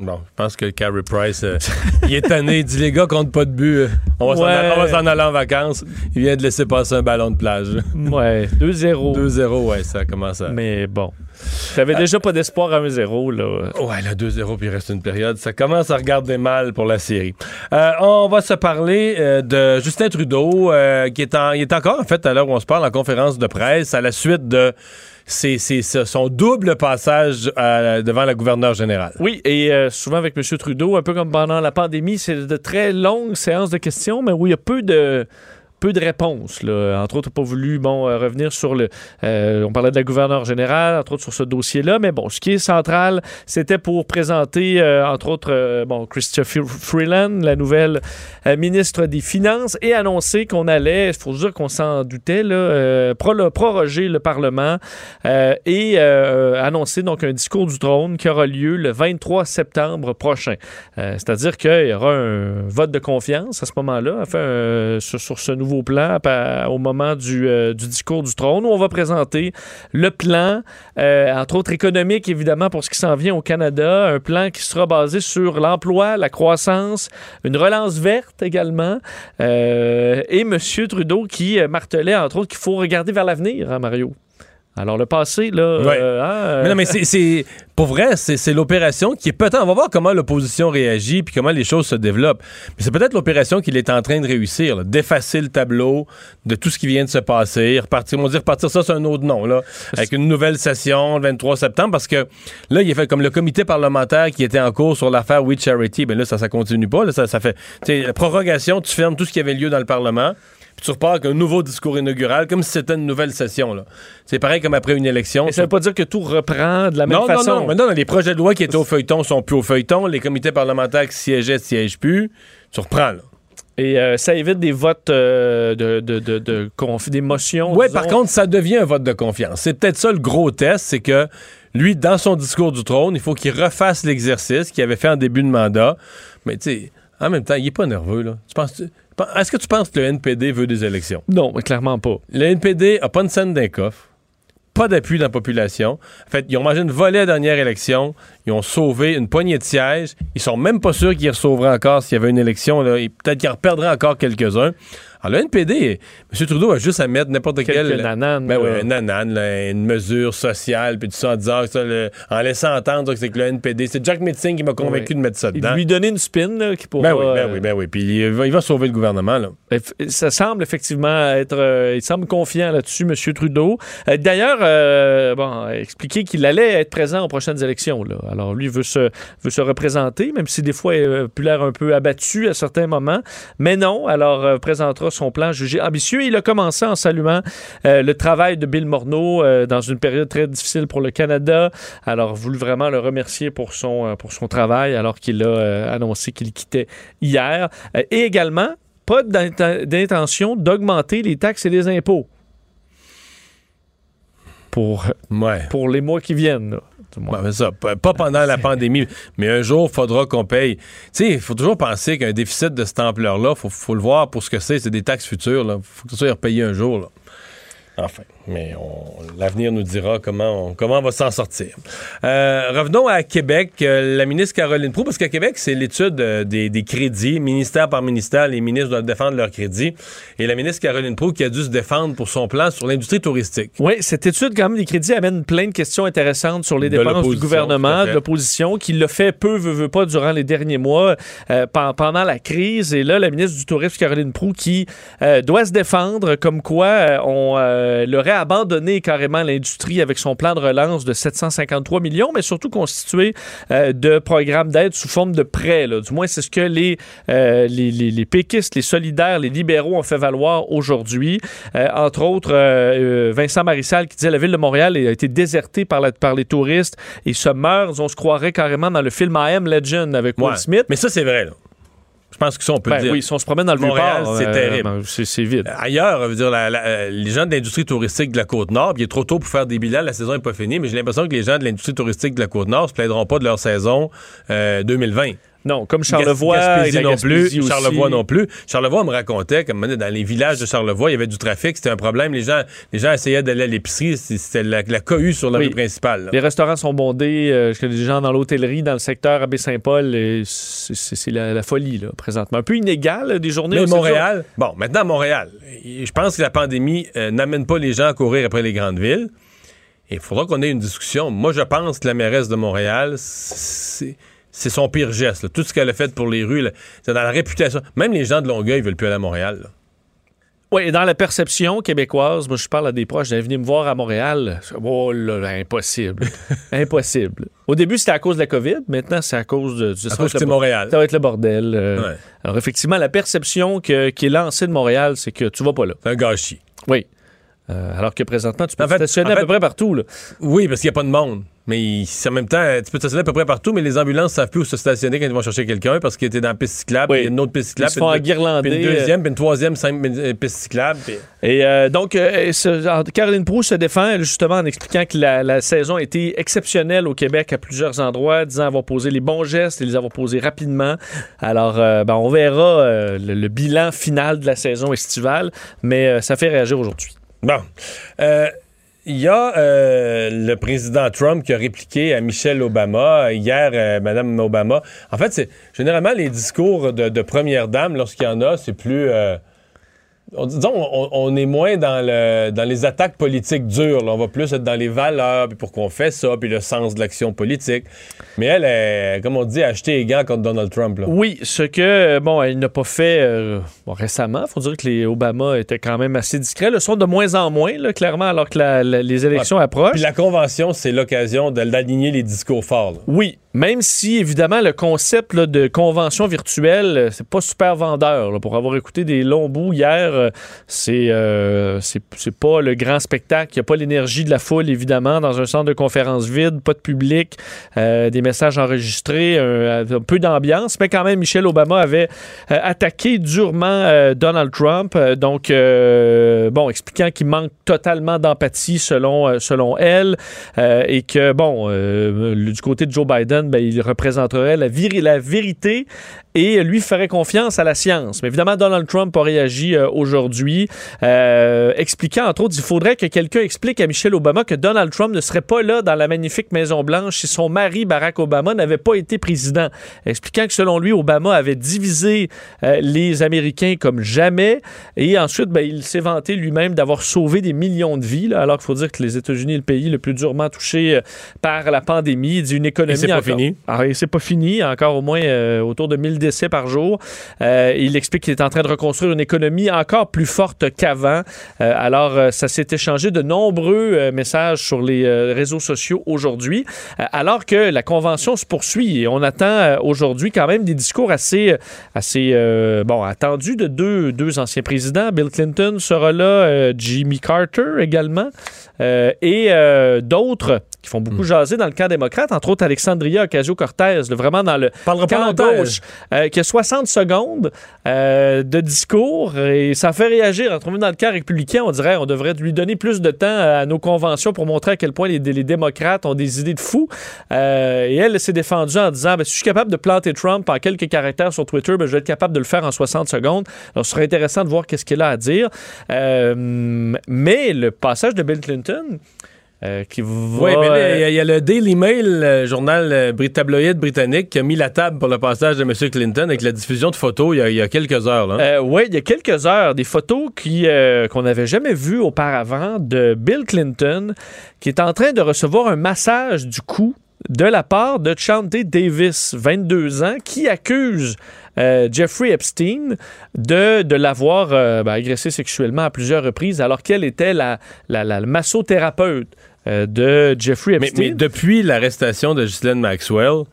Bon, je pense que Carey Price, euh, il est tanné. Il dit les gars comptent pas de but. euh, On va s'en Ouais. aller- en vacances. Il vient de laisser passer un ballon de plage. Ouais, 2-0. 2-0, ouais, ça commence à. Mais bon. J'avais déjà pas d'espoir à 1-0, là. Ouais, là, 2-0, puis il reste une période. Ça commence à regarder mal pour la série. Euh, on va se parler euh, de Justin Trudeau, euh, qui est, en, il est encore, en fait, à l'heure où on se parle, en conférence de presse, à la suite de ses- son double passage euh, devant la gouverneure générale. Oui, et euh, souvent avec M. Trudeau, un peu comme pendant la pandémie, c'est de très longues séances de questions, mais où il y a peu de peu de réponses. Là. Entre autres, pas voulu bon, euh, revenir sur le... euh, on parlait de la gouverneure générale, entre autres sur ce dossier-là, mais bon, ce qui est central, c'était pour présenter, euh, entre autres, bon, Christopher Freeland, la nouvelle ministre des Finances, et annoncer qu'on allait, il faut dire qu'on s'en doutait, là, pro- proroger le Parlement et annoncer donc un discours du trône qui aura lieu le 23 septembre prochain. C'est-à-dire qu'il y aura un vote de confiance à ce moment-là, enfin, sur ce nouveau plan au moment du, euh, du discours du trône où on va présenter le plan, euh, entre autres économique évidemment pour ce qui s'en vient au Canada, un plan qui sera basé sur l'emploi, la croissance, une relance verte également, euh, et M. Trudeau qui martelait entre autres qu'il faut regarder vers l'avenir, hein, Mario? Alors le passé, là, Ouais. euh, hein, euh, Mais non, mais c'est-. Pour vrai, c'est l'opération qui est peut-être. On va voir comment l'opposition réagit puis comment les choses se développent. Mais c'est peut-être l'opération qu'il est en train de réussir, d'effacer le tableau de tout ce qui vient de se passer. Repartir, on va dire repartir ça, c'est un autre nom, là. Avec une nouvelle session le 23 septembre, parce que là, il est fait comme le comité parlementaire qui était en cours sur l'affaire We Charity. Ben là, ça, ça continue pas. Là, ça, ça fait. Prorogation, tu fermes tout ce qui avait lieu dans le Parlement. Puis tu repars avec un nouveau discours inaugural, comme si c'était une nouvelle session. là. C'est pareil comme après une élection. mais ça veut pas dire que tout reprend de la même Non, façon. non, non. Maintenant, les projets de loi qui étaient au feuilleton sont plus au feuilleton. Les comités parlementaires qui siégeaient siègent plus. Tu reprends, là. Et euh, ça évite des votes euh, de, de, de, de conf- des motions. Oui, par contre, ça devient un vote de confiance. C'est peut-être ça le gros test, c'est que lui, dans son discours du trône, il faut qu'il refasse l'exercice qu'il avait fait en début de mandat. Mais tu sais, en même temps, il est pas nerveux, là. Tu penses, est-ce que tu penses que le NPD veut des élections? Non, mais clairement pas. Le NPD a pas une scène d'un coffre, pas d'appui dans la population. En fait, ils ont mangé une volée à la dernière élection. Ils ont sauvé une poignée de sièges. Ils sont même pas sûrs qu'ils resauveraient encore s'il y avait une élection. Là. Peut-être qu'ils en reperdraient encore quelques-uns. Alors, le NPD, M. Trudeau a juste à mettre n'importe Quelques quel. nananes, Ben oui, là. un nanane, là, une mesure sociale, puis tout ça, en disant que ça, le- en laissant entendre que c'est que le NPD. C'est Jack Metzing qui m'a convaincu Oui. de mettre ça dedans. lui donner une spin là, qui pourra. Ben oui, ben euh, oui, ben oui. Puis il va, il va sauver le gouvernement, là. Eff- Ça semble effectivement être. euh, il semble confiant là-dessus, M. Trudeau. Euh, D'ailleurs, euh, bon, expliquer qu'il allait être présent aux prochaines élections. Là. Alors, lui veut se, veut se représenter, même si des fois il a pu l'air un peu abattu à certains moments. Mais non, alors euh, son plan jugé ambitieux. Il a commencé en saluant euh, le travail de Bill Morneau euh, dans une période très difficile pour le Canada. Alors, voulu vraiment le remercier pour son, euh, pour son travail alors qu'il a annoncé qu'il quittait hier. Et également, pas d'int- d'intention d'augmenter les taxes et les impôts pour, Ouais. pour les mois qui viennent. là, pas pendant la pandémie, mais un jour, il faudra qu'on paye. Tu sais, il faut toujours penser qu'un déficit de cette ampleur-là, il faut, faut le voir pour ce que c'est. C'est des taxes futures. Il faut que ça soit repayé un jour. là. Enfin, mais l'avenir nous dira comment on, comment on va s'en sortir. Euh, revenons à Québec. Euh, la ministre Caroline Proux, parce qu'à Québec, c'est l'étude euh, des, des crédits. Ministère par ministère, les ministres doivent défendre leurs crédits. Et la ministre Caroline Proux qui a dû se défendre pour son plan sur l'industrie touristique. Oui, cette étude, quand même, des crédits amène plein de questions intéressantes sur les dépenses du gouvernement, de l'opposition, qui l'a fait peu, veut, veut pas, durant les derniers mois, euh, pen- pendant la crise. Et là, la ministre du Tourisme, Caroline Proux, qui euh, doit se défendre, comme quoi on euh, abandonné carrément l'industrie avec son plan de relance de 753 millions, mais surtout constitué euh, de programmes d'aide sous forme de prêts. là. Du moins, c'est ce que les, euh, les, les, les péquistes, les solidaires, les libéraux ont fait valoir aujourd'hui. Euh, entre autres, Vincent Marissal qui disait la ville de Montréal a été désertée par, la- par les touristes et se meurt. On se croirait carrément dans le film I Am Legend avec Will Ouais. Smith. Mais ça, c'est vrai. Là. Je pense que ça, on peut Ben le dire. oui, si on se promène dans le Montréal, c'est euh, terrible. ben, c'est vide. Ailleurs, je veux dire, la- la- euh, les gens de l'industrie touristique de la Côte-Nord, puis il est trop tôt pour faire des bilans, la saison n'est pas finie, mais j'ai l'implaission que les gens de l'industrie touristique de la Côte-Nord se plaindront pas de leur saison euh, 2020. Non, comme Charlevoix Gaspésie et la non plus, aussi. Charlevoix non plus. Charlevoix me racontait comme dans les villages de Charlevoix, il y avait du trafic, c'était un problème. Les gens, les gens essayaient d'aller à l'épicerie, c'était la, la cohue sur la Oui. rue principale. là. Les restaurants sont bondés. euh, je connais des gens dans l'hôtellerie, dans le secteur Abbé Saint-Paul. et C'est la, la folie, là, présentement. Un peu inégal, euh, des journées. Mais Montréal, bon, maintenant Montréal, je pense que la pandémie euh, n'amène pas les gens à courir après les grandes villes. Il faudra qu'on ait une discussion. Moi, je pense que la mairesse de Montréal, c'est c'est son pire geste. là. Tout ce qu'elle a fait pour les rues, c'est dans la réputation. Même les gens de Longueuil veulent plus aller à Montréal. là. Oui, et dans la perception québécoise, moi, je parle à des proches, venez me voir à Montréal. Oh là, là, impossible. impossible. Au début, c'était à cause de la COVID. Maintenant, c'est à cause de. ça À cause le- Montréal. Ça va être le bordel. euh. Ouais. Alors, effectivement, la perception que- qui est lancée de Montréal, c'est que tu vas pas là. C'est un gâchis. Oui. Euh, alors que présentement, tu peux En fait- stationner en à peu près partout. Là. Oui, parce qu'il n'y a pas de monde. Mais en même temps, tu peux te stationner à peu près partout, mais les ambulances ne savent plus où se stationner quand ils vont chercher quelqu'un parce qu'ils étaient dans la piste cyclable, Oui. puis une autre piste Ils cyclable, se puis font une, puis une deuxième, puis une troisième cinq- euh, piste cyclable. puis- Et euh, donc, euh, ce- Caroline Proux se défend justement en expliquant que la, la saison a été exceptionnelle au Québec à plusieurs endroits, disant avoir posé les bons gestes et les avoir posés rapidement. Alors, euh, ben, on verra euh, le, le bilan final de la saison estivale, mais euh, ça fait réagir aujourd'hui. Bon. Euh, Il y a euh, le président Trump qui a répliqué à Michelle Obama. Hier, euh, Madame Obama. En fait, c'est généralement les discours de, de première dame, lorsqu'il y en a, c'est plus. euh, on, disons, on, on est moins dans, le, dans les attaques politiques dures. là. On va plus être dans les valeurs, puis pourquoi on fait ça, puis le sens de l'action politique. Mais elle, est, comme on dit, a acheté les gants contre Donald Trump. là. Oui, ce que, euh, bon, elle n'a pas fait euh, bon, récemment. Il faut dire que les Obama étaient quand même assez discrets. Le sont de moins en moins, là, clairement, alors que la- la- les élections approchent. Puis la convention, c'est l'occasion d'aligner les discours forts. Oui, même si évidemment le concept de convention virtuelle, euh, c'est pas super vendeur. Pour avoir écouté des longs bouts hier, euh, c'est euh, pas le grand spectacle. Il n'y a pas l'énergie de la foule, évidemment, dans un centre de conférence vide, pas de public, euh, des messages enregistrés, un, peu d'ambiance. Mais quand même, Michelle Obama avait attaqué durement Donald Trump. Donc, bon, expliquant qu'il manque totalement d'empathie selon, selon elle et que, bon, du côté de Joe Biden, ben, il représenterait la, vérité et lui ferait confiance à la science. Mais évidemment, Donald Trump a réagi euh, aujourd'hui, euh, expliquant, entre autres, il faudrait que quelqu'un explique à Michelle Obama que Donald Trump ne serait pas là dans la magnifique Maison-Blanche si son mari, Barack Obama, n'avait pas été président. Expliquant que selon lui, Obama avait divisé euh, les Américains comme jamais. Et ensuite, ben, il s'est vanté lui-même d'avoir sauvé des millions de vies, là, alors qu'il faut dire que les États-Unis est le pays le plus durement touché par la pandémie. Il dit une économie. Et c'est pas encore- fini. et c'est pas fini, encore au moins autour de 1000 par jour. Euh, il explique qu'il est en train de reconstruire une économie encore plus forte qu'avant. Euh, alors, euh, ça s'est échangé de nombreux messages sur les réseaux sociaux aujourd'hui, alors que la convention se poursuit on attend aujourd'hui quand même des discours assez, assez bon, attendus de deux, deux anciens présidents. Bill Clinton sera là, Jimmy Carter également, et d'autres qui font beaucoup jaser dans le camp démocrate, entre autres Alexandria Ocasio-Cortez, vraiment dans le pas camp gauche, euh, qui a 60 secondes euh, de discours et ça fait réagir. Entre nous, dans le camp républicain, on dirait on devrait lui donner plus de temps à nos conventions pour montrer à quel point les, les démocrates ont des idées de fous. Euh, et elle s'est défendue en disant ben, si je suis capable de planter Trump en quelques caractères sur Twitter, ben, je vais être capable de le faire en 60 secondes. Alors, ce serait intéressant de voir qu'est-ce qu'elle a à dire. Mais le passage de Bill Clinton, euh, qui va. Oui, mais là, il y a- il y, a le Daily Mail, le journal euh, tabloïd britannique, qui a mis la table pour le passage de M. Clinton avec la diffusion de photos il y a, il y a quelques heures. Oui, il y a quelques heures, des photos qui, euh, qu'on n'avait jamais vues auparavant de Bill Clinton qui est en train de recevoir un massage du cou de la part de Chante Davis, 22 ans, qui accuse euh, Jeffrey Epstein de, de l'avoir euh, ben, agressé sexuellement à plusieurs reprises alors qu'elle était la, la, la massothérapeute euh, de Jeffrey mais, Epstein. mais depuis l'arrestation de Ghislaine Maxwell,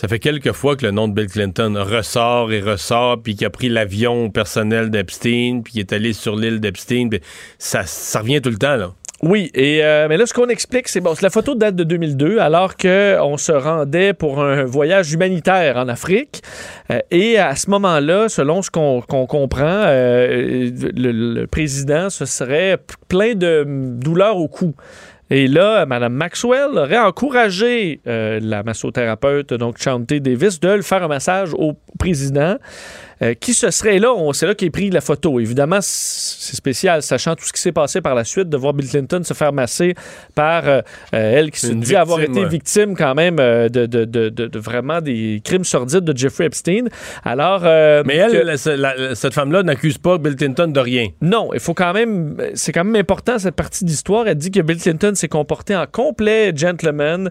ça fait quelques fois que le nom de Bill Clinton ressort et ressort, puis qu'il a pris l'avion personnel d'Epstein, puis qu'il est allé sur l'île d'Epstein. Ça, ça revient tout le temps, là. Oui, et euh, mais là, ce qu'on explique, c'est bon, la photo date de 2002, alors qu'on se rendait pour un voyage humanitaire en Afrique. Euh, et à ce moment-là, selon ce qu'on comprend, euh, le, le président, ce serait plein de douleurs au cou. Et là, Mme Maxwell aurait encouragé euh, la massothérapeute, donc Chante Davis, de le faire un massage au président. Euh, qui ce serait là? C'est là qu'est pris la photo. Évidemment, c'est spécial, sachant tout ce qui s'est passé par la suite, de voir Bill Clinton se faire masser par euh, euh, elle qui se dit avoir été victime quand même de, de, de, de, vraiment des crimes sordides de Jeffrey Epstein. Alors, Mais elle, cette femme-là n'accuse pas Bill Clinton de rien. Non, il faut quand même, c'est quand même important cette partie d'histoire. Elle dit que Bill Clinton s'est comporté en complet gentleman,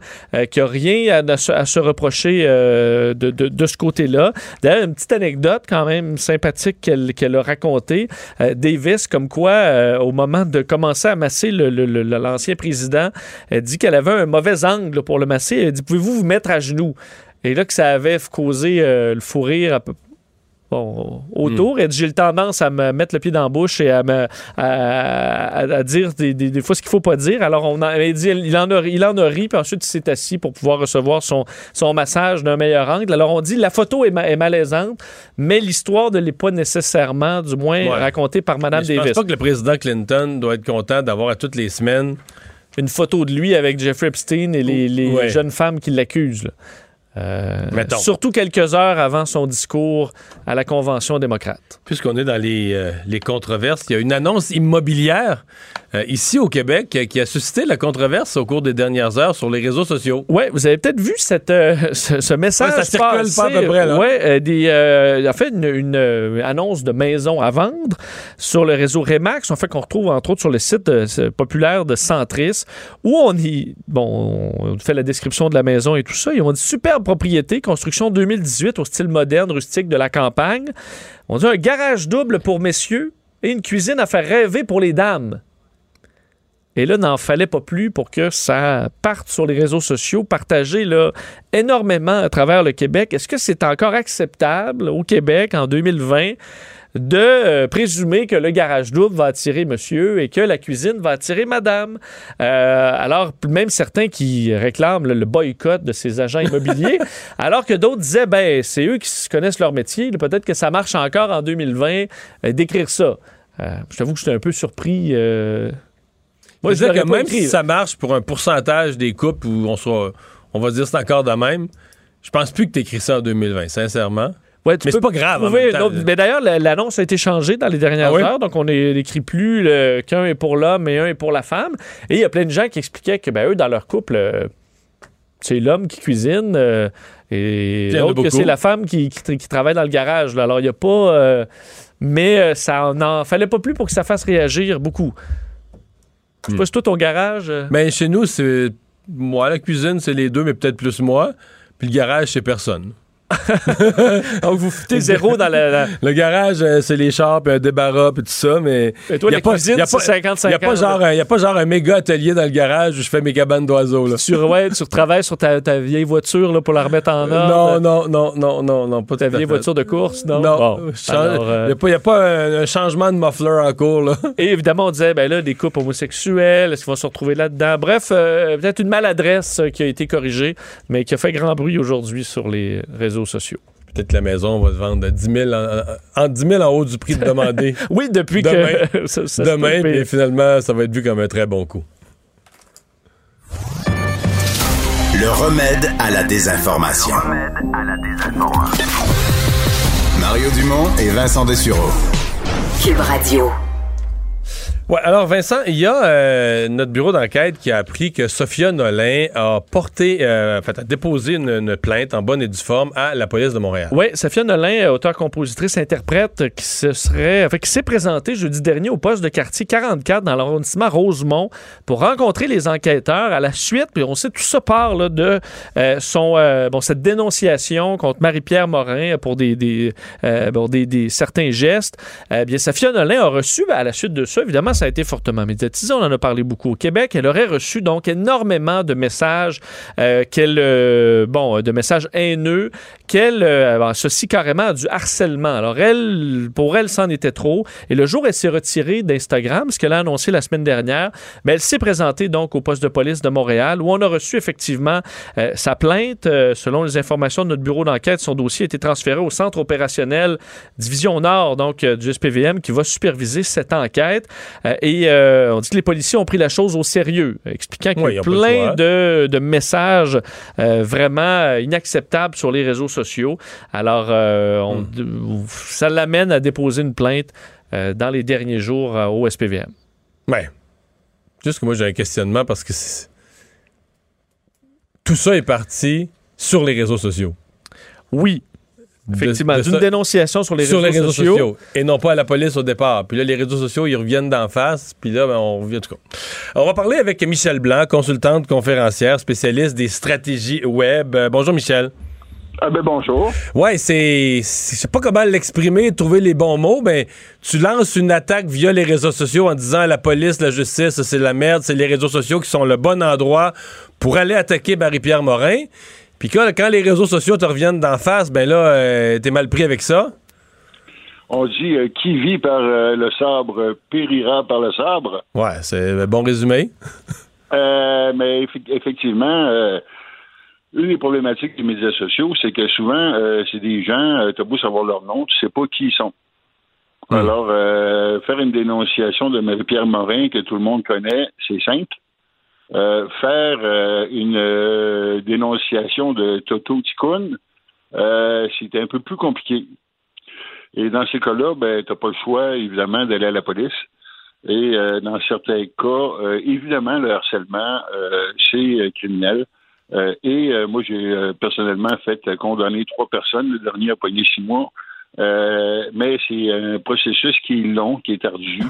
qu'il n'y a rien à, se reprocher de, de, ce côté-là. D'ailleurs, une petite anecdote quand même sympathique qu'elle a raconté. Euh, Davis, comme quoi, euh, au moment de commencer à masser l'ancien président, elle dit qu'elle avait un mauvais angle pour le masser. Elle dit Pouvez-vous vous mettre à genoux et là que ça avait causé euh, le fou rire à peu, bon, autour. et J'ai tendance à me mettre le pied dans la bouche et à, me, à, dire des, des, fois ce qu'il faut pas dire. Alors, on a, il, dit, il, en a, il en a ri, puis ensuite, il s'est assis pour pouvoir recevoir son, son massage d'un meilleur angle. Alors, on dit la photo est, est malaisante, mais l'histoire ne l'est pas nécessairement, du moins, racontée par Mme Davis. Je pense pas que le président Clinton doit être content d'avoir à toutes les semaines une photo de lui avec Jeffrey Epstein et les, les jeunes femmes qui l'accusent. Euh, surtout quelques heures avant son discours à la Convention démocrate. Puisqu'on est dans les, euh, les, controverses, il y a une annonce immobilière euh, ici au Québec qui a suscité la controverse au cours des dernières heures sur les réseaux sociaux. Oui, vous avez peut-être vu cette, ce, message. ça circule pas à peu près. Ouais, des, en fait, une, annonce de maison à vendre sur le réseau Remax, en fait, qu'on retrouve entre autres sur le site populaire de Centris, où on y, bon, on fait la description de la maison et tout ça, ils ont dit superbe propriété, construction 2018 au style moderne, rustique de la campagne. On dit un garage double pour messieurs et une cuisine à faire rêver pour les dames. Et là, n'en fallait pas plus pour que ça parte sur les réseaux sociaux, partagé là, énormément à travers le Québec. Est-ce que c'est encore acceptable au Québec en 2020 de euh, présumer que le garage double va attirer monsieur et que la cuisine va attirer madame. Euh, alors, même certains qui réclament le, boycott de ces agents immobiliers, alors que d'autres disaient, ben, c'est eux qui connaissent leur métier, peut-être que ça marche encore en 2020 euh, d'écrire ça. je t'avoue que j'étais un peu surpris. Moi, je dirais que même si ça marche pour un pourcentage des couples où on soit, on va dire c'est encore de même, je pense plus que tu écris ça en 2020, sincèrement mais c'est pas grave. mais d'ailleurs, l'annonce a été changée dans les dernières ah heures, donc on n'écrit plus qu'un est pour l'homme et un est pour la femme. Et il y a plein de gens qui expliquaient que ben, eux, dans leur couple, euh, c'est l'homme qui cuisine euh, et l'autre que c'est la femme qui, travaille dans le garage. Alors il n'y a pas. Euh, mais ça n'en fallait pas plus pour que ça fasse réagir beaucoup. Je sais pas si toi, ton garage. Ben, chez nous, c'est. Moi, la cuisine, c'est les deux, mais peut-être plus moi. Puis le garage, c'est personne. Donc, vous foutez zéro dans le... Le garage, euh, c'est les chars, puis un débarras, puis tout ça, mais... Et toi, la cuisine, c'est 55 Il n'y a, pas genre, a pas genre un méga atelier dans le garage où je fais mes cabanes d'oiseaux. Sur, ouais, tu travailles sur ta, vieille voiture là, pour la remettre en ordre. Non, non, non, non, non, non, pas ta vieille voiture de course, non? Non, il n'y euh, a, pas un, changement de muffler en cours, là. Et évidemment, on disait, ben là, des couples homosexuels, est-ce qu'ils vont se retrouver là-dedans? Bref, euh, peut-être une maladresse qui a été corrigée, mais qui a fait grand bruit aujourd'hui sur les réseaux sociaux. Peut-être que la maison va se vendre à 10 000 en, 10 000 en haut du prix de demandé. oui, depuis demain, que ça, demain, et finalement, ça va être vu comme un très bon coup. Le remède à la désinformation. Le remède à la désinformation. Mario Dumont et Vincent Dessureau. Cube Radio. Ouais, alors Vincent, il y a euh, notre bureau d'enquête qui a appris que Sophia Nolin a porté, euh, en fait, a déposé une, plainte en bonne et due forme à la police de Montréal. Oui, Sophia Nolin, auteure-compositrice, interprète, qui se serait, qui s'est présentée jeudi dernier au poste de quartier 44 dans l'arrondissement Rosemont pour rencontrer les enquêteurs à la suite, puis on sait tout ça part de euh, son, bon, cette dénonciation contre Marie-Pierre Morin pour des, des, bon, des, des, certains gestes. bien, Sophia Nolin a reçu, à la suite de ça, évidemment, ça a été fortement médiatisé. On en a parlé beaucoup au Québec. Elle aurait reçu donc énormément de messages, euh, qu'elle, euh, bon, de messages haineux, qu'elle, euh, ceci carrément du harcèlement. Alors elle, pour elle, c'en était trop. Et le jour, elle s'est retirée d'Instagram, ce qu'elle a annoncé la semaine dernière. Mais elle s'est présentée donc au poste de police de Montréal, où on a reçu effectivement sa plainte. selon les informations de notre bureau d'enquête, son dossier a été transféré au centre opérationnel Division Nord, donc du SPVM, qui va superviser cette enquête. Et on dit que les policiers ont pris la chose au sérieux, expliquant qu'il y a plein de, de, messages vraiment inacceptables sur les réseaux sociaux. Alors, on, hmm. ça l'amène à déposer une plainte dans les derniers jours au SPVM. Ouais. Juste que moi, j'ai un questionnement parce que tout ça est parti sur les réseaux sociaux. Oui. Effectivement, d'une dénonciation sur les réseaux, les réseaux sociaux. Et non pas à la police au départ. Puis là, les réseaux sociaux, ils reviennent d'en face. Puis là, ben, on revient. En tout cas. On va parler avec Michel Blanc, consultante conférencière, spécialiste des stratégies web. Euh, bonjour, Michel. Ah ben bonjour. Ouais, c'est, je sais pas comment l'exprimer, trouver les bons mots, mais ben, tu lances une attaque via les réseaux sociaux en disant à la police, la justice, c'est la merde, c'est les réseaux sociaux qui sont le bon endroit pour aller attaquer Barry-Pierre Morin. Puis quand, quand, les réseaux sociaux te reviennent d'en face, ben là, euh, t'es mal pris avec ça? On dit euh, qui vit par euh, le sabre périra par le sabre. Ouais, c'est un bon résumé. mais effectivement une des problématiques des médias sociaux, c'est que souvent, c'est des gens, euh, tu as beau savoir leur nom, tu sais pas qui ils sont. Alors, euh, faire une dénonciation de Marie-Pierre Morin que tout le monde connaît, c'est simple. Faire une dénonciation de Toto Ticoun, c'est un peu plus compliqué. Et dans ces cas-là, ben, tu n'as pas le choix, évidemment, d'aller à la police. Et dans certains cas, évidemment, le harcèlement, c'est criminel. Euh, et euh, moi, j'ai euh, personnellement fait condamner trois personnes. Le dernier a pogné six mois. mais c'est un processus qui est long, qui est ardu.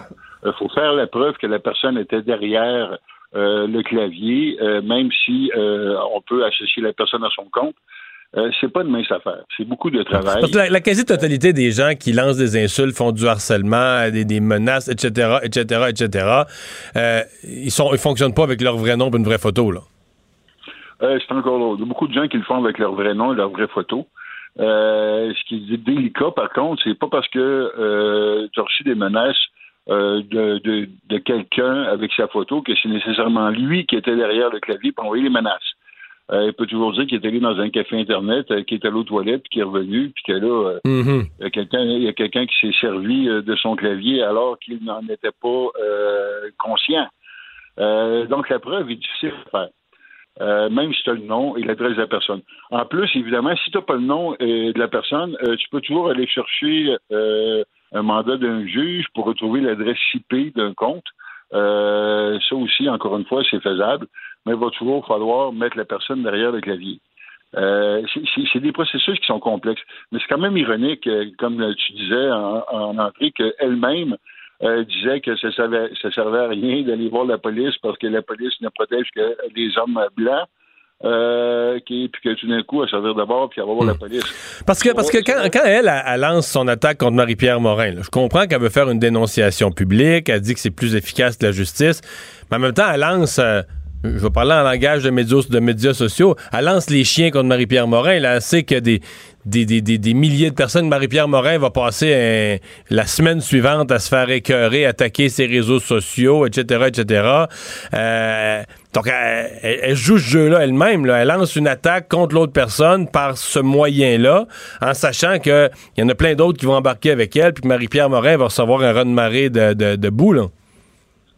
Il faut faire la preuve que la personne était derrière le clavier, même si on peut associer la personne à son compte. c'est pas de mince affaire. C'est beaucoup de travail. la, quasi-totalité des gens qui lancent des insultes, font du harcèlement, des, des menaces, etc., etc., etc., ils sont, ils fonctionnent pas avec leur vrai nom et une vraie photo, là. Euh, c'est encore là. Il y a beaucoup de gens qui le font avec leur vrai nom et leur vraie photo. Euh, ce qui est délicat, par contre, c'est pas parce que euh, tu as reçu des menaces euh, de, de, de quelqu'un avec sa photo que c'est nécessairement lui qui était derrière le clavier pour envoyer les menaces. Euh, il peut toujours dire qu'il est allé dans un café internet, euh, qu'il est allé aux toilettes, puis qu'il est revenu, puis que là, euh, mm-hmm. il y a quelqu'un, il y a quelqu'un qui s'est servi de son clavier alors qu'il n'en était pas conscient. donc la preuve est difficile à faire. Même si tu as le nom et l'adresse de la personne. En plus, évidemment, si tu n'as pas le nom de la personne, tu peux toujours aller chercher un mandat d'un juge pour retrouver l'adresse IP d'un compte. ça aussi, encore une fois, c'est faisable, mais il va toujours falloir mettre la personne derrière le clavier. c'est des processus qui sont complexes. Mais c'est quand même ironique, comme tu disais en, en entrée, qu'elle-même euh, disait que ça servait, ça servait à rien d'aller voir la police parce que la police ne protège que les hommes blancs. Euh, qui, puis que tout d'un coup, elle servir d'abord, puis elle va voir la hmm. police. Parce que, parce que quand, quand elle, elle, lance son attaque contre Marie-Pierre Morin, je comprends qu'elle veut faire une dénonciation publique, elle dit que c'est plus efficace que la justice, mais en même temps, elle lance... Euh, je vais parler en langage de médias, de médias sociaux. Elle lance les chiens contre Marie-Pierre Morin. Là, elle sait que des, des, des, des, milliers de personnes. Marie-Pierre Morin va passer la semaine suivante à se faire écœurer, attaquer ses réseaux sociaux, etc., etc. Euh, donc, elle, joue ce jeu-là elle-même. Elle lance une attaque contre l'autre personne par ce moyen-là, en sachant qu'il y en a plein d'autres qui vont embarquer avec elle, puis que Marie-Pierre Morin va recevoir un run de marée de, de, là.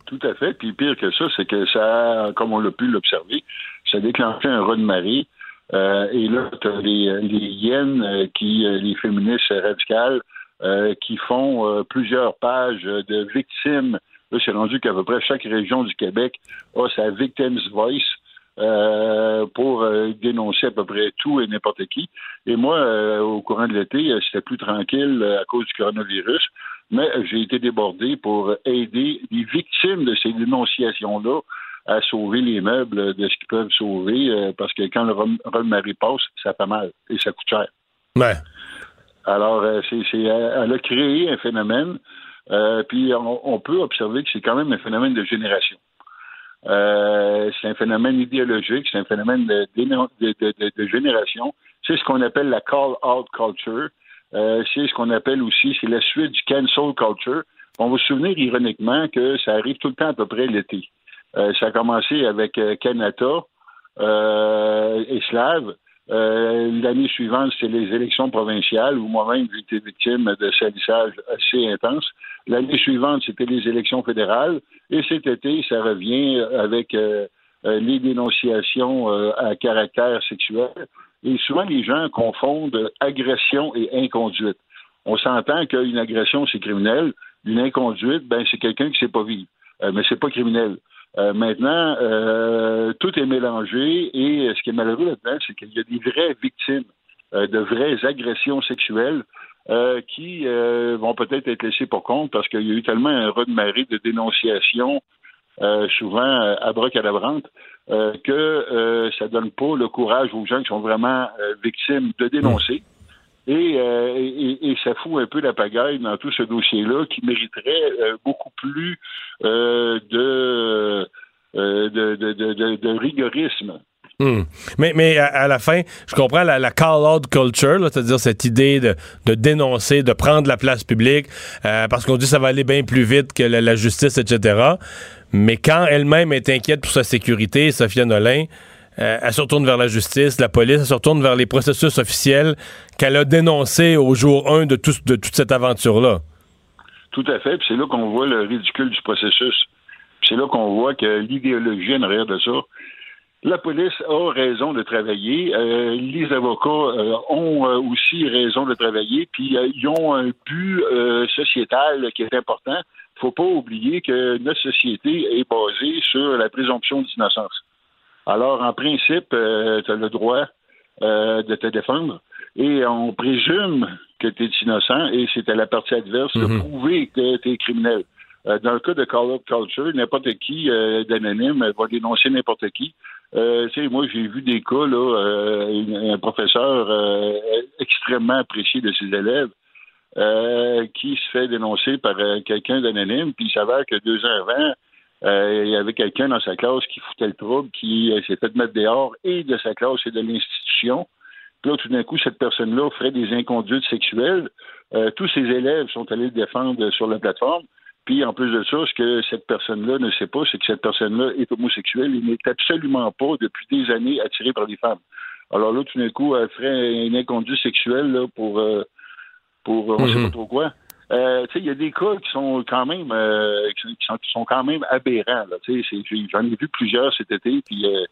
Tout à fait. Puis pire que ça, c'est que ça, comme on l'a pu l'observer, ça a déclenché un raz de marée. Euh, et là, tu les, les hyènes, euh, qui, euh, les féministes radicales, qui font plusieurs pages de victimes. Là, c'est rendu qu'à peu près chaque région du Québec a sa Victims Voice. pour dénoncer à peu près tout et n'importe qui. Et moi, au courant de l'été, c'était plus tranquille à cause du coronavirus mais j'ai été débordé pour aider les victimes de ces dénonciations-là à sauver les meubles de ce qu'ils peuvent sauver, euh, parce que quand le rhum passe, ça fait mal et ça coûte cher. Ouais. Alors, euh, c'est, elle a créé un phénomène, euh, puis on, peut observer que c'est quand même un phénomène de génération. c'est un phénomène idéologique, c'est un phénomène de, de génération. C'est ce qu'on appelle la call-out culture. Euh, c'est ce qu'on appelle aussi, c'est la suite du cancel culture. On va se souvenir ironiquement que ça arrive tout le temps à peu près l'été. Euh, ça a commencé avec euh, Kanata euh. L'année suivante, c'est les élections provinciales où moi-même j'ai été victime de salissage assez intense. L'année suivante, c'était les élections fédérales. Et cet été, ça revient avec les dénonciations à caractère sexuel. Et souvent, les gens confondent agression et inconduite. On s'entend qu'une agression, c'est criminel. Une inconduite, ben, c'est quelqu'un qui ne sait pas vivre. Euh, mais c'est pas criminel. Euh, maintenant, euh, tout est mélangé et ce qui est malheureux là-dedans, c'est qu'il y a des vraies victimes de vraies agressions sexuelles qui vont peut-être être laissées pour compte parce qu'il y a eu tellement un raz de dénonciations, souvent abracadabrante, que ça donne pas le courage aux gens qui sont vraiment victimes de dénoncer. Euh, et, ça fout un peu la pagaille dans tout ce dossier-là qui mériterait euh, beaucoup plus euh, de, rigorisme. Hmm. Mais, mais à, la fin, je comprends la, call-out culture, c'est-à-dire cette idée de, dénoncer, de prendre la place publique, parce qu'on dit que ça va aller bien plus vite que la, la justice, etc. Mais quand elle-même est inquiète pour sa sécurité, Sophia Nolin, euh, elle se retourne vers la justice, la police, elle se retourne vers les processus officiels qu'elle a dénoncés au jour 1 de, toute cette aventure-là. Tout à fait, puis c'est là qu'on voit le ridicule du processus. C'est là qu'on voit que l'idéologie en arrière de ça. La police a raison de travailler. Euh, les avocats euh, ont aussi raison de travailler. Puis ils ont un but sociétal qui est important. Faut pas oublier que notre société est basée sur la présomption d'innocence. Alors, en principe, euh, tu as le droit euh, de te défendre et on présume que tu es innocent et c'est à la partie adverse de mhm. prouver que tu es criminel. Euh, dans le cas de Call Up Culture, n'importe qui d'anonyme va dénoncer n'importe qui. tu moi, j'ai vu des cas, là, un professeur extrêmement apprécié de ses élèves qui se fait dénoncer par quelqu'un d'anonyme, puis il s'avère que deux ans avant, euh, il y avait quelqu'un dans sa classe qui foutait le trouble, qui euh, s'est fait mettre dehors et de sa classe et de l'institution. Puis là, tout d'un coup, cette personne-là ferait des inconduites sexuelles. Euh, tous ses élèves sont allés le défendre sur la plateforme. Puis, en plus de ça, ce que cette personne-là ne sait pas, c'est que cette personne-là est homosexuelle et n'est absolument pas, depuis des années, attirée par les femmes. Alors là, tout d'un coup, elle ferait une inconduite sexuelle là, pour, pour on ne sait pas mhm. trop quoi. Euh, il y a des cas qui sont quand même euh, qui, sont, quand même aberrants. J'en ai vu plusieurs cet été, puis euh,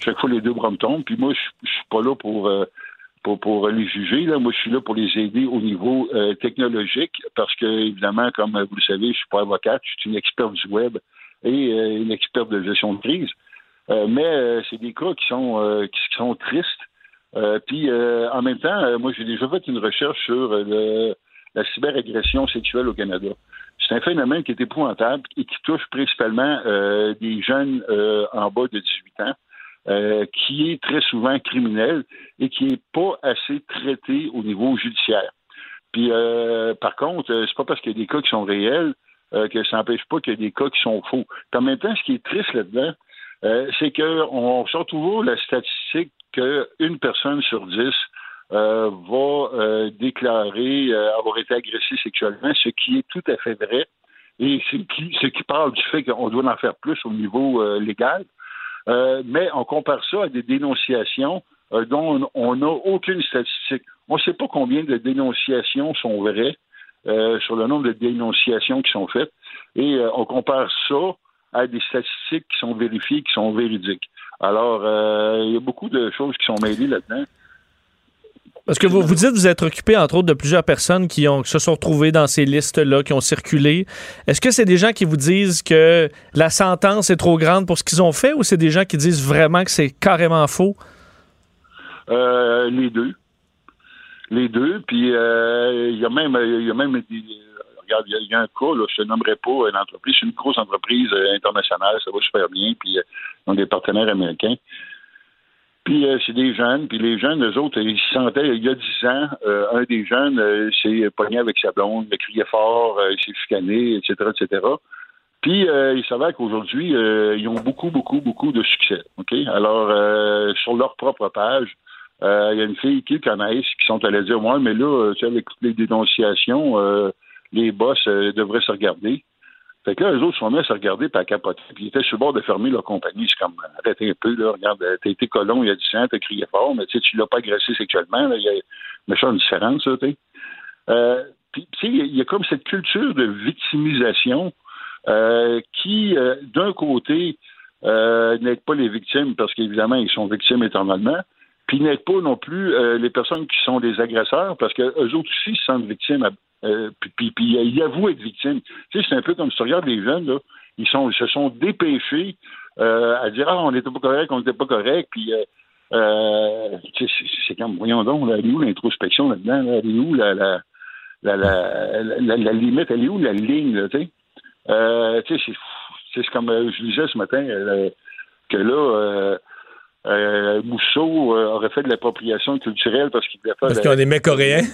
chaque fois les deux bras tombent. Puis moi, je suis pas là pour, pour, pour les juger. Là. Moi, je suis là pour les aider au niveau technologique, parce que, évidemment, comme vous le savez, je suis pas avocate, je suis une experte du web et une experte de gestion de crise. mais c'est des cas qui sont qui sont tristes. puis en même temps, moi j'ai déjà fait une recherche sur le la cyberagression sexuelle au Canada. C'est un phénomène qui est épouvantable et qui touche principalement euh, des jeunes euh, en bas de 18 ans, euh, qui est très souvent criminel et qui n'est pas assez traité au niveau judiciaire. Puis, par contre, c'est pas parce qu'il y a des cas qui sont réels que ça n'empêche pas qu'il y a des cas qui sont faux. en même temps, ce qui est triste là-dedans, c'est qu'on sort toujours la statistique qu'une personne sur dix euh, va euh, déclarer euh, avoir été agressé sexuellement, ce qui est tout à fait vrai, et ce qui, ce qui parle du fait qu'on doit en faire plus au niveau légal. mais on compare ça à des dénonciations dont on n'a aucune statistique. On ne sait pas combien de dénonciations sont vraies sur le nombre de dénonciations qui sont faites, et on compare ça à des statistiques qui sont vérifiées, qui sont véridiques. Alors, il y a beaucoup de choses qui sont mêlées là-dedans. Parce que vous, vous dites vous êtes occupé, entre autres, de plusieurs personnes qui, ont, se sont retrouvées dans ces listes-là, qui ont circulé. Est-ce que c'est des gens qui vous disent que la sentence est trop grande pour ce qu'ils ont fait ou c'est des gens qui disent vraiment que c'est carrément faux? Euh, les deux. Les deux. Puis euh, il y a même, y a même regarde, il y, a un cas, là, je ne nommerai pas une entreprise, c'est une grosse entreprise euh, internationale, ça va super bien, puis ils ont des partenaires américains. Puis euh, c'est des jeunes, puis les jeunes, eux autres, ils se sentaient, il y a dix ans, euh, un des jeunes euh, s'est pogné avec sa blonde, il criait fort, il s'est chicané, etc., etc. Puis il s'avère qu'aujourd'hui, ils ont beaucoup, beaucoup, beaucoup de succès. OK? Alors, sur leur propre page, il y a une fille qui connaissent qui sont allées dire Moi, mais là, tu sais, avec toutes les dénonciations, les boss devraient se regarder. Fait que là, les autres sont mis à se regarder et à capoter. Puis ils étaient sur le bord de fermer leur compagnie. C'est comme, arrêtez un peu, là. Regarde, t'as été colon il y a 10 ans, t'as crié fort, mais tu sais, tu l'as pas agressé sexuellement, là. Il y a une méchante différence, tu. Euh, puis, tu sais, il y a comme cette culture de victimisation euh, qui, euh, d'un côté, euh, n'aide pas les victimes parce qu'évidemment, ils sont victimes éternellement, puis n'aide pas non plus euh, les personnes qui sont des agresseurs parce qu'eux autres aussi se sentent victimes, euh, puis, puis, ils avouent être victimes. Tu sais, c'est un peu comme si tu regardes les jeunes, là, ils, sont, ils se sont dépêchés euh, à dire Ah, on n'était pas correct, on n'était pas correct, puis euh, euh, c'est comme, voyons donc, là, elle est où l'introspection là-dedans? Là, elle est où la, la, la, la, limite? Elle est où la ligne? Là, tu sais? Sais, c'est comme je disais ce matin que là, euh, Mousseau euh, aurait fait de l'appropriation culturelle parce qu'il voulait faire. Parce ont des mecs coréens?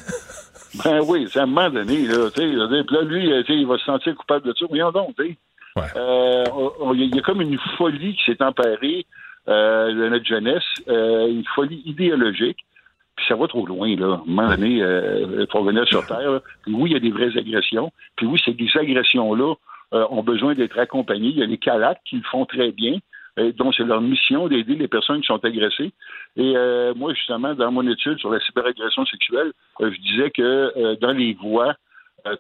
Ben oui, c'est à un moment donné, là, là, lui, euh, il va se sentir coupable de ça. Voyons donc, tu. Ouais. Euh, Il y a comme une folie qui s'est emparée de notre jeunesse, une folie idéologique. Puis ça va trop loin, là. À un moment donné, il faut revenir sur Terre. là. Puis oui, il y a des vraies agressions. Puis oui, ces agressions-là ont besoin d'être accompagnées. Il y a les calacs qui le font très bien, euh, dont c'est leur mission d'aider les personnes qui sont agressées. Et euh, moi, justement, dans mon étude sur la cyberagression sexuelle, euh, je disais que euh, dans les voies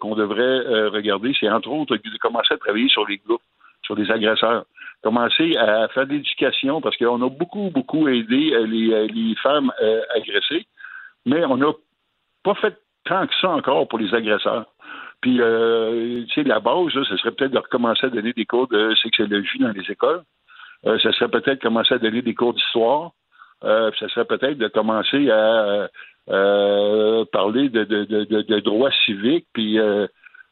qu'on devrait regarder, c'est entre autres de commencer à travailler sur les groupes, sur les agresseurs. Commencer à faire de l'éducation, parce qu'on a beaucoup, beaucoup aidé les, femmes agressées, mais on n'a pas fait tant que ça encore pour les agresseurs. Puis, tu sais, la base, ce serait peut-être de recommencer à donner des cours de sexologie dans les écoles. Euh, ça serait peut-être commencer à donner des cours d'histoire. Euh, ça serait peut-être de commencer à euh, parler de, de, de, de, droits civiques, puis euh,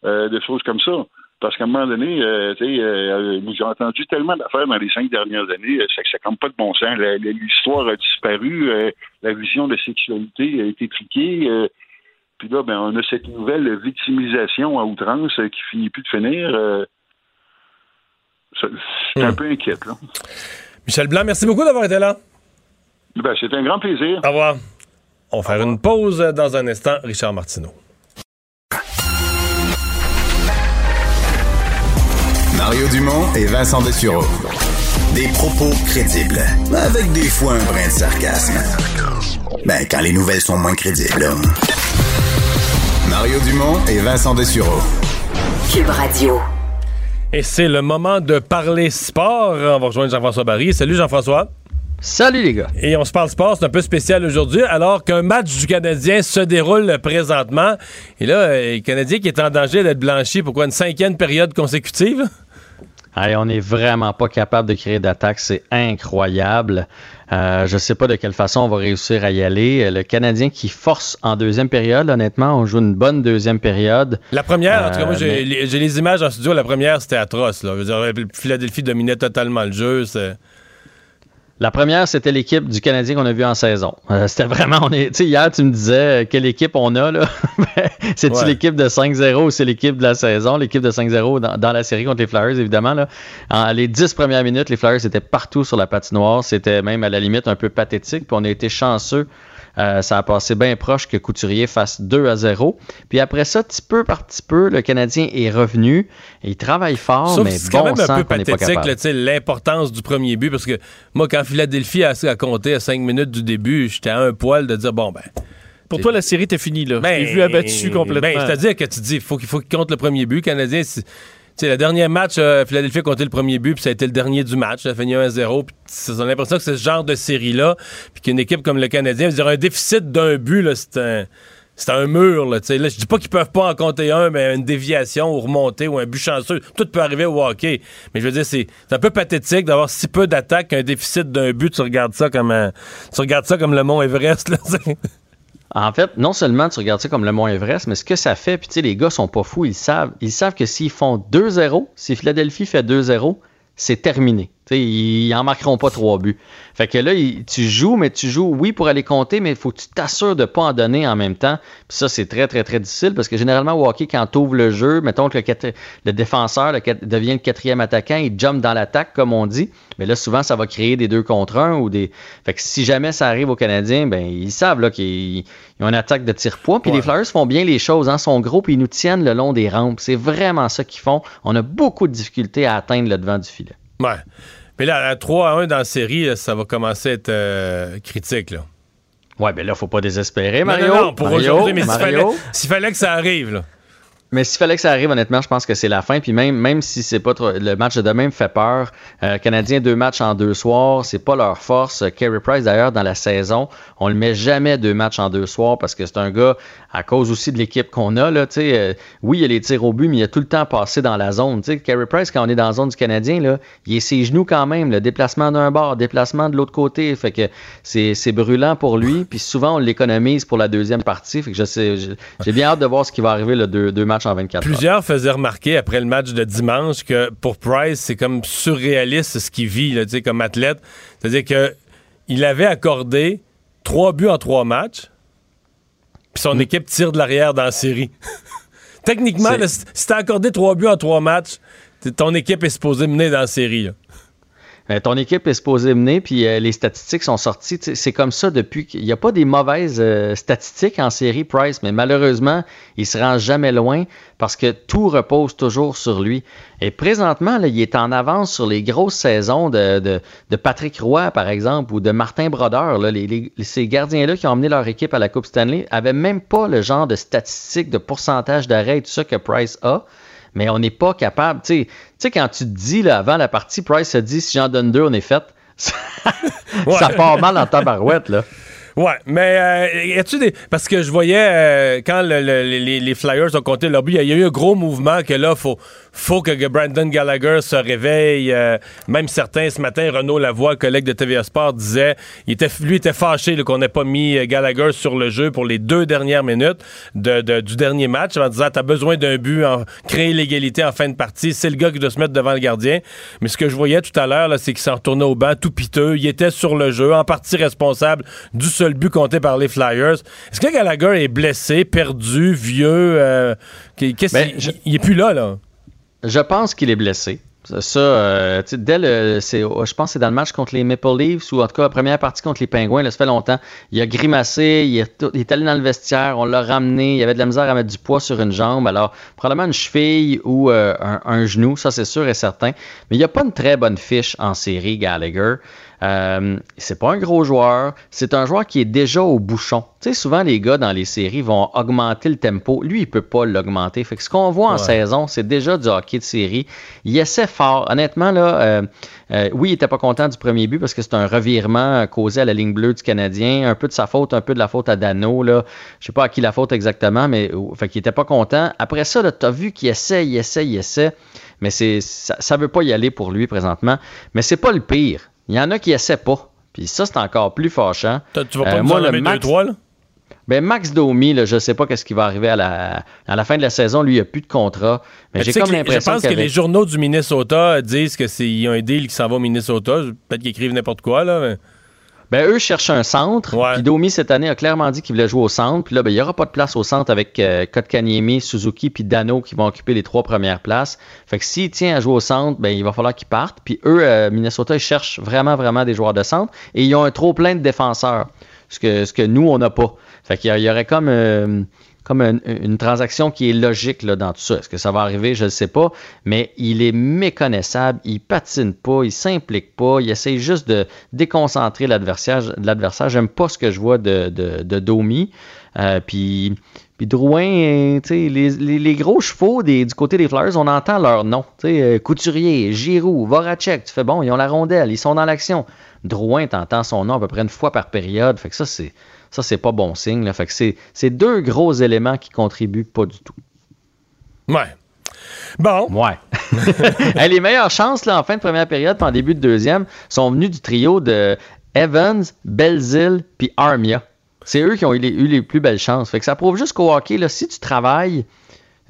euh, de choses comme ça. Parce qu'à un moment donné, j'ai entendu tellement d'affaires dans les cinq dernières années, ça compte pas de bon sens. L'histoire a disparu, la vision de sexualité a été triquée. puis là, ben, on a cette nouvelle victimisation à outrance qui finit plus de finir. Ça- c'est un Hmm. peu inquiète, là. Michel Blanc, merci beaucoup d'avoir été là. Ben, c'est un grand plaisir. Au revoir. On va faire une pause dans un instant. Richard Martineau. Mario Dumont et Vincent Dessureau. Des propos crédibles, avec des fois un brin de sarcasme. Ben, quand les nouvelles sont moins crédibles. Mario Dumont et Vincent Dessureau. Cube Radio. Et c'est le moment de parler sport. On va rejoindre Jean-François Barry. Salut Jean-François. Salut les gars. Et on se parle sport, c'est un peu spécial aujourd'hui, alors qu'un match du Canadien se déroule présentement. Et là, euh, le Canadien qui est en danger d'être blanchi pour quoi, une cinquième période consécutive? Hey, on n'est vraiment pas capable de créer d'attaque, c'est incroyable. Euh, je sais pas de quelle façon on va réussir à y aller. Le Canadien qui force en deuxième période, honnêtement, on joue une bonne deuxième période. La première, en tout cas, moi, Euh, j'ai mais- les, images en studio. La première, c'était atroce. Là. Je veux dire, Philadelphie dominait totalement le jeu. c'est- La première, c'était l'équipe du Canadien qu'on a vu en saison. Euh, c'était vraiment, on est, tu sais, hier, tu me disais euh, quelle équipe on a, là. Ben, C'est-tu Ouais. l'équipe de 5-0 ou c'est l'équipe de la saison? L'équipe de 5-0 dans, dans la série contre les Flyers, évidemment, là. En les 10 premières minutes, les Flyers étaient partout sur la patinoire. C'était même à la limite un peu pathétique. Puis on a été chanceux. Euh, ça a passé bien proche que Couturier fasse 2 à 0. Puis après ça, petit peu par petit peu, le Canadien est revenu. Et il travaille fort, Sauf mais c'est quand même un peu pathétique, l'importance du premier but. Parce que moi, quand Philadelphie a, a compté à 5 minutes du début, j'étais à un poil de dire bon, ben. Pour toi, la série était finie, là. Ben, Je l'ai vu abattu complètement. Ben, c'est-à-dire que tu dis, faut qu'il faut qu'il compte le premier but. Le Canadien, sais, le dernier match, euh, Philadelphie a compté le premier but, puis ça a été le dernier du match. Ça a fini 1-0. Puis a l'impression que c'est ce genre de série-là, puis qu'une équipe comme le Canadien, dire, un déficit d'un but, c'est un. C'est un mur, là. Là, je dis pas qu'ils peuvent pas en compter un, mais une déviation ou remontée ou un but chanceux, tout peut arriver au hockey. Mais je veux dire, c'est un peu pathétique d'avoir si peu d'attaques qu'un déficit d'un but, tu regardes ça comme un, tu regardes ça comme le Mont Everest, là. En fait, non seulement tu regardes ça comme le Mont Everest, mais ce que ça fait, puis tu sais, les gars sont pas fous, ils savent. Ils savent que s'ils font 2-0, si Philadelphie fait 2-0, c'est terminé. Ils en marqueront pas trois buts. Fait que là, tu joues, mais tu joues, oui, pour aller compter, mais il faut que tu t'assures de ne pas en donner en même temps. Puis ça, c'est très, très, très difficile parce que généralement, au hockey, quand tu ouvres le jeu, mettons que le, défenseur devient le quatrième attaquant, il jump dans l'attaque, comme on dit. Mais là, souvent, ça va créer des deux contre un ou des. Fait que si jamais ça arrive aux Canadiens, ben ils savent qu'ils ont une attaque de tir-poids. Puis les Flyers font bien les choses, hein, sont gros, puis ils nous tiennent le long des rampes. C'est vraiment ça qu'ils font. On a beaucoup de difficultés à atteindre le devant du filet. Ouais. Mais là, à 3 à 1 dans la série, ça va commencer à être euh, critique. Là. Ouais, mais là, faut pas désespérer, Mario. Non, non, pour aujourd'hui, mais s'il fallait, que ça arrive, là. Mais s'il fallait que ça arrive, honnêtement, je pense que c'est la fin. Puis même, même si c'est pas trop, le match de demain me fait peur. Euh, Canadiens deux matchs en deux soirs, c'est pas leur force. Kerry Price d'ailleurs dans la saison, on le met jamais deux matchs en deux soirs parce que c'est un gars à cause aussi de l'équipe qu'on a là. Tu sais, euh, oui, il y a les tirs au but, mais il a tout le temps passé dans la zone. Tu Carey Price quand on est dans la zone du Canadien là, il est ses genoux quand même. Le déplacement d'un bord, déplacement de l'autre côté, fait que c'est, c'est brûlant pour lui. Puis souvent on l'économise pour la deuxième partie. Fait que je sais, j'ai bien hâte de voir ce qui va arriver le deux, deux matchs en 24 Plusieurs faisaient remarquer après le match de dimanche que pour Price, c'est comme surréaliste ce qu'il vit là, comme athlète. C'est-à-dire que il avait accordé trois buts en trois matchs, puis son hmm. équipe tire de l'arrière dans la série. Techniquement, si t'as accordé trois buts en trois matchs, ton équipe est supposée mener dans la série. Euh, ton équipe est supposée mener, puis euh, les statistiques sont sorties. C'est comme ça depuis qu'il n'y a pas des mauvaises euh, statistiques en série Price, mais malheureusement, il se rend jamais loin parce que tout repose toujours sur lui. Et présentement, il est en avance sur les grosses saisons de, de, Patrick Roy, par exemple, ou de Martin Brodeur. Là, les, ces gardiens-là qui ont emmené leur équipe à la Coupe Stanley avaient même pas le genre de statistiques, de pourcentage d'arrêt, tout ça que Price a mais on n'est pas capable. Tu sais, quand tu te dis là, avant la partie, Price se dit si j'en donne deux, on est fait. ça part mal en tabarouette, là. Ouais, mais euh, y a-tu des. Parce que je voyais euh, quand les, Flyers ont compté leur but, il y, a eu un gros mouvement que là, faut, faut que Brandon Gallagher se réveille. Euh, même certains ce matin, Renaud Lavoie, collègue de TVA Sport, disait il était, lui était fâché qu'on n'ait pas mis Gallagher sur le jeu pour les deux dernières minutes de, du dernier match en disant t'as besoin d'un but, en, créer l'égalité en fin de partie. C'est le gars qui doit se mettre devant le gardien. Mais ce que je voyais tout à l'heure, c'est qu'il s'en retournait au banc tout piteux. Il était sur le jeu, en partie responsable du seul but compté par les Flyers. Est-ce que Gallagher est blessé, perdu, vieux? Euh, qu'est-ce ben, il, est plus là, là? Je pense qu'il est blessé. Ça, euh, dès le, je pense que c'est dans le match contre les Maple Leafs ou en tout cas la première partie contre les Pingouins, là, ça fait longtemps. Il a grimacé, il est, allé dans le vestiaire, on l'a ramené, il avait de la misère à mettre du poids sur une jambe. Alors, probablement une cheville ou euh, un, un, genou, ça c'est sûr et certain. Mais il n'y a pas une très bonne fiche en série, Gallagher. Euh, c'est pas un gros joueur, c'est un joueur qui est déjà au bouchon. Tu sais, souvent les gars dans les séries vont augmenter le tempo. Lui, il peut pas l'augmenter. Fait que ce qu'on voit en saison, c'est déjà du hockey de série. Il essaie fort. Honnêtement, là, euh, euh, oui, il était pas content du premier but parce que c'est un revirement causé à la ligne bleue du Canadien. Un peu de sa faute, un peu de la faute à Dano. Là. Je sais pas à qui la faute exactement, mais fait qu'il était pas content. Après ça, tu as vu qu'il essaie, il essaie, il essaie. Mais c'est ça, ça veut pas y aller pour lui présentement. Mais c'est pas le pire. Il y en a qui essaient pas. Puis ça, c'est encore plus fâchant. Tu vas pas euh, moi, le Max, 2 là? Ben Max Domi, là, je sais pas qu'est-ce qui va arriver à la, à la fin de la saison. Lui, il a plus de contrat. Mais, j'ai comme l'impression Je pense que les journaux du Minnesota disent que c'est y a un deal qui s'en va au Minnesota. Peut-être qu'ils écrivent n'importe quoi là. Mais... Ben, eux cherchent un centre. Puis Domi, cette année, a clairement dit qu'il voulait jouer au centre. Puis là, ben, il n'y aura pas de place au centre avec euh, Kotkaniemi, Suzuki puis Dano qui vont occuper les trois premières places. Fait que s'il tient à jouer au centre, ben, il va falloir qu'il parte. Puis eux, euh, Minnesota, ils cherchent vraiment, vraiment des joueurs de centre. Et ils ont un trop plein de défenseurs. Ce que, ce que nous, on n'a pas. Fait qu'il y, aurait comme... Euh, comme une, transaction qui est logique dans tout ça. Est-ce que ça va arriver? Je ne sais pas. Mais il est méconnaissable, il patine pas, il s'implique pas, il essaye juste de déconcentrer l'adversaire. L'adversaire, j'aime pas ce que je vois de, Domi. Euh, puis, Drouin, les, les, gros chevaux du côté des Flyers, on entend leur nom. Euh, Couturier, Giroud, Voracek, tu fais bon, ils ont la rondelle, ils sont dans l'action. Drouin, entends son nom à peu près une fois par période. Fait que ça, c'est ça, c'est pas bon signe. Là. Fait que c'est deux gros éléments qui contribuent pas du tout. Ouais. Bon. Ouais. les meilleures chances là, en fin de première période et en début de deuxième sont venues du trio de Evans, Belzil puis Armia. C'est eux qui ont eu les, plus belles chances. Fait que ça prouve juste qu'au hockey, là, si tu travailles,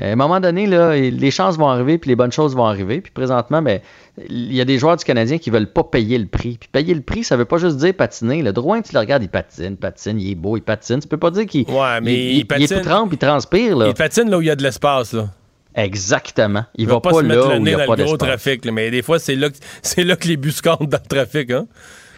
À un moment donné, là, les chances vont arriver, puis les bonnes choses vont arriver. Puis présentement, ben, il y a des joueurs du Canadien qui veulent pas payer le prix. Puis payer le prix, ça veut pas juste dire patiner. Le droit, tu le regardes, il patine, patine, il est beau, il patine. Tu peux pas dire qu'il ouais, mais il, il, est tout trempe, il transpire. Là. Il patine là où il y a de l'espace. là. Exactement. Il, il va, pas, pas, se là mettre le où il nez y a dans pas le gros trafic. là. Mais des fois, c'est là, que- c'est là que les bus comptent dans le trafic. Hein?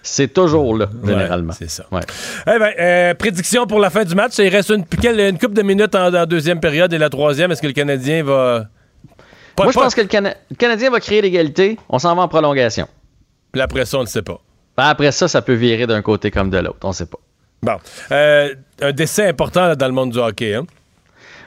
C'est toujours là, généralement. Ouais, c'est ça. Ouais. Eh ben, euh, prédiction pour la fin du match. Il reste une, une coupe de minutes en, en deuxième période et la troisième. Est-ce que le Canadien va. Pas- Moi, je pense que le, Cana- le Canadien va créer l'égalité. On s'en va en prolongation. Puis après ça, on ne sait pas. Ben, après ça, ça peut virer d'un côté comme de l'autre. On sait pas. Bon. Euh, un décès important là, dans le monde du hockey. Hein?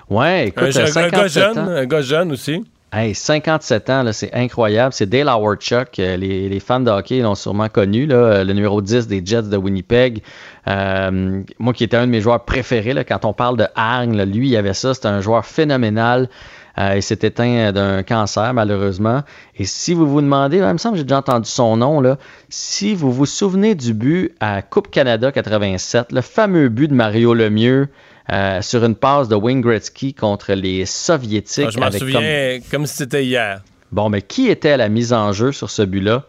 Ouais, écoute, Un, un 57 gars jeune, ans. un gars jeune aussi. Hey, 57 ans, c'est incroyable. C'est Dale Howardchuk. euh, Les, fans de hockey l'ont sûrement connu, là, euh, le numéro 10 des Jets de Winnipeg. Euh, moi qui étais un de mes joueurs préférés, là, quand on parle de hargne, lui, il avait ça. C'était un joueur phénoménal. Il s'est éteint d'un cancer, malheureusement. Et si vous vous demandez, il me semble que j'ai déjà entendu son nom, là, si vous vous souvenez du but à Coupe Canada 87, le fameux but de Mario Lemieux euh, sur une passe de Wayne Gretzky contre les Soviétiques. Ah, je m'en comme- souviens comme... si c'était hier. Bon, mais qui était à la mise en jeu sur ce but-là?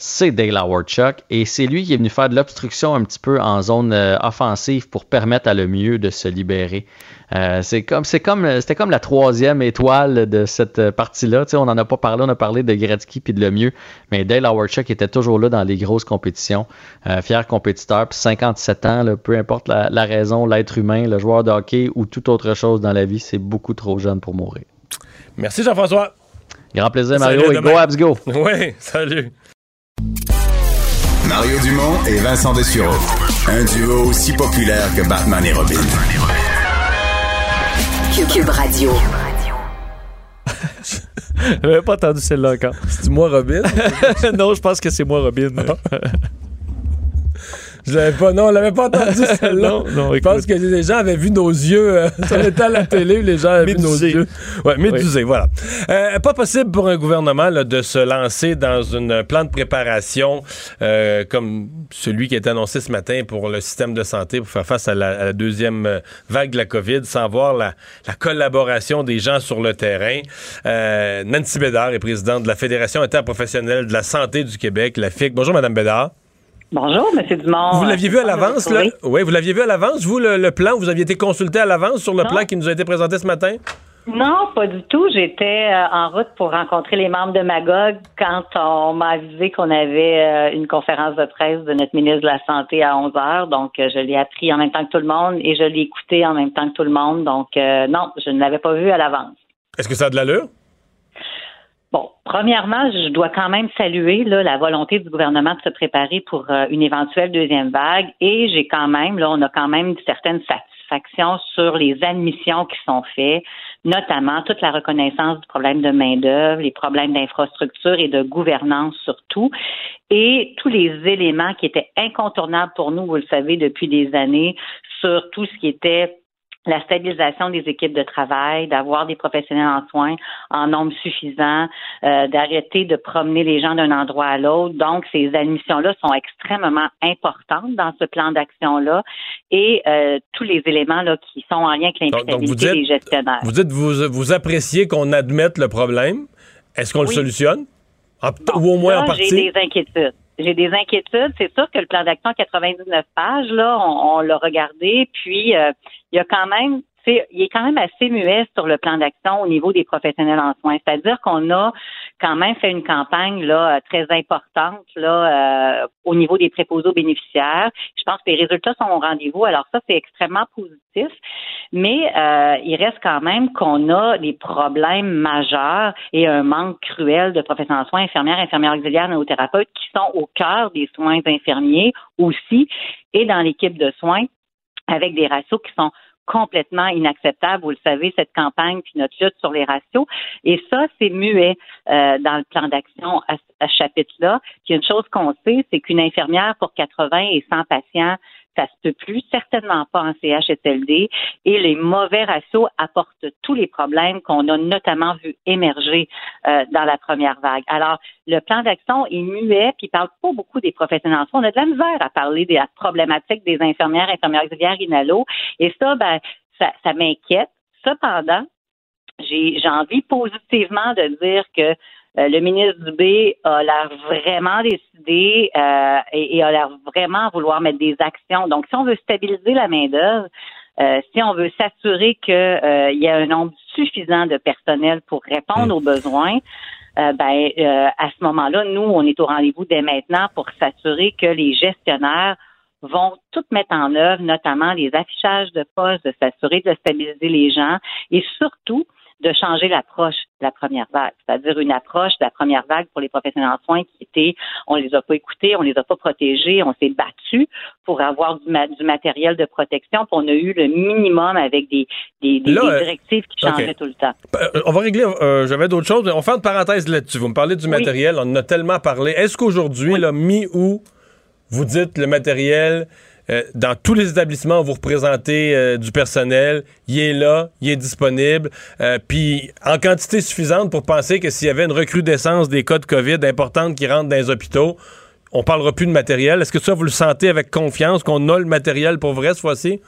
C'est Dale Howardchuk et c'est lui qui est venu faire de l'obstruction un petit peu en zone euh, offensive pour permettre à le mieux de se libérer. Euh, c'est comme, c'est comme, c'était comme la troisième étoile de cette partie-là. Tu sais, on n'en a pas parlé, on a parlé de Gretzky puis de Lemieux, mais Dale Howardchuk était toujours là dans les grosses compétitions. Euh, fier compétiteur, puis 57 ans, là, peu importe la, la raison, l'être humain, le joueur de hockey ou toute autre chose dans la vie, c'est beaucoup trop jeune pour mourir. Merci Jean-François. Grand plaisir, Mario, et demain. go Abs go! Oui, salut. Mario Dumont et Vincent Dessureau. Un duo aussi populaire que Batman et Robin. Cube Radio. J'avais pas entendu celle-là encore. C'est moi, Robin? non, je pense que c'est moi, Robin. Je l'avais pas, non, on l'avait pas entendu celle-là. Non, non, Je pense que les gens avaient vu nos yeux. euh, était à la télé, les gens avaient vu nos yeux. Ouais, médusés, voilà. Euh, pas possible pour un gouvernement là, de se lancer dans un plan de préparation euh, comme celui qui est annoncé ce matin pour le système de santé pour faire face à la, à la deuxième euh, vague de la COVID sans voir la, la collaboration des gens sur le terrain. Nancy Bédard est présidente de la Fédération interprofessionnelle de la santé du Québec, la FIC. Bonjour, Madame Bédard. Bonjour, M. Dumont. Vous l'aviez vu à Euh, l'avance, là? Oui, vous l'aviez vu à l'avance, vous, le, le plan? Vous aviez été consulté à l'avance sur le Non. plan qui nous a été présenté ce matin? Non, pas du tout. J'étais euh, en route pour rencontrer les membres de Magog quand on m'a avisé qu'on avait euh, une conférence de presse de notre ministre de la Santé à 11 heures. Donc, euh, je l'ai appris en même temps que tout le monde et je l'ai écouté en même temps que tout le monde. Donc, euh, non, je ne l'avais pas vu à l'avance. Est-ce que ça a de l'allure? Bon, premièrement, je dois quand même saluer la volonté du gouvernement de se préparer pour euh, une éventuelle deuxième vague. Et j'ai quand même, là, on a quand même certaines satisfactions sur les admissions qui sont faites, notamment toute la reconnaissance du problème de main-d'œuvre, les problèmes d'infrastructure et de gouvernance surtout, et tous les éléments qui étaient incontournables pour nous, vous le savez, depuis des années, sur tout ce qui était la stabilisation des équipes de travail, d'avoir des professionnels en soins en nombre suffisant, euh, d'arrêter de promener les gens d'un endroit à l'autre. Donc, ces admissions-là sont extrêmement importantes dans ce plan d'action-là et euh, tous les éléments là, qui sont en lien avec l'imputabilité des gestionnaires. Vous dites vous, vous appréciez qu'on admette le problème. Est-ce qu'on le solutionne? En- Bon, ou au moins là, en partie? J'ai des inquiétudes. J'ai des inquiétudes. C'est sûr que le plan d'action 99 pages, là, on, on l'a regardé, puis euh, il y a quand même, il est quand même assez muet sur le plan d'action au niveau des professionnels en soins. C'est-à-dire qu'on a quand même fait une campagne là très importante là euh, au niveau des préposés aux bénéficiaires. Je pense que les résultats sont au rendez-vous. Alors ça, c'est extrêmement positif. Mais euh, il reste quand même qu'on a des problèmes majeurs et un manque cruel de professionnels en soins, infirmières, infirmières auxiliaires, néothérapeutes qui sont au cœur des soins infirmiers aussi et dans l'équipe de soins avec des ratios qui sont complètement inacceptables. Vous le savez, cette campagne puis notre lutte sur les ratios. Et ça, c'est muet euh, dans le plan d'action à, à ce chapitre-là. Puis une chose qu'on sait, c'est qu'une infirmière pour 80 et 100 patients, ça se peut plus, certainement pas en CHSLD. Et les mauvais ratios apportent tous les problèmes qu'on a notamment vu émerger euh, dans la première vague. Alors, le plan d'action est muet, puis il parle pas beaucoup des professionnels. On a de la misère à parler de la problématique des infirmières, infirmières auxiliaires inhalo. Et ça, ben, ça, ça m'inquiète. Cependant, j'ai envie positivement de dire que le ministre Dubé a l'air vraiment décidé euh, et, a l'air vraiment vouloir mettre des actions. Donc, si on veut stabiliser la main-d'œuvre, euh, si on veut s'assurer qu'il y a un nombre suffisant de personnel pour répondre aux besoins, ben à ce moment-là, nous, on est au rendez-vous dès maintenant pour s'assurer que les gestionnaires vont tout mettre en œuvre, notamment les affichages de postes, de s'assurer de stabiliser les gens et surtout de changer l'approche de la première vague, c'est-à-dire une approche de la première vague pour les professionnels en soins qui était, on les a pas écoutés, on les a pas protégés, on s'est battu pour avoir du, du, matériel de protection, puis on a eu le minimum avec des, des, des, euh, directives qui changeaient tout le temps. Euh, on va régler, euh, j'avais d'autres choses, on va faire une parenthèse là-dessus. Vous me parlez du matériel, on en a tellement parlé. Est-ce qu'aujourd'hui, oui. mi-août, vous dites le matériel, euh, dans tous les établissements où vous représentez euh, du personnel, il est là, il est disponible, euh, puis en quantité suffisante pour penser que s'il y avait une recrudescence des cas de COVID importante qui rentrent dans les hôpitaux, on parlera plus de matériel. Est-ce que ça, vous le sentez avec confiance qu'on a le matériel pour vrai cette fois-ci?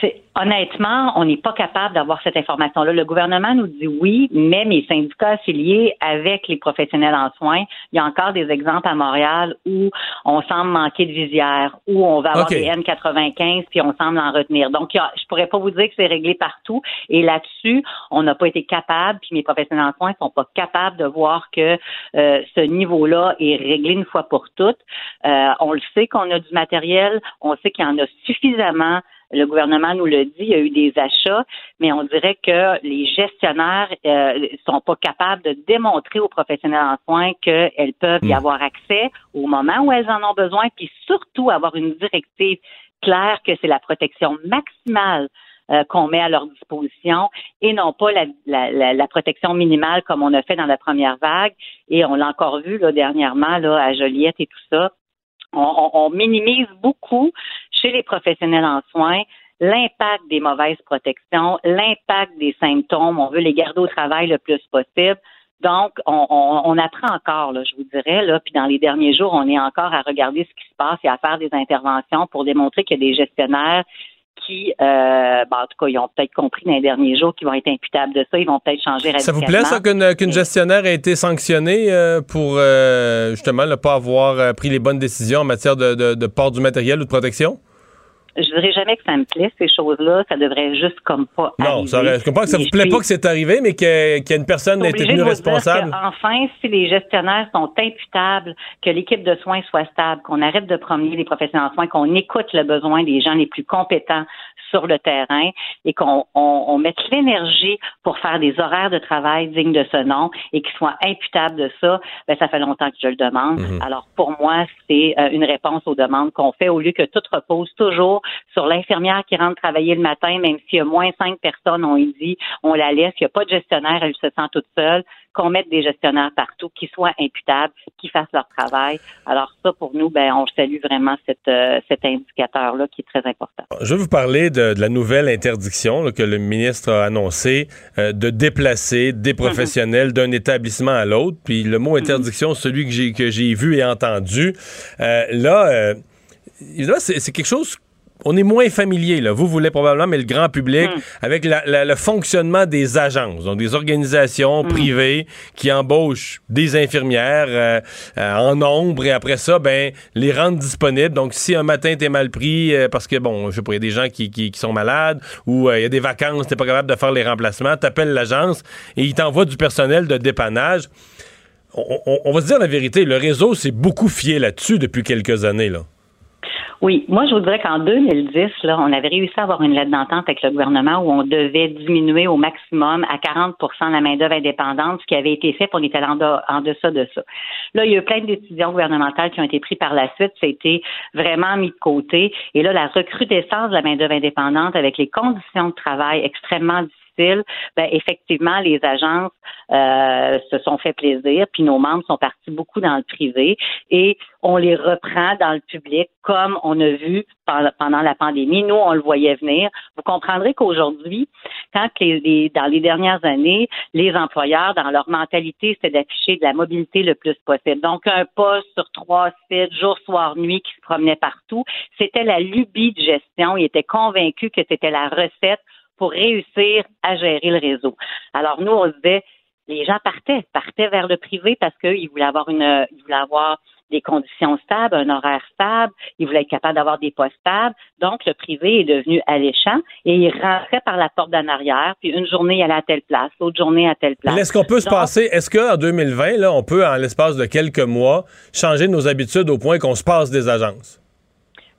C'est honnêtement, on n'est pas capable d'avoir cette information-là. Le gouvernement nous dit oui, mais mes syndicats affiliés avec les professionnels en soins, il y a encore des exemples à Montréal où on semble manquer de visière, où on va avoir des N95 puis on semble en retenir. Donc, je je pourrais pas vous dire que c'est réglé partout. Et là-dessus, on n'a pas été capable, puis mes professionnels en soins sont pas capables de voir que euh, ce niveau-là est réglé une fois pour toutes. Euh, on le sait qu'on a du matériel, on sait qu'il y en a suffisamment le gouvernement nous le dit, il y a eu des achats, mais on dirait que les gestionnaires euh, sont pas capables de démontrer aux professionnels en soins qu'elles peuvent y hmm. avoir accès au moment où elles en ont besoin, puis surtout avoir une directive claire que c'est la protection maximale euh, qu'on met à leur disposition et non pas la, la, la, protection minimale comme on a fait dans la première vague. Et on l'a encore vu là, dernièrement là, à Joliette et tout ça on, minimise beaucoup chez les professionnels en soins l'impact des mauvaises protections, l'impact des symptômes. On veut les garder au travail le plus possible. Donc, on, apprend encore, là, je vous dirais, là, puis dans les derniers jours, on est encore à regarder ce qui se passe et à faire des interventions pour démontrer qu'il y a des gestionnaires qui, euh, ben, en tout cas, ils ont peut-être compris dans les derniers jours qu'ils vont être imputables de ça, ils vont peut-être changer radicalement. Ça vous plaît, ça, qu'une gestionnaire ait été sanctionnée euh, pour, euh, justement, ne pas avoir pris les bonnes décisions en matière de port du matériel ou de protection? Je dirais jamais que ça me plaît, ces choses-là. Ça devrait juste comme pas non, ça, je comprends que ça vous plaît pas que c'est arrivé, mais qu'il y, a une personne ait été tenue responsable. enfin, si les gestionnaires sont imputables, que l'équipe de soins soit stable, qu'on arrête de promener les professionnels en soins, qu'on écoute le besoin des gens les plus compétents sur le terrain et qu'on on, mette l'énergie pour faire des horaires de travail dignes de ce nom et qu'ils soient imputables de ça, ben, ça fait longtemps que je le demande. Mhm. Alors, pour moi, c'est euh, une réponse aux demandes qu'on fait au lieu que tout repose toujours sur l'infirmière qui rentre travailler le matin, même s'il y a moins cinq personnes, on dit, on la laisse, il n'y a pas de gestionnaire, elle se sent toute seule, qu'on mette des gestionnaires partout, qui soient imputables, qui fassent leur travail. Alors ça, pour nous, ben, on salue vraiment euh, cet indicateur-là qui est très important. Je vais vous parler de, la nouvelle interdiction que le ministre a annoncée euh, de déplacer des professionnels d'un établissement à l'autre. Puis le mot interdiction, celui que j'ai que j'ai vu et entendu, euh, là, c'est quelque chose on est moins familier, là. Vous voulez probablement, mais le grand public, hmm. avec le fonctionnement des agences, donc des organisations hmm. privées qui embauchent des infirmières euh, euh, en nombre et après ça, ben, les rendent disponibles. Donc, si un matin t'es mal pris euh, parce que, bon, je sais pas, il y a des gens qui, qui, sont malades ou il y a des vacances, t'es pas capable de faire les remplacements, t'appelles l'agence et ils t'envoient du personnel de dépannage. On, on va se dire la vérité, le réseau s'est beaucoup fié là-dessus depuis quelques années, là. Oui, moi je voudrais qu'en 2010, là, on avait réussi à avoir une lettre d'entente avec le gouvernement où on devait diminuer au maximum à 40 la main-d'œuvre indépendante, ce qui avait été fait, pour on en deçà de ça. Là, il y a eu plein de décisions gouvernementales qui ont été prises par la suite, ça a été vraiment mis de côté. Et là, la recrudescence de la main-d'œuvre indépendante avec les conditions de travail extrêmement difficiles ben, effectivement, les agences euh, se sont fait plaisir, puis nos membres sont partis beaucoup dans le privé et on les reprend dans le public comme on a vu pendant la pandémie. Nous, on le voyait venir. Vous comprendrez qu'aujourd'hui, quand les, dans les dernières années, les employeurs, dans leur mentalité, c'était d'afficher de la mobilité le plus possible. Donc, un poste sur trois sites, jour, soir, nuit, qui se promenait partout, c'était la lubie de gestion. Ils étaient convaincus que c'était la recette pour réussir à gérer le réseau. Alors nous, on se disait, les gens partaient, partaient vers le privé parce qu'ils voulaient avoir une, ils voulaient avoir des conditions stables, un horaire stable, ils voulaient être capables d'avoir des postes stables. Donc, le privé est devenu alléchant et il rentrait par la porte d'en arrière, puis une journée, il allait à telle place, l'autre journée à telle place. Est-ce qu'on peut se passer, est-ce qu'en 2020, là, on peut, en l'espace de quelques mois, changer nos habitudes au point qu'on se passe des agences?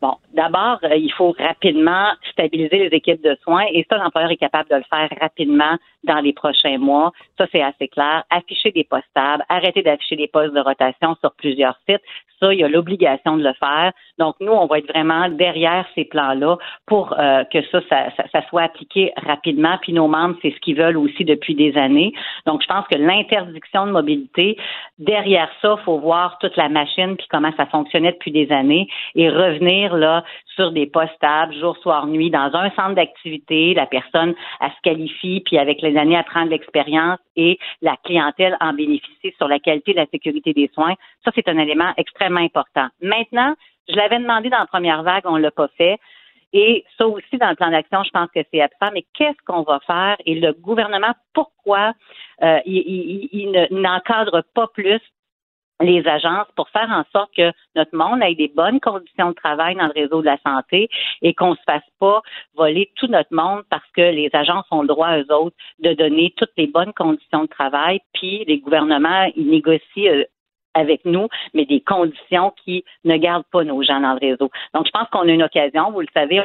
Bon, d'abord, euh, il faut rapidement stabiliser les équipes de soins et ça, l'employeur est capable de le faire rapidement dans les prochains mois. Ça, c'est assez clair. Afficher des postes stables, arrêter d'afficher des postes de rotation sur plusieurs sites. Il y a l'obligation de le faire. Donc, nous, on va être vraiment derrière ces plans-là pour euh, que ça, ça, ça, soit appliqué rapidement. Puis nos membres, c'est ce qu'ils veulent aussi depuis des années. Donc, je pense que l'interdiction de mobilité, derrière ça, faut voir toute la machine puis comment ça fonctionnait depuis des années et revenir là sur des postes stables, jour, soir, nuit, dans un centre d'activité. La personne, elle se qualifie, puis avec les années à prendre l'expérience et la clientèle en bénéficie sur la qualité de la sécurité des soins. Ça, c'est un élément extrêmement important. Maintenant, je l'avais demandé dans la première vague, on l'a pas fait. Et ça aussi, dans le plan d'action, je pense que c'est absent. Mais qu'est-ce qu'on va faire? Et le gouvernement, pourquoi euh, il, il n'encadre pas plus les agences pour faire en sorte que notre monde ait des bonnes conditions de travail dans le réseau de la santé et qu'on ne se fasse pas voler tout notre monde parce que les agences ont le droit, eux autres, de donner toutes les bonnes conditions de travail, puis les gouvernements, ils négocient euh, avec nous, mais des conditions qui ne gardent pas nos gens dans le réseau. Donc, je pense qu'on a une occasion, vous le savez,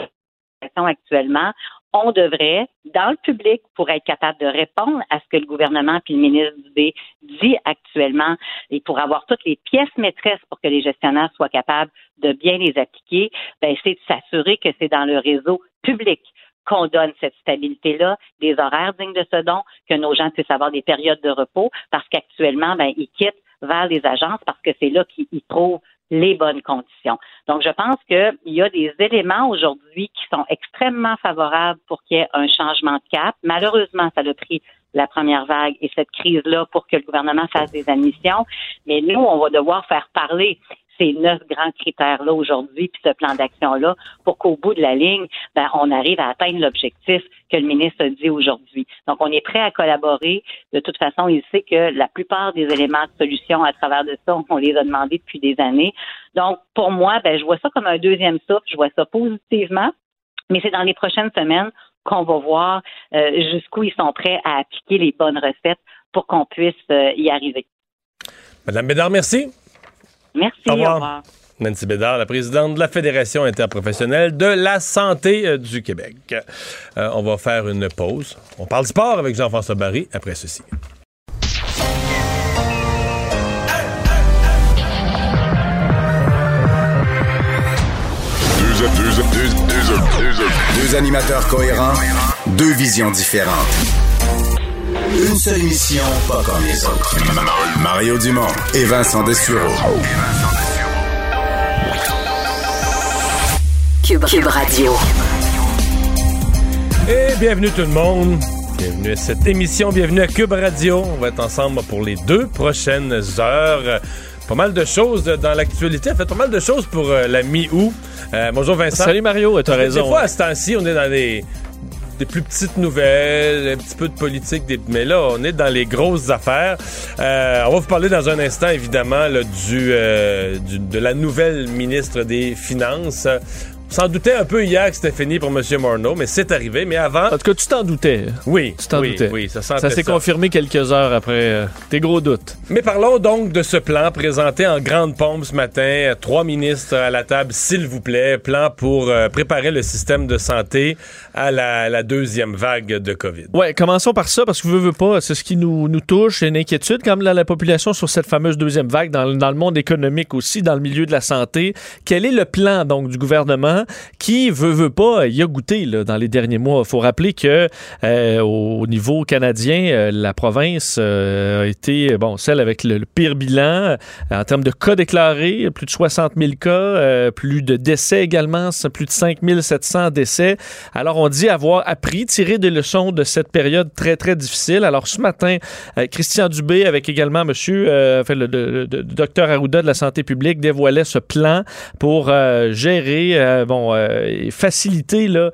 actuellement, on devrait, dans le public, pour être capable de répondre à ce que le gouvernement puis le ministre Dubé dit actuellement et pour avoir toutes les pièces maîtresses pour que les gestionnaires soient capables de bien les appliquer, ben, c'est de s'assurer que c'est dans le réseau public qu'on donne cette stabilité-là, des horaires dignes de ce don, que nos gens puissent avoir des périodes de repos, parce qu'actuellement, ben, ils quittent vers les agences parce que c'est là qu'ils trouvent les bonnes conditions. Donc, je pense qu'il y a des éléments aujourd'hui qui sont extrêmement favorables pour qu'il y ait un changement de cap. Malheureusement, ça a pris la première vague et cette crise-là pour que le gouvernement fasse des admissions. Mais nous, on va devoir faire parler ces neuf grands critères-là aujourd'hui, puis ce plan d'action-là, pour qu'au bout de la ligne, ben, on arrive à atteindre l'objectif que le ministre dit aujourd'hui. Donc, on est prêt à collaborer. De toute façon, il sait que la plupart des éléments de solution à travers de ça, on les a demandés depuis des années. Donc, pour moi, ben, je vois ça comme un deuxième souffle. Je vois ça positivement. Mais c'est dans les prochaines semaines qu'on va voir euh, jusqu'où ils sont prêts à appliquer les bonnes recettes pour qu'on puisse euh, y arriver. Madame Bédard, merci. Merci. Au revoir. Nancy Bédard, la présidente de la Fédération interprofessionnelle de la santé euh, du Québec. Euh, on va faire une pause. On parle sport avec Jean-François Barry après ceci. Deux, animateurs cohérents, deux visions différentes. Une seule émission, pas comme les autres. Mario Dumont et Vincent Dessureau. Cube, Cube Radio. Et bienvenue tout le monde. Bienvenue à cette émission, bienvenue à Cube Radio. On va être ensemble pour les deux prochaines heures. Pas mal de choses dans l'actualité. fait pas mal de choses pour euh, la mi-août. Euh, bonjour Vincent. Salut Mario, tu as raison. Des fois, à ce temps-ci, on est dans des des plus petites nouvelles, un petit peu de politique, mais là, on est dans les grosses affaires. Euh, on va vous parler dans un instant, évidemment, euh, du, de la nouvelle ministre des Finances. On s'en doutait un peu hier que c'était fini pour M. Morneau, mais c'est arrivé. Mais avant. En tout cas, tu t'en doutais. Oui. Tu t'en oui, doutais. Oui, ça, ça s'est confirmé quelques heures après euh, tes gros doutes. Mais parlons donc de ce plan présenté en grande pompe ce matin. Trois ministres à la table, s'il vous plaît. Plan pour euh, préparer le système de santé à la, deuxième vague de COVID. Ouais, commençons par ça, parce que vous veux, pas, c'est ce qui nous, nous touche, une inquiétude comme la, la population sur cette fameuse deuxième vague dans, le monde économique aussi, dans le milieu de la santé. Quel est le plan donc du gouvernement? qui veut veut pas y a goûté là, dans les derniers mois? Il faut rappeler que euh, au niveau canadien, euh, la province euh, a été bon celle avec le, pire bilan en termes de cas déclarés, plus de 60 000 cas, plus de décès également, plus de 5 700 décès. Alors on dit avoir appris, tiré des leçons de cette période très très difficile. Alors ce matin, Christian Dubé avec également Monsieur, enfin, le, docteur Arruda de la santé publique dévoilait ce plan pour gérer bon, faciliter là,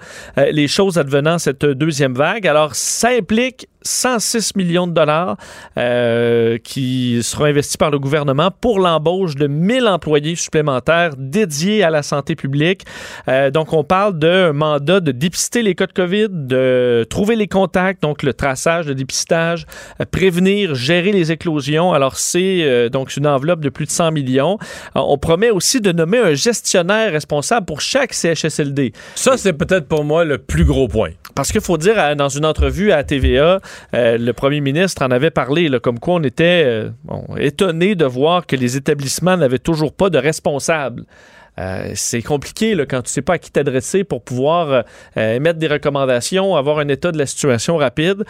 les choses advenant cette deuxième vague. Alors, ça implique 106 millions de dollars euh, qui seront investis par le gouvernement pour l'embauche de 1000 employés supplémentaires dédiés à la santé publique. Euh, donc, on parle d'un mandat de dépister les cas de COVID, de trouver les contacts, donc le traçage, le dépistage, euh, prévenir, gérer les éclosions. Alors, c'est donc une enveloppe de plus de 100 millions. on promet aussi de nommer un gestionnaire responsable pour chaque CHSLD. Ça, c'est peut-être pour moi le plus gros point. Parce qu'il faut dire, dans une entrevue à TVA, euh, le premier ministre en avait parlé, comme quoi on était euh, étonné de voir que les établissements n'avaient toujours pas de responsable. Euh, c'est compliqué là, quand tu sais pas à qui t'adresser pour pouvoir euh, euh, émettre des recommandations, avoir un état de la situation rapide.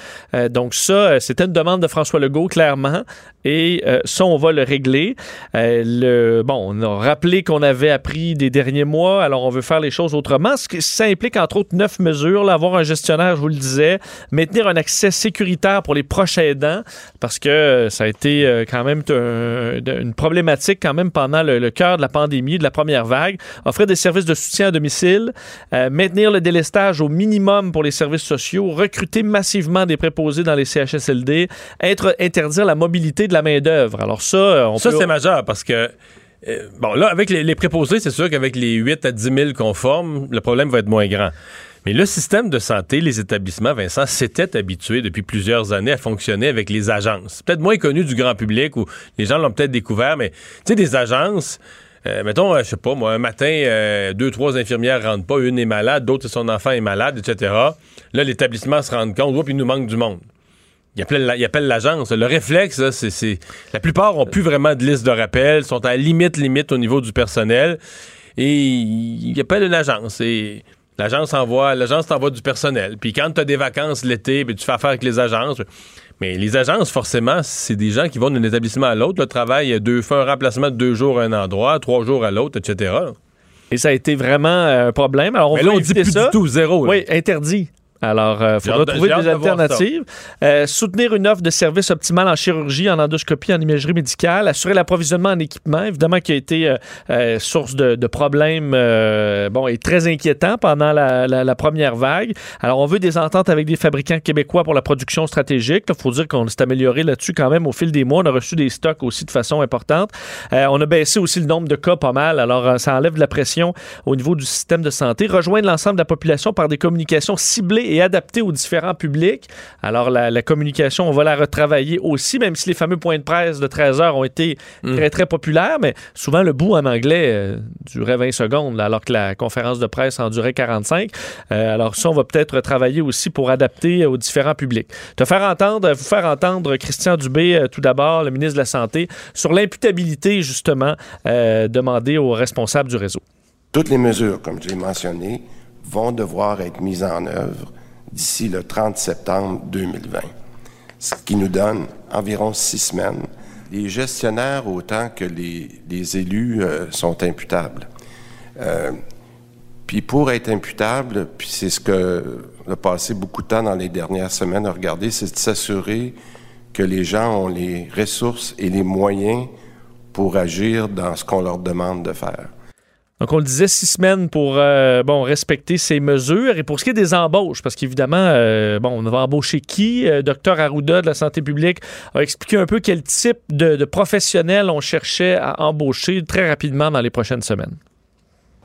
donc ça, c'était une demande de François Legault, clairement, et ça, on va le régler. le, bon, on a rappelé qu'on avait appris des derniers mois, alors on veut faire les choses autrement. Ça implique, entre autres, neuf mesures. Avoir un gestionnaire, je vous le disais, maintenir un accès sécuritaire pour les proches aidants, parce que ça a été quand même une problématique quand même pendant le, le cœur de la pandémie, de la première vague offrir des services de soutien à domicile, euh, maintenir le délestage au minimum pour les services sociaux, recruter massivement des préposés dans les CHSLD, être, interdire la mobilité de la main-d'œuvre. Alors ça, euh, on Ça, c'est majeur parce que euh, bon, là, avec les, préposés, c'est sûr qu'avec les 8 à 10 000 qu'on forme, le problème va être moins grand. Mais le système de santé, les établissements, Vincent, s'étaient habitués depuis plusieurs années à fonctionner avec les agences. Peut-être moins connu du grand public ou les gens l'ont peut-être découvert, mais tu sais, des agences, euh, mettons, euh, je sais pas, moi, un matin, euh, deux, trois infirmières rentrent pas, une est malade, d'autres, son enfant est malade, etc. Là, l'établissement se rend compte, puis il nous manque du monde. Il appelle, l'agence. Le réflexe, c'est, La plupart ont plus vraiment de liste de rappel, sont à limite, limite au niveau du personnel. Et ils appellent une agence. Et l'agence envoie, l'agence t'envoie du personnel. Puis quand tu as des vacances l'été, tu fais affaire avec les agences. Mais les agences, forcément, c'est des gens qui vont d'un établissement à l'autre. Le travail, deux, fait un remplacement de deux jours à un endroit, trois jours à l'autre, etc. Et ça a été vraiment euh, un problème. Alors, on Mais là, on dit plus du tout zéro. Oui, interdit. Alors, il euh, faudra trouver des alternatives. Euh, soutenir une offre de service optimale en chirurgie, en endoscopie, en imagerie médicale. Assurer l'approvisionnement en équipement, évidemment, qui a été euh, source de, problèmes bon, et très inquiétant pendant la, première vague. Alors, on veut des ententes avec des fabricants québécois pour la production stratégique. Il faut dire qu'on s'est amélioré là-dessus quand même au fil des mois. On a reçu des stocks aussi de façon importante. on a baissé aussi le nombre de cas pas mal. Alors, ça enlève de la pression au niveau du système de santé. Rejoindre l'ensemble de la population par des communications ciblées et adapté aux différents publics. Alors, la, communication, on va la retravailler aussi, même si les fameux points de presse de 13 heures ont été mm. très, très populaires, mais souvent, le bout en anglais euh, durait 20 secondes, alors que la conférence de presse en durait 45. Euh, alors, ça, on va peut-être travailler aussi pour adapter aux différents publics. Te faire entendre, vous faire entendre Christian Dubé, euh, tout d'abord, le ministre de la Santé, sur l'imputabilité, justement, demandée aux responsables du réseau. Toutes les mesures, comme je l'ai mentionné, vont devoir être mises en œuvre d'ici le 30 septembre 2020, ce qui nous donne environ six semaines. Les gestionnaires, autant que les, élus, euh, sont imputables. Euh, puis pour être imputable, puis c'est ce que a passé beaucoup de temps dans les dernières semaines à regarder, c'est de s'assurer que les gens ont les ressources et les moyens pour agir dans ce qu'on leur demande de faire. Donc, on le disait, six semaines pour euh, bon, respecter ces mesures. Et pour ce qui est des embauches, parce qu'évidemment, euh, bon, on va embaucher qui? Euh, docteur Arruda de la santé publique a expliqué un peu quel type de, professionnels on cherchait à embaucher très rapidement dans les prochaines semaines.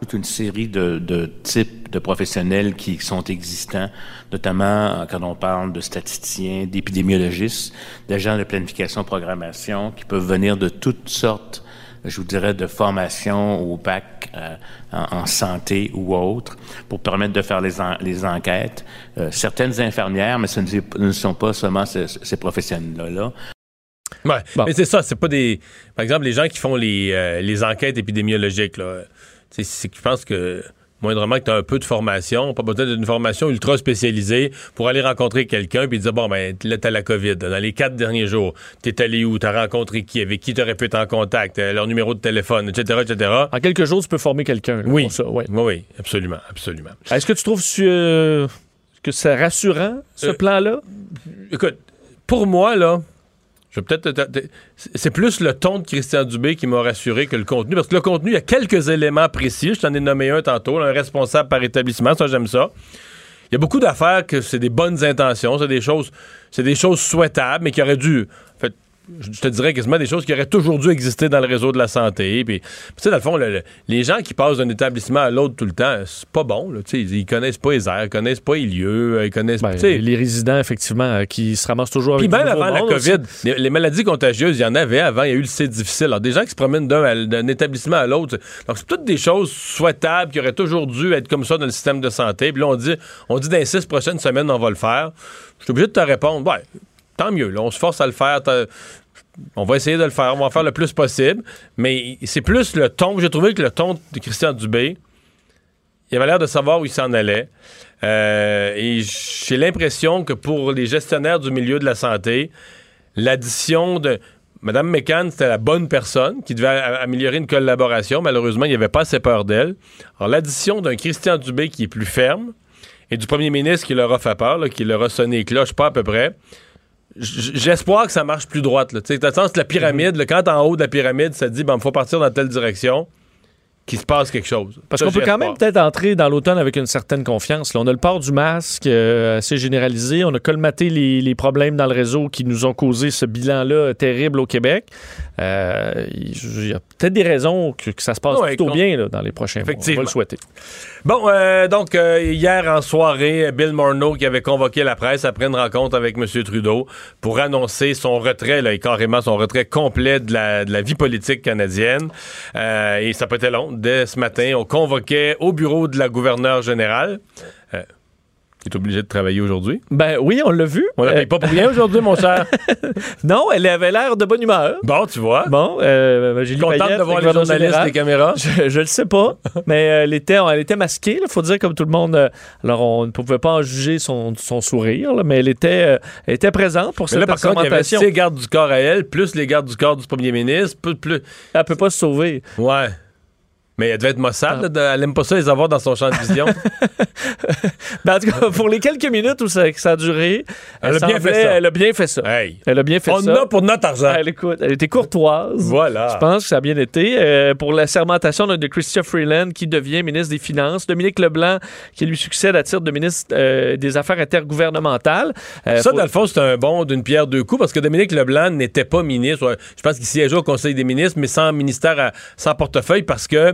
Toute une série de, de types de professionnels qui sont existants, notamment quand on parle de statisticiens, d'épidémiologistes, d'agents de planification, programmation, qui peuvent venir de toutes sortes je vous dirais, de formation au bac euh, en, santé ou autre, pour permettre de faire les, les enquêtes. Euh, certaines infirmières, mais ce ne, sont pas seulement ces, professionnels-là. Ouais, mais c'est ça, c'est pas des... Par exemple, les gens qui font les, euh, les enquêtes épidémiologiques, là, c'est, je pense que moindrement que tu as un peu de formation, pas besoin d'une formation ultra spécialisée pour aller rencontrer quelqu'un puis dire bon ben là t'as la COVID dans les quatre derniers jours, t'es allé où, t'as rencontré qui, avec qui t'aurais pu être en contact, euh, leur numéro de téléphone, etc., etc. En quelques jours tu peux former quelqu'un. Oui. ça, oui, oui, absolument, absolument. Est-ce que tu trouves euh, que c'est rassurant ce euh, plan-là? Écoute, pour moi là, Je peut-être. C'est plus le ton de Christian Dubé qui m'a rassuré que le contenu. Parce que le contenu, il y a quelques éléments précis. Je t'en ai nommé un tantôt, un responsable par établissement. Ça, j'aime ça. Il y a beaucoup d'affaires que c'est des bonnes intentions, c'est des choses, c'est des choses souhaitables, mais qui auraient dû. Je te dirais quasiment des choses qui auraient toujours dû exister dans le réseau de la santé. Puis, tu sais, dans le fond, le- le- les gens qui passent d'un établissement à l'autre tout le temps, c'est pas bon. Là, ils, connaissent pas les airs, ils connaissent pas les lieux, euh, ils connaissent. Ben, les résidents, effectivement, euh, qui se ramassent toujours puis avec même du nouveau avant la. COVID, les, les maladies contagieuses, il y en avait avant, il y a eu le C difficile. Alors, des gens qui se promènent d'un établissement à l'autre. Donc, c'est toutes des choses souhaitables qui auraient toujours dû être comme ça dans le système de santé. Puis là, on dit, on dit dans les six prochaines semaines, on va le faire. Je suis obligé de te répondre, ouais, tant mieux. Là, on se force à le faire. On va essayer de le faire. On va en faire le plus possible. Mais c'est plus le ton. J'ai trouvé que le ton de Christian Dubé, il avait l'air de savoir où il s'en allait. Euh, et j'ai l'impression que pour les gestionnaires du milieu de la santé, l'addition de. Mme McCann, c'était la bonne personne qui devait améliorer une collaboration. Malheureusement, il n'y avait pas assez peur d'elle. Alors, l'addition d'un Christian Dubé qui est plus ferme et du premier ministre qui leur a fait peur, qui leur a sonné les cloches, pas à peu près. J'espère que ça marche plus droite. Tu sais, la pyramide, là, quand en haut de la pyramide, ça dit, ben, il faut partir dans telle direction, qu'il se passe quelque chose. Parce qu'on peut quand même peut-être entrer dans l'automne avec une certaine confiance. Là, on a le port du masque euh, assez généralisé. On a colmaté les, les problèmes dans le réseau qui nous ont causé ce bilan-là terrible au Québec. Euh, Il y a peut-être des raisons que, que ça se passe Ouais, plutôt bien là, dans les prochains mois. On va le souhaiter. Bon, euh, donc, hier en soirée, Bill Morneau qui avait convoqué la presse après une rencontre avec M. Trudeau pour annoncer son retrait, là, et carrément son retrait complet de la, de la vie politique canadienne. Et ça peut être long. Dès ce matin, on convoquait au bureau de la gouverneure générale. Euh, qui est obligé de travailler aujourd'hui? Ben oui, on l'a vu. On la Euh, paye pas pour rien aujourd'hui, mon cher. non, elle avait l'air de bonne humeur. Bon, tu vois. Bon, euh, Julie Contente Payette, de voir les journalistes, les caméras. Je, je le sais pas, mais euh, elle, était, elle était masquée, il faut dire, comme tout le monde. euh, alors, on ne pouvait pas en juger son, son sourire, là, mais elle était, euh, elle était présente pour Mais cette là, par contre, il y avait ses gardes du corps à elle, plus les gardes du corps du premier ministre, plus... plus... Elle peut pas se sauver. Ouais. Mais elle devait être maussade, là, de- elle aime pas ça les avoir dans son champ de vision. Ben, en tout cas, pour les quelques minutes où ça, que ça a duré, Elle a bien fait ça. Elle a bien fait ça. hey, Elle a bien fait on ça. a pour notre argent. Elle, écoute, elle était courtoise. Voilà. Je pense que ça a bien été. Euh, pour la sermentation de, Christian Freeland, qui devient ministre des Finances. Dominique Leblanc, qui lui succède à titre de ministre euh, des Affaires intergouvernementales. Euh, Ça, faut- dans le fond, c'est un bon d'une pierre deux coups parce que Dominique Leblanc n'était pas ministre. Je pense qu'il siégeait au Conseil des ministres, mais sans ministère, à- sans portefeuille parce que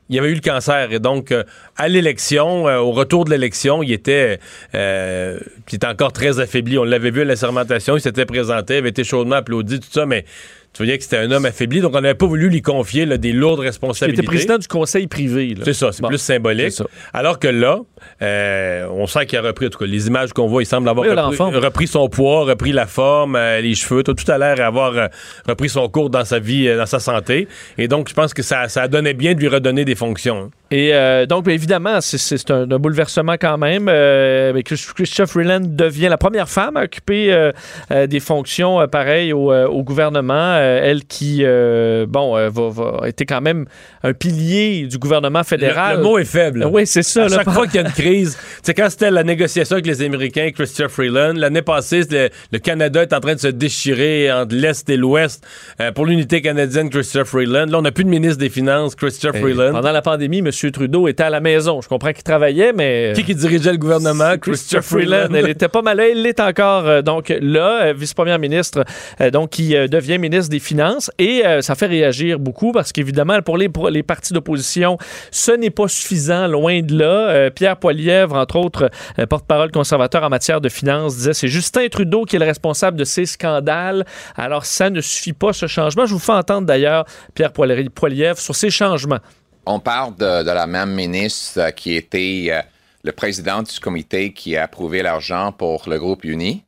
il avait eu le cancer. Et donc, euh, à l'élection, euh, au retour de l'élection, il était, euh, il était encore très affaibli. On l'avait vu à la sermentation, il s'était présenté, il avait été chaudement applaudi, tout ça, mais tu voyais que c'était un homme affaibli. Donc, on n'avait pas voulu lui confier là, des lourdes responsabilités. était président du conseil privé. C'est ça, c'est Bon. plus symbolique. Ça. Alors que là, euh, on sent qu'il a repris, en tout cas, les images qu'on voit, il semble avoir Oui, il repris, repris son poids, repris la forme, euh, les cheveux, tout, tout a l'air avoir euh, repris son cours dans sa vie, dans sa santé. Et donc, je pense que ça, ça donnait bien de lui redonner des fonctions. Et euh, donc, évidemment, c'est- c'est un, un bouleversement quand même. Euh, Christophe Freeland devient la première femme à occuper euh, euh, des fonctions euh, pareilles au, euh, au gouvernement. Euh, elle qui, euh, bon, euh, va, va- était quand même un pilier du gouvernement Le, fédéral. le mot est faible. Oui, c'est ça. À là. chaque fois qu'il y a une crise, c'est quand c'était la négociation avec les Américains, Christopher Freeland, l'année passée, c'était- le, Canada est en train de se déchirer entre l'Est et l'Ouest euh, pour l'unité canadienne, Christopher Freeland. Là, on n'a plus de ministre des Finances, Christopher Et Freeland. Pendant la pandémie, M. Trudeau était à la maison. Je comprends qu'il travaillait, mais... Qui qui dirigeait le gouvernement? Christopher Freeland. Elle était pas mal. Elle l'est encore. euh, donc là, euh, vice-première ministre, euh, donc qui euh, devient ministre des Finances. Et euh, ça fait réagir beaucoup parce qu'évidemment, pour les, pour les partis d'opposition, ce n'est pas suffisant, loin de là. Euh, Pierre Poilièvre, entre autres, euh, porte-parole conservateur en matière de finances, disait c'est Justin Trudeau qui est le responsable de ces scandales. Alors ça ne suffit pas, ce changement. Je vous fais entendre d'ailleurs Pierre Poili- Poilièvre sur ces changements. On parle de, la même ministre euh, qui était euh, le président du comité qui a approuvé l'argent pour le groupe Uni,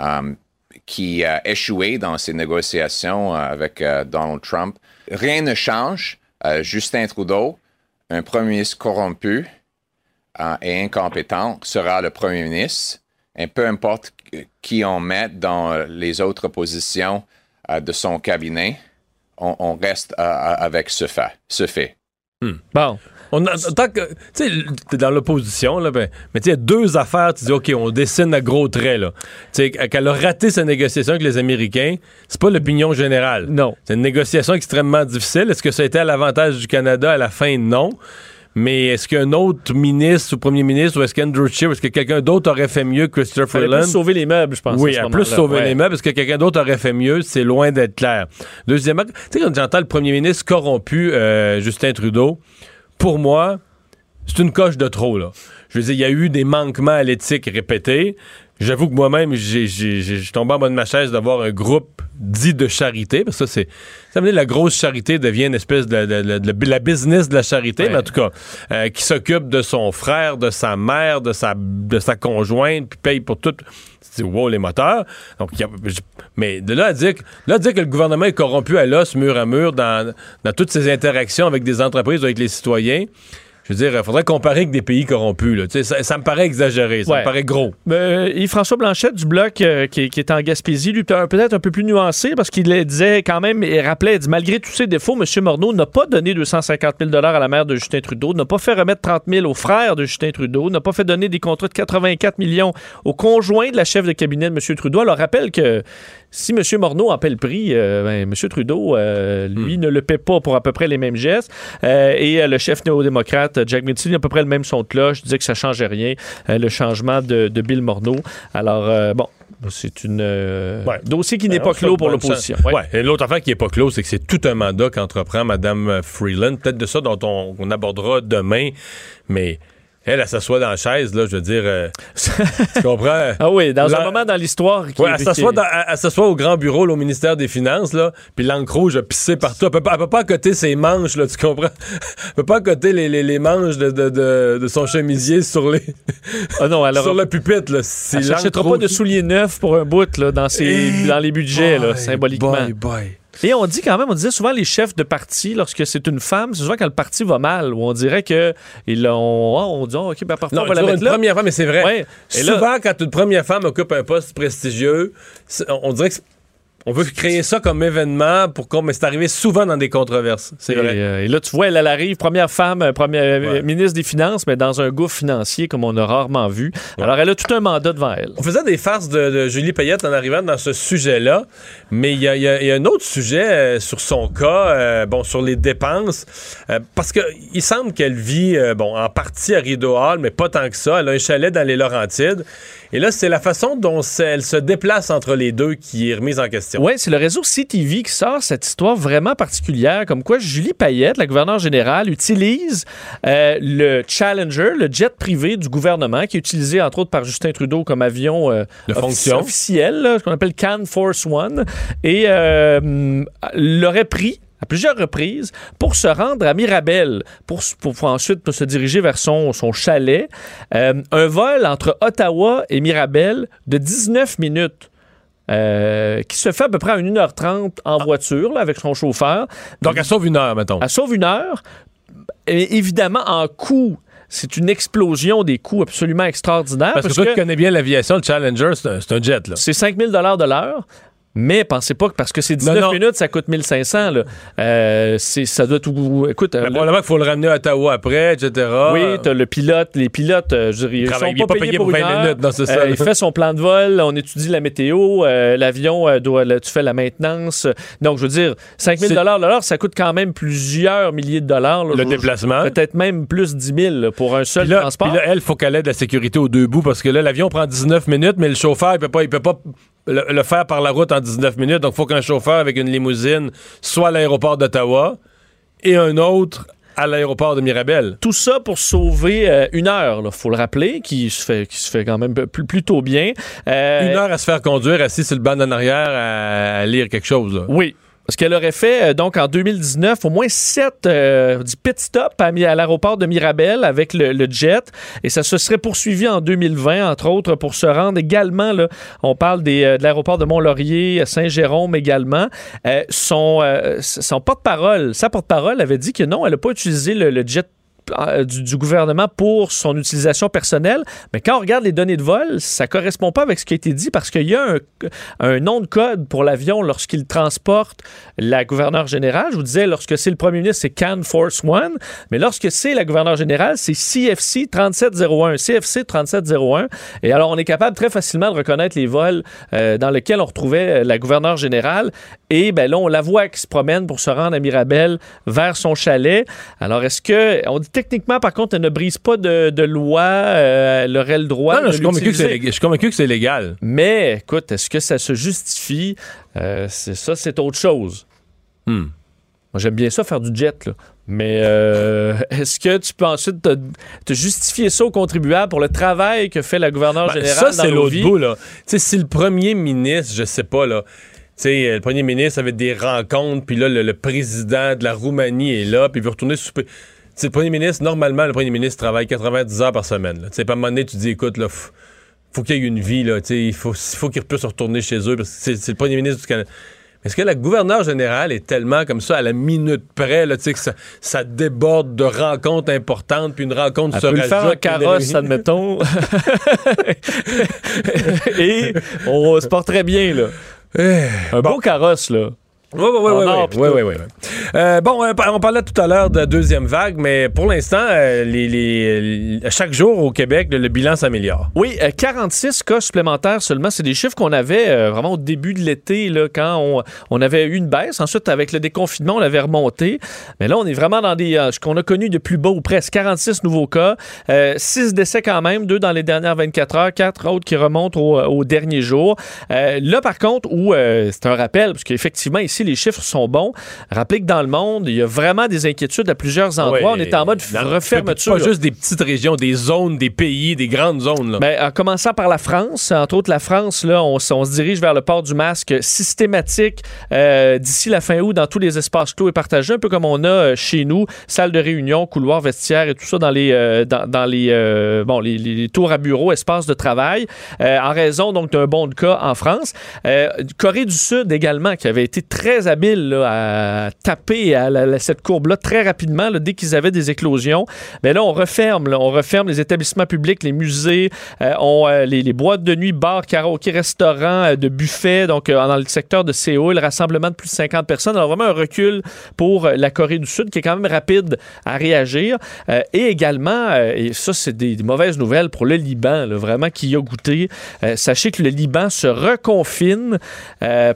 euh, qui a échoué dans ses négociations avec Donald Trump. Rien ne change. Justin Trudeau, un premier ministre corrompu et incompétent, sera le premier ministre. Et peu importe qui on met dans les autres positions de son cabinet, on, on reste avec ce fait. Ce fait. Bon. On a, tant que, tu sais, t'es dans l'opposition, là, ben, mais tu sais, deux affaires, tu dis, OK, on dessine à gros traits, là. Tu sais, qu'elle a raté sa négociation avec les Américains, c'est pas l'opinion générale. Non. C'est une négociation extrêmement difficile. Est-ce que ça a été à l'avantage du Canada à la fin? Non. Mais est-ce qu'un autre ministre ou premier ministre ou est-ce qu'Andrew Scheer, est-ce que quelqu'un d'autre aurait fait mieux que Christopher Freeland? plus sauver les meubles, je pense. Oui, à plus sauver Ouais. les meubles, parce que quelqu'un d'autre aurait fait mieux, c'est loin d'être clair. Deuxièmement, tu sais, quand j'entends le premier ministre corrompu, euh, Justin Trudeau, pour moi, c'est une coche de trop, là. Je veux dire, il y a eu des manquements à l'éthique répétés. J'avoue que moi-même, j'ai, tombé en bas de ma chaise d'avoir un groupe dit de charité, parce que ça, c'est. Ça veut dire la grosse charité devient une espèce de, de- de- de- la business de la charité, mais en tout cas, euh, qui s'occupe de son frère, de sa mère, de sa, de sa conjointe, puis paye pour tout. Dis, wow, les moteurs. Donc, a- mais de là à dire, que- là à dire que le gouvernement est corrompu à l'os, mur à mur, dans, dans toutes ses interactions avec des entreprises, avec les citoyens, je veux dire, il faudrait comparer avec des pays corrompus. Là. Ça, ça me paraît exagéré, ça Ouais. me paraît gros. Euh, Yves-François Blanchette du Bloc, euh, qui, qui est en Gaspésie, lui, peut- peut-être un peu plus nuancé, parce qu'il le disait quand même, il rappelait, il dit, malgré tous ses défauts, M. Morneau n'a pas donné 250 000 à la mère de Justin Trudeau, n'a pas fait remettre 30 000 au frère de Justin Trudeau, n'a pas fait donner des contrats de 84 millions au conjoint de la chef de cabinet de M. Trudeau. Alors, rappelle que si M. Morneau en paie le prix, euh, ben, M. Trudeau, euh, lui, ne le paie pas pour à peu près les mêmes gestes. Euh, et le chef néo-démocrate, Jack Mitchell, a à peu près le même son de cloche. disait que ça changeait rien, le changement de, de Bill Morneau. Alors, bon, c'est une euh, Ouais. dossier qui n'est Ben, pas on clos pour l'opposition. Ouais. Et l'autre affaire qui n'est pas clos, c'est que c'est tout un mandat qu'entreprend Mme Freeland. Peut-être de ça dont on, on abordera demain, mais elle, elle s'assoit dans la chaise, là, je veux dire. euh, tu comprends? Ah oui, dans La- un moment dans l'histoire est- elle s'assoit dans- elle- s'assoit au grand bureau, là, au ministère des Finances, là, puis l'encre rouge a pissé partout. Elle peut, elle peut pas accoter ses manches, là, tu comprends? Elle peut pas accoter les, les, les manches de, de, de, de son chemisier sur les Ah non, alors, sur le pupitre, là. C'est elle n'achètera l'encre pas de rouge. souliers neufs pour un bout là, dans, ses, dans les budgets, là, symboliquement. boy, boy. Et on dit quand même, on disait souvent les chefs de parti, lorsque c'est une femme, c'est souvent quand le parti va mal, où on dirait que ils ont, ah, on dit, ah, ok, ben parfois Non, on va la mettre une là. première femme, mais c'est vrai. Ouais. Et là- Souvent, quand une première femme occupe un poste prestigieux, on dirait que on veut créer ça comme événement pour qu'on. Mais c'est arrivé souvent dans des controverses. C'est vrai. euh, et là, tu vois, elle, elle arrive, première femme, euh, première euh, Ouais. ministre des Finances, mais dans un gouffre financier comme on a rarement vu. Alors, elle a tout un mandat devant elle. On faisait des farces de, de Julie Payette en arrivant dans ce sujet-là, mais il y a, y y un autre sujet euh, sur son cas, euh, bon, sur les dépenses, parce que il semble qu'elle vit, bon, en partie à Rideau Hall, mais pas tant que ça. Elle a un chalet dans les Laurentides, et là, c'est la façon dont elle se déplace entre les deux qui est remise en question. Oui, c'est le réseau CTV qui sort cette histoire vraiment particulière, comme quoi Julie Payette, la gouverneure générale, utilise euh, le Challenger, le jet privé du gouvernement, qui est utilisé entre autres par Justin Trudeau comme avion euh, De offici- fonction. officiel, là, ce qu'on appelle Can Force One, et euh, l'aurait pris à plusieurs reprises pour se rendre à Mirabel, pour, s- pour, pour ensuite pour se diriger vers son, son chalet. Euh, un vol entre Ottawa et Mirabel de 19 minutes. euh, qui se fait à peu près à 1h30 en voiture là, avec son chauffeur. Donc, elle sauve une heure, mettons. Elle sauve une heure. Et évidemment, en coût, c'est une explosion des coûts absolument extraordinaire. Parce, que toi, tu connais bien l'aviation, le Challenger, c'est un, un jet, là. c'est 5000 de l'heure. Mais pensez pas que parce que c'est 19 Non, non. minutes, ça coûte 1500. Là. Euh, c'est, ça doit tout. Écoute, euh, Mais le- probablement qu'il faut le ramener à Ottawa après, etc. oui, t'as le pilote, les pilotes, euh, je dirais, ils sont il pas, pas payés payé pour, pour une 20 heure. minutes, non, c'est ça, Euh, il fait son plan de vol, on étudie la météo, euh, l'avion euh, doit, là, tu fais la maintenance. Donc, je veux dire, 5000 C'est- dollars l'heure, ça coûte quand même plusieurs milliers de dollars. là. Le Je- déplacement. Peut-être même plus 10 000 là, pour un seul Puis transport. puis là, elle, faut qu'elle ait de la sécurité aux deux bouts parce que là, l'avion prend 19 minutes, mais le chauffeur, il peut pas, il peut pas le, le faire par la route en 19 minutes. Donc, il faut qu'un chauffeur avec une limousine soit à l'aéroport d'Ottawa et un autre à l'aéroport de Mirabel. Tout ça pour sauver euh, une heure, il faut le rappeler, qui se fait, qui se fait quand même plus- plutôt bien. Euh, Une heure à se faire conduire assis sur le banc en arrière à, à lire quelque chose. là. Oui. Parce qu'elle aurait fait, euh, donc, en 2019, au moins sept euh, du pit stop à, à l'aéroport de Mirabel avec le, jet. Et ça se serait poursuivi en 2020, entre autres, pour se rendre également, là, on parle des, euh, de l'aéroport de Mont-Laurier, Saint-Jérôme également. Euh, son, son porte-parole, sa porte-parole avait dit que non, elle n'a pas utilisé le, le jet du, du gouvernement pour son utilisation personnelle. Mais quand on regarde les données de vol, ça correspond pas avec ce qui a été dit parce qu'il y a un, un nom de code pour l'avion lorsqu'il transporte la gouverneure générale. Je vous disais, lorsque c'est le premier ministre, c'est Can Force One. Mais lorsque c'est la gouverneure générale, c'est CFC 3701. CFC 3701. Et alors, on est capable très facilement de reconnaître les vols euh, dans lesquels on retrouvait euh, la gouverneure générale. Et ben là, on la voit qui se promène pour se rendre à Mirabel vers son chalet. Alors, est-ce que. On dit techniquement, par contre, elle ne brise pas de, de loi. Euh, elle aurait le droit Non, non, de je suis convaincu que c'est l'utiliser. lég- je suis convaincu que c'est légal. Mais écoute, est-ce que ça se justifie? Euh, c'est ça, c'est autre chose. Hmm. Moi, j'aime bien ça faire du jet, là. Mais euh, est-ce que tu peux ensuite te, te justifier ça aux contribuables pour le travail que fait la gouverneure Ben, générale ça, c'est l'autre bout, là. Tu sais, si le premier ministre, je sais pas, là, tu sais, euh, le premier ministre avait des rencontres, puis là, le, le président de la Roumanie est là, puis il veut retourner souper. Le premier ministre, normalement, le premier ministre travaille 90 heures par semaine. là. Tu sais, pas à un moment donné, tu dis, écoute, là, f- faut qu'il y ait une vie, là, tu sais, il faut, faut qu'il puisse retourner chez eux, parce que c'est le premier ministre du Canada. Est-ce que la gouverneure générale est tellement comme ça, à la minute près, là, tu sais, que ça, ça déborde de rencontres importantes, puis une rencontre Elle se peut le faire en rajoute, puis carrosse, admettons. Et on se porterait bien, là. Un beau carrosse, là. Oui, oui, oui, oui. Euh, bon, euh, on parlait tout à l'heure de deuxième vague, mais pour l'instant, euh, les, les- à chaque jour au Québec, le, le bilan s'améliore. Oui, euh, 46 cas supplémentaires seulement. C'est des chiffres qu'on avait euh, vraiment au début de l'été, quand on, on avait eu une baisse. Ensuite, avec le déconfinement, on l'avait remonté. Mais là, on est vraiment dans des, euh, ce qu'on a connu de plus bas ou presque. 46 nouveaux cas, 6 décès quand même, deux dans les dernières 24 heures, quatre autres qui remontent au, au dernier jour. Euh, là, par contre, où euh, c'est un rappel, parce qu'effectivement, ici, les chiffres sont bons. Rappelez que dans le monde, il y a vraiment des inquiétudes à plusieurs endroits. Ouais, on est en mode refermeture. Pas juste des petites régions, des zones, des pays, des grandes zones. Là. Ben, en commençant par la France, entre autres la France, là, on, se dirige vers le port du masque systématique euh, d'ici la fin août dans tous les espaces clos et partagés, un peu comme on a euh, chez nous, salle de réunion, couloir, vestiaire et tout ça dans les euh, dans, dans les euh, bon les, les tours à bureaux, espaces de travail, en raison donc d'un bon de cas en France. Corée du Sud également, qui avait été très habile là, à taper à cette courbe-là très rapidement dès qu'ils avaient des éclosions. Mais là, on referme, on referme les établissements publics, les musées, euh, euh, les, boîtes de nuit, bars, karaoké, restaurants, euh, de buffets, donc dans le secteur de Séoul, rassemblement de plus de 50 personnes. Alors vraiment un recul pour la Corée du Sud qui est quand même rapide à réagir. Et également, et ça c'est des, des mauvaises nouvelles pour le Liban, vraiment qui y a goûté. Sachez que le Liban se reconfine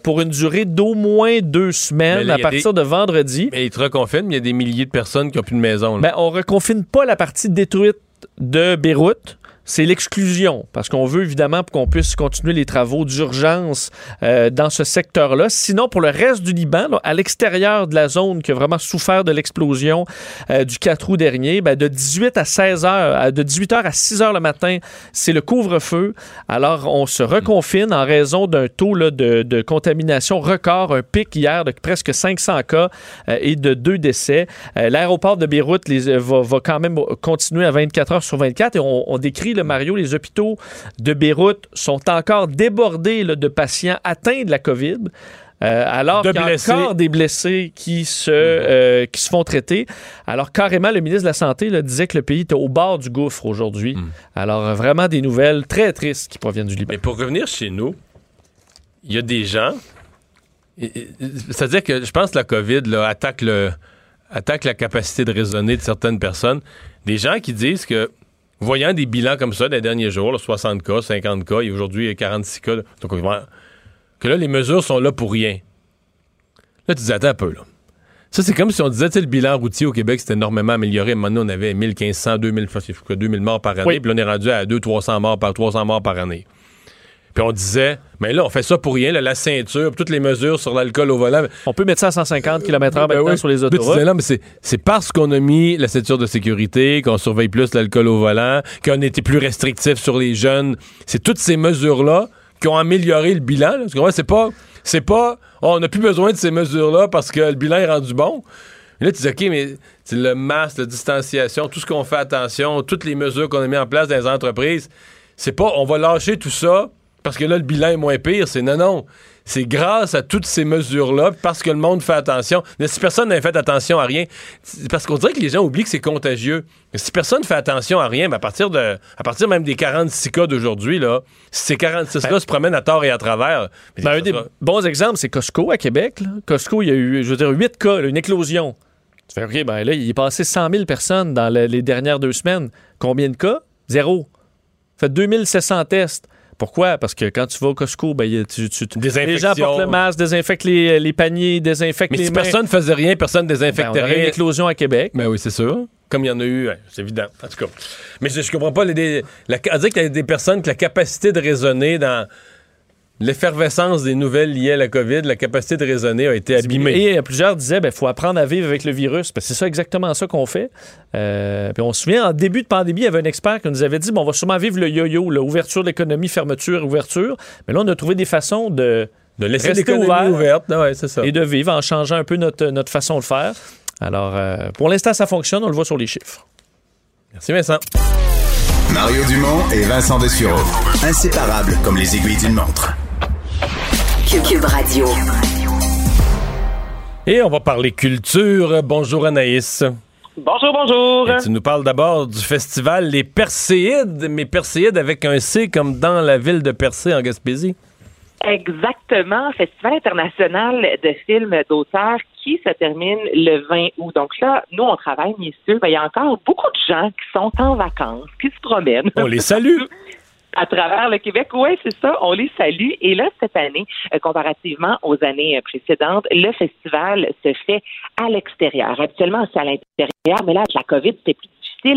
pour une durée d'au moins deux semaines là, à partir de vendredi. Mais ils te reconfinent, mais il y a des milliers de personnes qui n'ont plus de maison. là. Ben, on reconfine pas la partie détruite de Beyrouth. C'est l'exclusion, parce qu'on veut évidemment qu'on puisse continuer les travaux d'urgence euh, dans ce secteur-là. Sinon, pour le reste du Liban, à l'extérieur de la zone qui a vraiment souffert de l'explosion euh, du 4 août dernier, ben, de 18 à 16 heures, de 18 heures à 6 heures le matin, c'est le couvre-feu. Alors, on se reconfine en raison d'un taux de, contamination record, un pic hier de presque 500 cas euh, et de deux décès. L'aéroport de Beyrouth va quand même continuer à 24 heures sur 24 et on, on décrit, Mario, les hôpitaux de Beyrouth sont encore débordés là, de patients atteints de la COVID. Euh, alors qu'il y a blessés. encore des blessés qui se, euh, qui se font traiter. Alors carrément, le ministre de la Santé là, disait que le pays était au bord du gouffre aujourd'hui. Alors euh, vraiment des nouvelles très tristes qui proviennent du Liban. Mais pour revenir chez nous, il y a des gens. C'est-à-dire que je pense que la COVID là, attaque, le, attaque la capacité de raisonner de certaines personnes. Des gens qui disent que, voyant des bilans comme ça des derniers jours, là, 60 cas, 50 cas, et aujourd'hui il y a 46 cas, donc, que là, les mesures sont là pour rien. Là, tu dis, attends un peu, là. Ça, c'est comme si on disait, tu le bilan routier au Québec, c'était énormément amélioré. Maintenant, on avait 1500, 2000, je sais pas, 2000 morts par année. Oui. Puis là, on est rendu à 200, 300 morts par, 300 morts par année. Puis on disait, mais là, on fait ça pour rien, là, la ceinture, toutes les mesures sur l'alcool au volant. On peut mettre ça à 150 km/h Ben oui. sur les autoroutes. disais, mais c'est, parce qu'on a mis la ceinture de sécurité, qu'on surveille plus l'alcool au volant, qu'on était plus restrictif sur les jeunes. C'est toutes ces mesures-là qui ont amélioré le bilan. là. C'est pas, c'est pas, oh, on n'a plus besoin de ces mesures-là parce que le bilan est rendu bon. Et là, tu dis, OK, mais le masque, la distanciation, tout ce qu'on fait attention, toutes les mesures qu'on a mis en place dans les entreprises, c'est pas, on va lâcher tout ça parce que là, le bilan est moins pire. C'est non, non. C'est grâce à toutes ces mesures-là, parce que le monde fait attention. Mais si personne n'a fait attention à rien, parce qu'on dirait que les gens oublient que c'est contagieux. Mais si personne ne fait attention à rien, ben à partir de, à partir même des 46 cas d'aujourd'hui, là, si ces 46-là se promènent à tort et à travers. Ben, un des sera- bons exemples, c'est Costco à Québec. là. Costco, il y a eu, je veux dire, 8 cas, une éclosion. Tu fais, OK, ben là, il est passé 100 000 personnes dans le- les dernières deux semaines. Combien de cas? Zéro. Fait 2700 tests. Pourquoi? Parce que quand tu vas au Costco, ben, tu, tu- les gens portent le masque, désinfectent les, les paniers, désinfectent Mais les si mains. personne ne faisait rien, personne ne Ben, désinfectait on aurait une rien. éclosion à Québec. Ben oui, c'est sûr. Comme il y en a eu, c'est évident. En tout cas. Mais je, je comprends pas. Les, la, on dirait qu'il y a des personnes que la capacité de raisonner dans l'effervescence des nouvelles liées à la COVID, la capacité de raisonner a été abîmée. Et plusieurs disaient, il faut apprendre à vivre avec le virus. Parce que c'est ça exactement ça qu'on fait. Euh, puis on se souvient, en début de pandémie, il y avait un expert qui nous avait dit, bon, on va sûrement vivre le yo-yo, là, ouverture de l'économie, fermeture, ouverture. Mais là, on a trouvé des façons de, de laisser rester l'économie ouvert ouverte. Ouais, c'est ça. et de vivre en changeant un peu notre, notre façon de faire. Alors, euh, pour l'instant, ça fonctionne. On le voit sur les chiffres. Merci Vincent. Mario Dumont et Vincent Dessureau. Inséparables comme les aiguilles d'une montre. Cube Radio. Et on va parler culture. Bonjour Anaïs. Bonjour, bonjour. Et tu nous parles d'abord du festival Les Perséides, mais Perséides avec un C comme dans la ville de Percé en Gaspésie. Exactement, Festival international de films d'auteurs qui se termine le 20 août. Donc là, nous, on travaille, messieurs. Ben, il y a encore beaucoup de gens qui sont en vacances, qui se promènent. On les salue. à travers le Québec. Oui, c'est ça. On les salue. Et là, cette année, euh, comparativement aux années euh, précédentes, le festival se fait à l'extérieur. Habituellement, c'est à l'intérieur, mais là, avec la COVID, c'était plus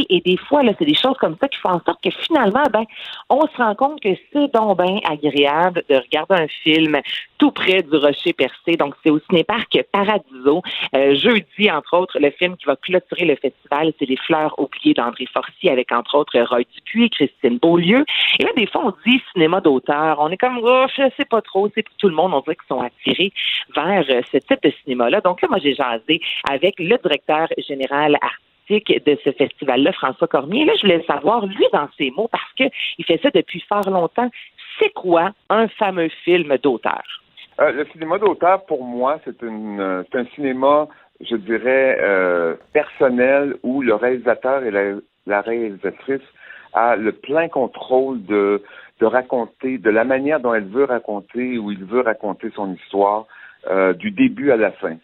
Et des fois, là, c'est des choses comme ça qui font en sorte que finalement, ben, on se rend compte que c'est donc bien agréable de regarder un film tout près du Rocher Percé. Donc, c'est au Cinéparc Paradiso. Euh, jeudi, entre autres, le film qui va clôturer le festival, c'est Les Fleurs oubliées d'André Forcier avec, entre autres, Roy Dupuis, Christine Beaulieu. Et là, des fois, on dit cinéma d'auteur. On est comme, oh, je sais pas trop. C'est pour tout le monde. On dirait qu'ils sont attirés vers euh, ce type de cinéma-là. Donc là, moi, j'ai jasé avec le directeur général artistique de ce festival-là, François Cormier. Là, je voulais savoir, lui, dans ses mots, parce qu'il fait ça depuis fort longtemps, c'est quoi un fameux film d'auteur? Euh, le cinéma d'auteur, pour moi, c'est euh, un cinéma, je dirais, euh, personnel où le réalisateur et la, réalisatrice a le plein contrôle de, raconter, de la manière dont elle veut raconter ou il veut raconter son histoire du début à la fin.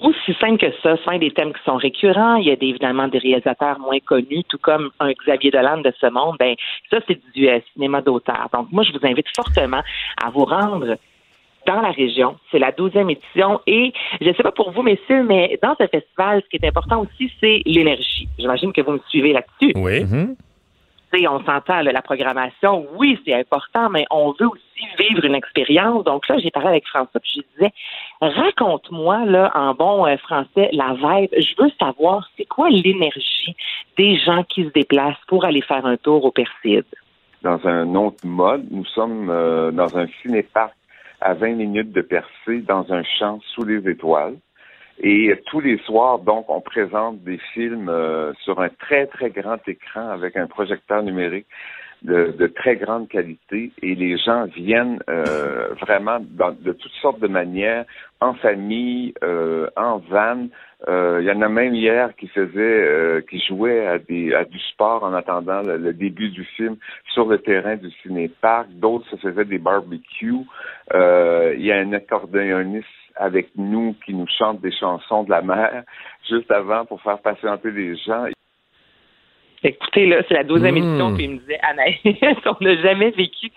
Aussi simple que ça, ce sont des thèmes qui sont récurrents. Il y a des, évidemment des réalisateurs moins connus, tout comme un Xavier Dolan de ce monde. Ben, ça, c'est du euh, cinéma d'auteur. Donc, moi, je vous invite fortement à vous rendre dans la région. C'est la douzième édition. Et je ne sais pas pour vous, messieurs, mais dans ce festival, ce qui est important aussi, c'est l'énergie. J'imagine que vous me suivez là-dessus. Oui. Tu on s'entend, la programmation, oui, c'est important, mais on veut aussi vivre une expérience. Donc là, j'ai parlé avec François, puis je lui disais, raconte-moi, là, en bon euh, français, la vibe. Je veux savoir, c'est quoi l'énergie des gens qui se déplacent pour aller faire un tour au Perside? Dans un autre mode, nous sommes euh, dans un cinéparc à 20 minutes de Percé, dans un champ sous les étoiles. Et tous les soirs, donc, on présente des films euh, sur un très, très grand écran avec un projecteur numérique de, de très grande qualité. Et les gens viennent euh, vraiment dans- de toutes sortes de manières, en famille, euh, en van. Euh, Il y en a même hier qui faisait, euh, qui jouait à, des, à du sport en attendant le, le début du film sur le terrain du ciné-parc. D'autres se faisaient des barbecues. Euh, Il y a un accordéoniste avec nous qui nous chante des chansons de la mer juste avant pour faire patienter les gens. Écoutez, là, c'est la douzième Mm. édition, puis il me disait, Anaïs, on n'a jamais vécu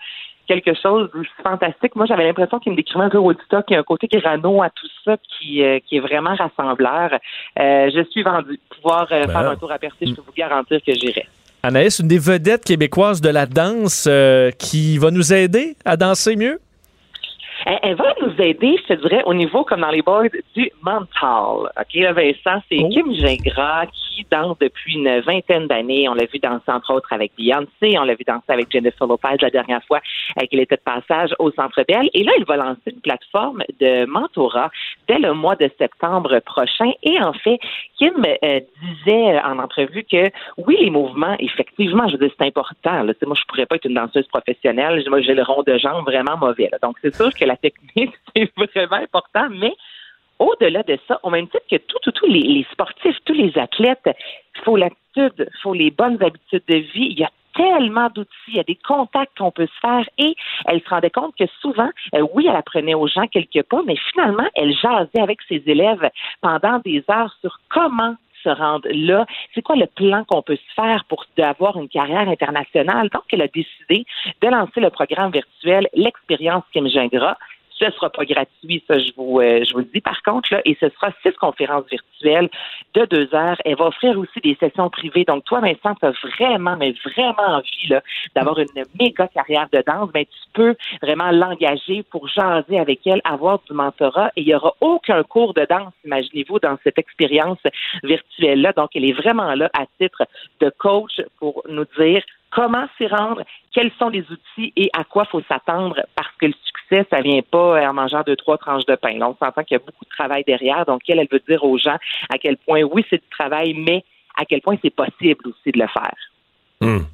quelque chose de fantastique. Moi, j'avais l'impression qu'il me décrivait un peu Woodstock. Il y a un côté grano à tout ça qui, euh, qui est vraiment rassembleur. Euh, je suis vendu. Pouvoir euh, Ben. faire un tour à Percé, je peux vous garantir que j'irai. Anaïs, une des vedettes québécoises de la danse euh, qui va nous aider à danser mieux? Elle, elle va nous aider, je te dirais, au niveau, comme dans les boys, du mental. OK, là, Vincent, c'est Oh. Kim Gingras qui danse depuis une vingtaine d'années. On l'a vu danser, entre autres, avec Beyoncé. On l'a vu danser avec Jennifer Lopez la dernière fois euh, qu'elle était de passage au Centre Bell. Et là, il va lancer une plateforme de mentorat dès le mois de septembre prochain. Et en fait, Kim euh, disait en entrevue que oui, les mouvements, effectivement, je veux dire, c'est important. Moi, je pourrais pas être une danseuse professionnelle. Moi, j'ai le rond de jambe vraiment mauvais. Donc, c'est sûr que la technique, c'est vraiment important, mais au-delà de ça, au même titre que tout, tout, tous les, les sportifs, tous les athlètes, il faut l'attitude, il faut les bonnes habitudes de vie. Il y a tellement d'outils, il y a des contacts qu'on peut se faire et elle se rendait compte que souvent, euh, oui, elle apprenait aux gens quelques pas, mais finalement, elle jasait avec ses élèves pendant des heures sur comment se rendre là. C'est quoi le plan qu'on peut se faire pour avoir une carrière internationale? Donc, elle a décidé de lancer le programme virtuel L'expérience Kim Gingras. Ce ne sera pas gratuit, ça, je vous, euh, je vous le dis. Par contre, là, et ce sera six conférences virtuelles de deux heures. Elle va offrir aussi des sessions privées. Donc, toi, Vincent, tu as vraiment, mais vraiment envie d'avoir une méga carrière de danse. Ben, tu peux vraiment l'engager pour jaser avec elle, avoir du mentorat. Et il n'y aura aucun cours de danse, imaginez-vous, dans cette expérience virtuelle-là. Donc, elle est vraiment là à titre de coach pour nous dire comment s'y rendre, quels sont les outils et à quoi faut s'attendre? Parce que le succès, ça vient pas en mangeant deux, trois tranches de pain. On s'entend qu'il y a beaucoup de travail derrière. Donc, elle, elle veut dire aux gens à quel point, oui, c'est du travail, mais à quel point c'est possible aussi de le faire. Hum.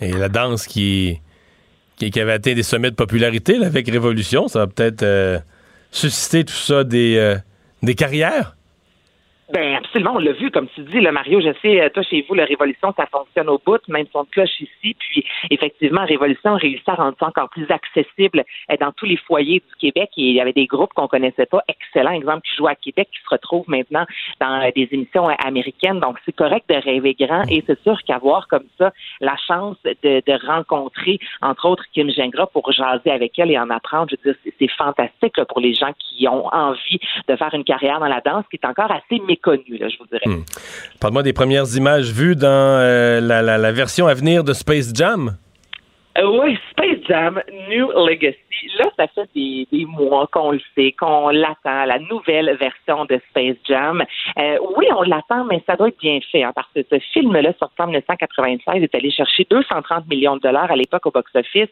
Et la danse qui, qui, avait atteint des sommets de popularité avec Révolution, ça va peut-être euh, susciter tout ça des, euh, des carrières? Ben absolument, on l'a vu, comme tu dis, le Mario, je sais, toi chez vous, la Révolution, ça fonctionne au bout, même son cloche ici, puis effectivement, Révolution réussit à rendre ça encore plus accessible euh, dans tous les foyers du Québec. Et il y avait des groupes qu'on connaissait pas, excellents exemple, qui jouent à Québec, qui se retrouvent maintenant dans euh, des émissions euh, américaines. Donc c'est correct de rêver grand et c'est sûr qu'avoir comme ça la chance de, de rencontrer, entre autres, Kim Gingras pour jaser avec elle et en apprendre, je veux dire, c'est- fantastique là, pour les gens qui ont envie de faire une carrière dans la danse, qui est encore assez là, je vous dirais. Hum. Parle-moi des premières images vues dans euh, la version à venir de Space Jam. Euh, oui, Space Jam, New Legacy. Là, ça fait des, des mois qu'on le sait, qu'on l'attend, la nouvelle version de Space Jam. Euh, oui, on l'attend, mais ça doit être bien fait, hein, parce que ce film-là, sorti en 1996, est allé chercher 230 millions de dollars à l'époque au box-office.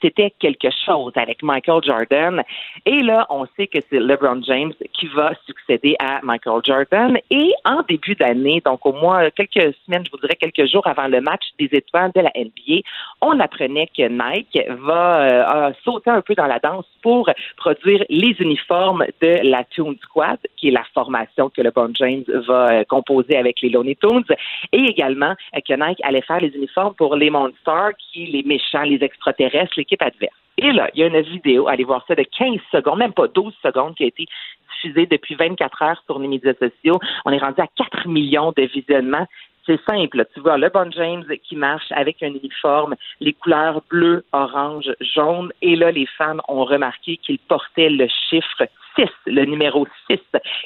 C'était quelque chose avec Michael Jordan. Et là, on sait que c'est LeBron James qui va succéder à Michael Jordan. Et en début d'année, donc au moins quelques semaines, je vous dirais quelques jours avant le match des étoiles de la NBA, on apprenait que Nike va euh, a sauté un peu dans la danse pour produire les uniformes de la Toon Squad, qui est la formation que LeBron James va euh, composer avec les Looney Tunes, et également euh, que Nike allait faire les uniformes pour les Monsters, qui les méchants, les extraterrestres, l'équipe adverse. Et là, il y a une vidéo, allez voir ça, de 15 secondes, même pas 12 secondes, qui a été diffusée depuis 24 heures sur les médias sociaux. On est rendu à 4 millions de visionnements. C'est simple. Tu vois LeBron James qui marche avec un uniforme, les couleurs bleu, orange, jaune. Et là, les fans ont remarqué qu'il portait le chiffre 6, le numéro 6,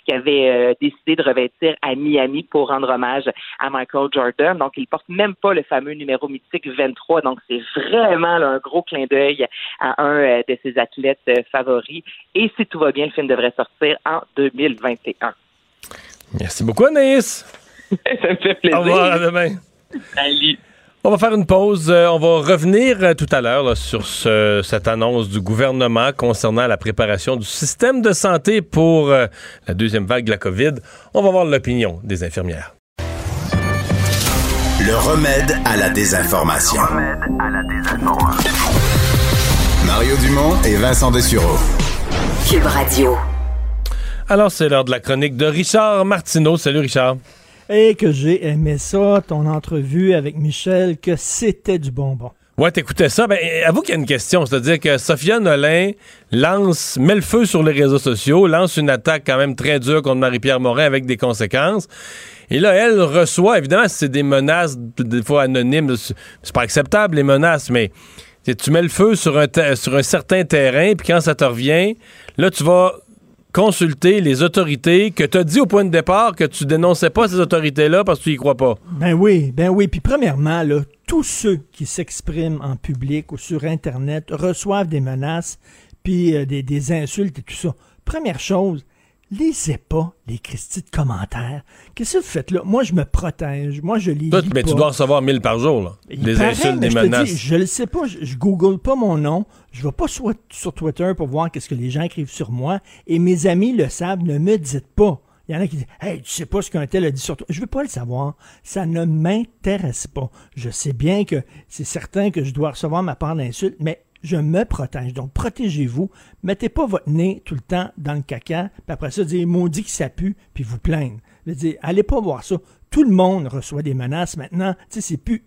qu'il avait euh, décidé de revêtir à Miami pour rendre hommage à Michael Jordan. Donc, il porte même pas le fameux numéro mythique 23. Donc, c'est vraiment un gros clin d'œil à un euh, de ses athlètes euh, favoris. Et si tout va bien, le film devrait sortir en 2021. Merci beaucoup, Anaïs. ça me fait plaisir. Au revoir, à demain. Salut. On va faire une pause. Euh, on va revenir euh, tout à l'heure sur ce- cette annonce du gouvernement concernant la préparation du système de santé pour euh, la deuxième vague de la COVID. On va voir l'opinion des infirmières. Le remède à la désinformation. Mario Dumont et Vincent Dessureau. Cube Radio. Alors, c'est l'heure de la chronique de Richard Martineau. Salut, Richard. Et que j'ai aimé ça, ton entrevue avec Michel, que c'était du bonbon. Ouais, t'écoutais ça. Ben, avoue qu'il y a une question. C'est-à-dire que Sophia Nolin lance, met le feu sur les réseaux sociaux, lance une attaque quand même très dure contre Marie-Pierre Morin avec des conséquences. Et là, elle reçoit, évidemment, c'est des menaces, des fois anonymes. C'est pas acceptable, les menaces, mais tu mets le feu sur un, sur un certain terrain, puis quand ça te revient, là, tu vas consulter les autorités que tu as dit au point de départ que tu dénonçais pas ces autorités-là parce que tu y crois pas. Ben oui, ben oui. Puis premièrement, là, tous ceux qui s'expriment en public ou sur Internet reçoivent des menaces. puis euh, des, des insultes et tout ça. Première chose, lisez pas les Christie de commentaires. Qu'est-ce que vous faites là? Moi, je me protège. Moi, je lis. Toi, mais tu dois recevoir 1000 par jour, là. Des insultes, des je menaces. dis, je le sais pas, je, je google pas mon nom, je vais pas sur, sur Twitter pour voir qu'est-ce que les gens écrivent sur moi, et mes amis le savent, ne me dites pas. Il y en a qui disent Hey, tu sais pas ce qu'un tel a dit sur toi. Je veux pas le savoir. Ça ne m'intéresse pas. Je sais bien que c'est certain que je dois recevoir ma part d'insultes, mais je me protège. Donc, protégez-vous. Mettez pas votre nez tout le temps dans le caca, puis après ça, dire maudit que ça pue, puis vous plaindre. Dire, allez pas voir ça. Tout le monde reçoit des menaces maintenant. Tu sais, c'est plus,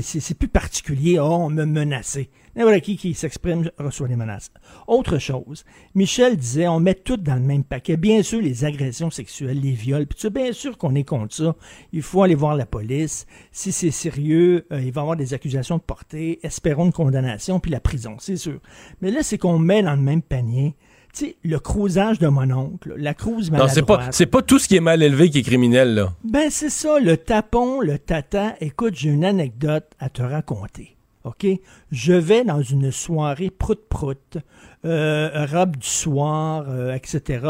c'est, plus particulier. Oh, on me menacé. N'importe qui qui s'exprime reçoit des menaces. Autre chose, Michel disait, on met tout dans le même paquet. Bien sûr, les agressions sexuelles, les viols, puis bien sûr qu'on est contre ça. Il faut aller voir la police. Si c'est sérieux, euh, il va y avoir des accusations de portée. Espérons une condamnation, puis la prison, c'est sûr. Mais là, c'est qu'on met dans le même panier. Tu sais, le crousage de mon oncle, la crouse Non, c'est pas, maladroite. c'est pas tout ce qui est mal élevé qui est criminel, là. Ben, c'est ça, le tapon, le tata. Écoute, j'ai une anecdote à te raconter. OK? Je vais dans une soirée prout-prout, euh, robe du soir, euh, etc.,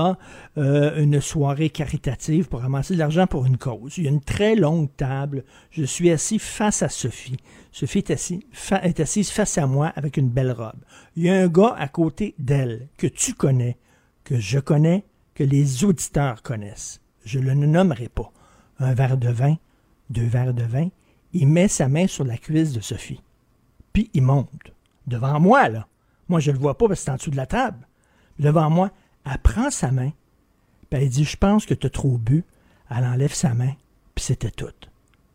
euh, une soirée caritative pour ramasser de l'argent pour une cause. Il y a une très longue table. Je suis assis face à Sophie. Sophie est, assise face à moi avec une belle robe. Il y a un gars à côté d'elle que tu connais, que je connais, que les auditeurs connaissent. Je le nommerai pas. Un verre de vin, deux verres de vin. Il met sa main sur la cuisse de Sophie. Puis il monte. Devant moi, là. Moi, je le vois pas parce que c'est en dessous de la table. Devant moi, elle prend sa main. Puis elle dit Je pense que tu as trop bu. Elle enlève sa main. Puis c'était tout.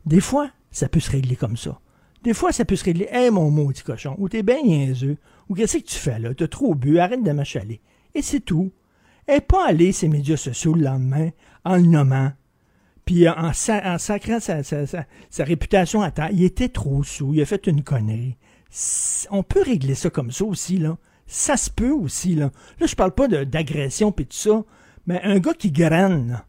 Des fois, ça peut se régler comme ça. Des fois, ça peut se régler. Hé, mon maudit cochon, ou t'es bien niaiseux, ou qu'est-ce que tu fais là? T'as trop bu, arrête de m'achaler. Et c'est tout. N'est pas allée ses médias sociaux le lendemain en le nommant, puis en, sa- en sacrant sa, sa- sa- sa réputation à terre. Il était trop sous, il a fait une connerie. On peut régler ça comme ça aussi, là. Ça se peut aussi, là. Là, je parle pas de- d'agression puis tout ça, mais un gars qui graine.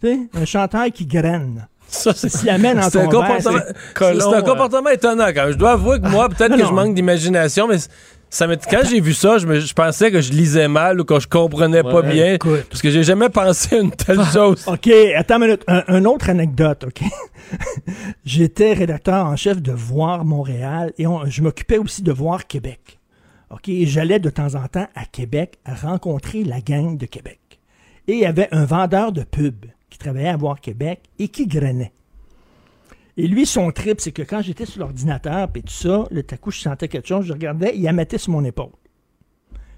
Tu sais, un chanteur qui graine. Ça, c'est S'il amène en c'est un ton verre, comportement, c'est- un euh. comportement étonnant quand même. Je dois avouer que moi, peut-être non, que je manque d'imagination, mais ça quand j'ai vu ça, je, me- je pensais que je lisais mal ou que je comprenais pas bien. écoute. Parce que j'ai jamais pensé à une telle chose. OK, attends une minute. Un, un autre anecdote, OK? J'étais rédacteur en chef de Voir Montréal et on- je m'occupais aussi de Voir Québec. OK? Et j'allais de temps en temps à Québec à rencontrer la gang de Québec. Et il y avait un vendeur de pub qui travaillait à Voir Québec et qui grainait. Et lui, son trip, c'est que quand j'étais sur l'ordinateur et tout ça, le à coup, je sentais quelque chose, je regardais, il la mettait sur mon épaule.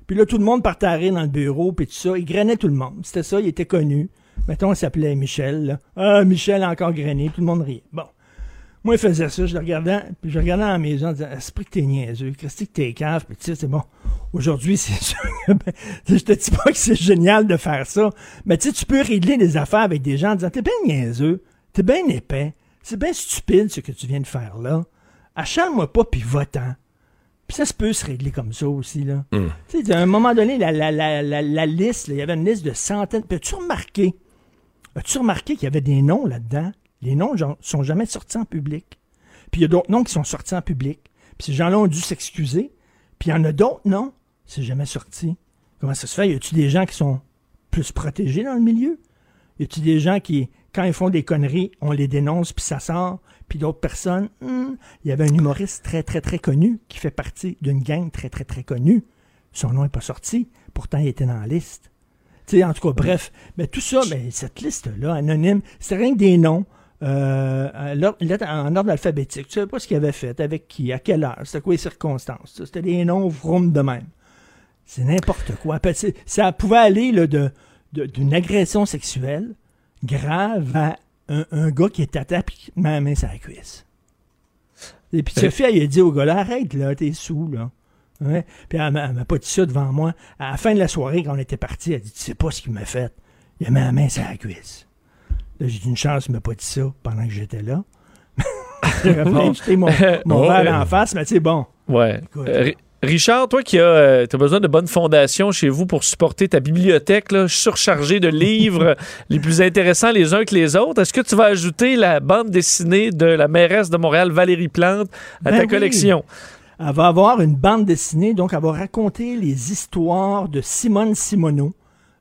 Puis là, tout le monde partait à rire dans le bureau, puis tout ça. Il grainait tout le monde. C'était ça, il était connu. Mettons, il s'appelait Michel. là. Ah, Michel a encore grainé. Tout le monde riait. Bon. Moi, il faisait ça. Je le regardais, puis je regardais dans la maison en disant Esprit que t'es niaiseux, Christy, que t'es cave, puis tu sais, c'est bon. Aujourd'hui, c'est sûr. que, ben, je te dis pas que c'est génial de faire ça, mais tu sais, tu peux régler des affaires avec des gens en disant T'es bien niaiseux, t'es bien épais, c'est bien stupide ce que tu viens de faire là. Achale-moi pas, puis va-t'en. Puis ça se peut se régler comme ça aussi, là. Tu sais, à un moment donné, la, la, la, la, la liste, il y avait une liste de centaines. Puis as-tu remarqué, as-tu remarqué qu'il y avait des noms là-dedans? Les noms ne sont jamais sortis en public. Puis il y a d'autres noms qui sont sortis en public. Puis ces gens-là ont dû s'excuser. Puis il y en a d'autres noms, c'est jamais sorti. Comment ça se fait? Y a-tu des gens qui sont plus protégés dans le milieu? Y a-tu des gens qui, quand ils font des conneries, on les dénonce puis ça sort? Puis d'autres personnes, hmm, il y avait un humoriste très, très, très connu qui fait partie d'une gang très, très, très connue. Son nom n'est pas sorti. Pourtant, il était dans la liste. Tu sais, en tout cas, bref. Mais tout ça, mais cette liste-là, anonyme, c'était rien que des noms. euh, lettre- en ordre alphabétique. Tu savais pas ce qu'il avait fait, avec qui, à quelle heure, c'était quoi les circonstances. C'était des noms vroom de même. C'est n'importe quoi. C'est- Ça pouvait aller de- d'une agression sexuelle grave à un, un gars qui est à table et qui met la main sur la cuisse. Et puis Sophie, elle a dit au gars là, arrête là, t'es sous là. Ouais. Puis elle m'a elle m'a pas dit ça devant moi. À la fin de la soirée, quand on était parti, elle a dit Tu sais pas ce qu'il m'a fait. Il a mis la main sur la cuisse. Là, j'ai eu une chance, il m'a pas dit ça pendant que j'étais là. J'aurais Bon. pu jeter mon, mon Oh, verre en face, mais tu sais, bon. Ouais. Écoute. Euh, Richard, toi qui as, besoin de bonnes fondations chez vous pour supporter ta bibliothèque là, surchargée de livres les plus intéressants les uns que les autres, est-ce que tu vas ajouter la bande dessinée de la mairesse de Montréal, Valérie Plante, à Ben ta oui. collection? Elle va avoir une bande dessinée, donc elle va raconter les histoires de Simone Simoneau.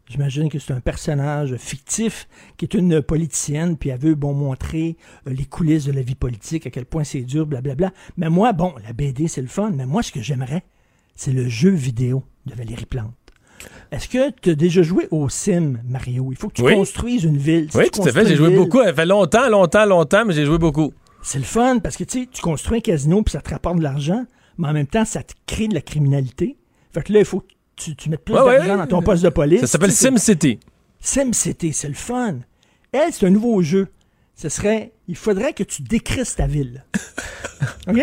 J'imagine que c'est un personnage fictif qui est une politicienne, puis elle veut bon montrer euh, les coulisses de la vie politique, à quel point c'est dur, blablabla. Mais moi, bon, la BD c'est le fun, mais moi ce que j'aimerais, c'est le jeu vidéo de Valérie Plante. Est-ce que tu as déjà joué au Sim, Mario? Il faut que tu Oui. construises une ville. Si Oui, tout à fait. J'ai joué ville, beaucoup. Ça fait longtemps, longtemps, longtemps, mais j'ai joué beaucoup. C'est le fun parce que tu construis un casino puis ça te rapporte de l'argent, mais en même temps, ça te crée de la criminalité. Fait que là, il faut que tu, tu mettes plus Ouais, d'argent ouais. dans ton poste de police. Ça s'appelle SimCity. SimCity, c'est le fun. Elle, c'est un nouveau jeu. Ce serait, il faudrait que tu décrisses ta ville. OK?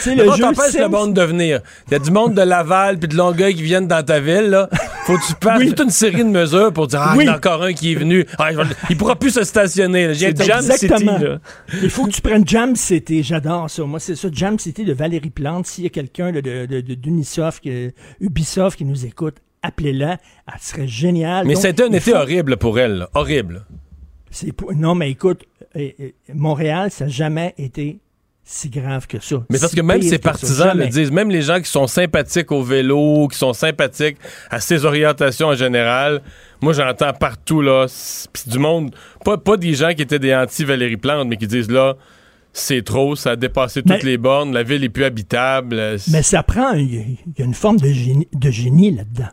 C'est le jeu t'empêches le monde de venir. Il y a du monde de Laval puis de Longueuil qui viennent dans ta ville. Là. Faut que tu passes toute une série de mesures pour dire Ah, Oui. il y en a encore un qui est venu. Ah, il pourra plus se stationner. J'ai Jam City. Là. Il faut que tu prennes Jam City. J'adore ça. Moi, c'est ça. Jam City de Valérie Plante. S'il y a quelqu'un de, de- de- d'Unisoft, que- Ubisoft qui nous écoute, appelez-la. Elle serait géniale. Mais c'était un été faut- horrible pour elle. là. Horrible. Pour- Non, mais écoute, Montréal, ça n'a jamais été si grave que ça. Mais parce Si que même ses ça. partisans le disent, même les gens qui sont sympathiques au vélo, qui sont sympathiques à ses orientations en général, moi j'entends partout là, pis du monde, pas, pas des gens qui étaient des anti-Valérie Plante, mais qui disent là, c'est trop, ça a dépassé toutes les bornes, la ville est plus habitable. euh, Mais ça prend. Il y y a une forme de génie, de génie là-dedans.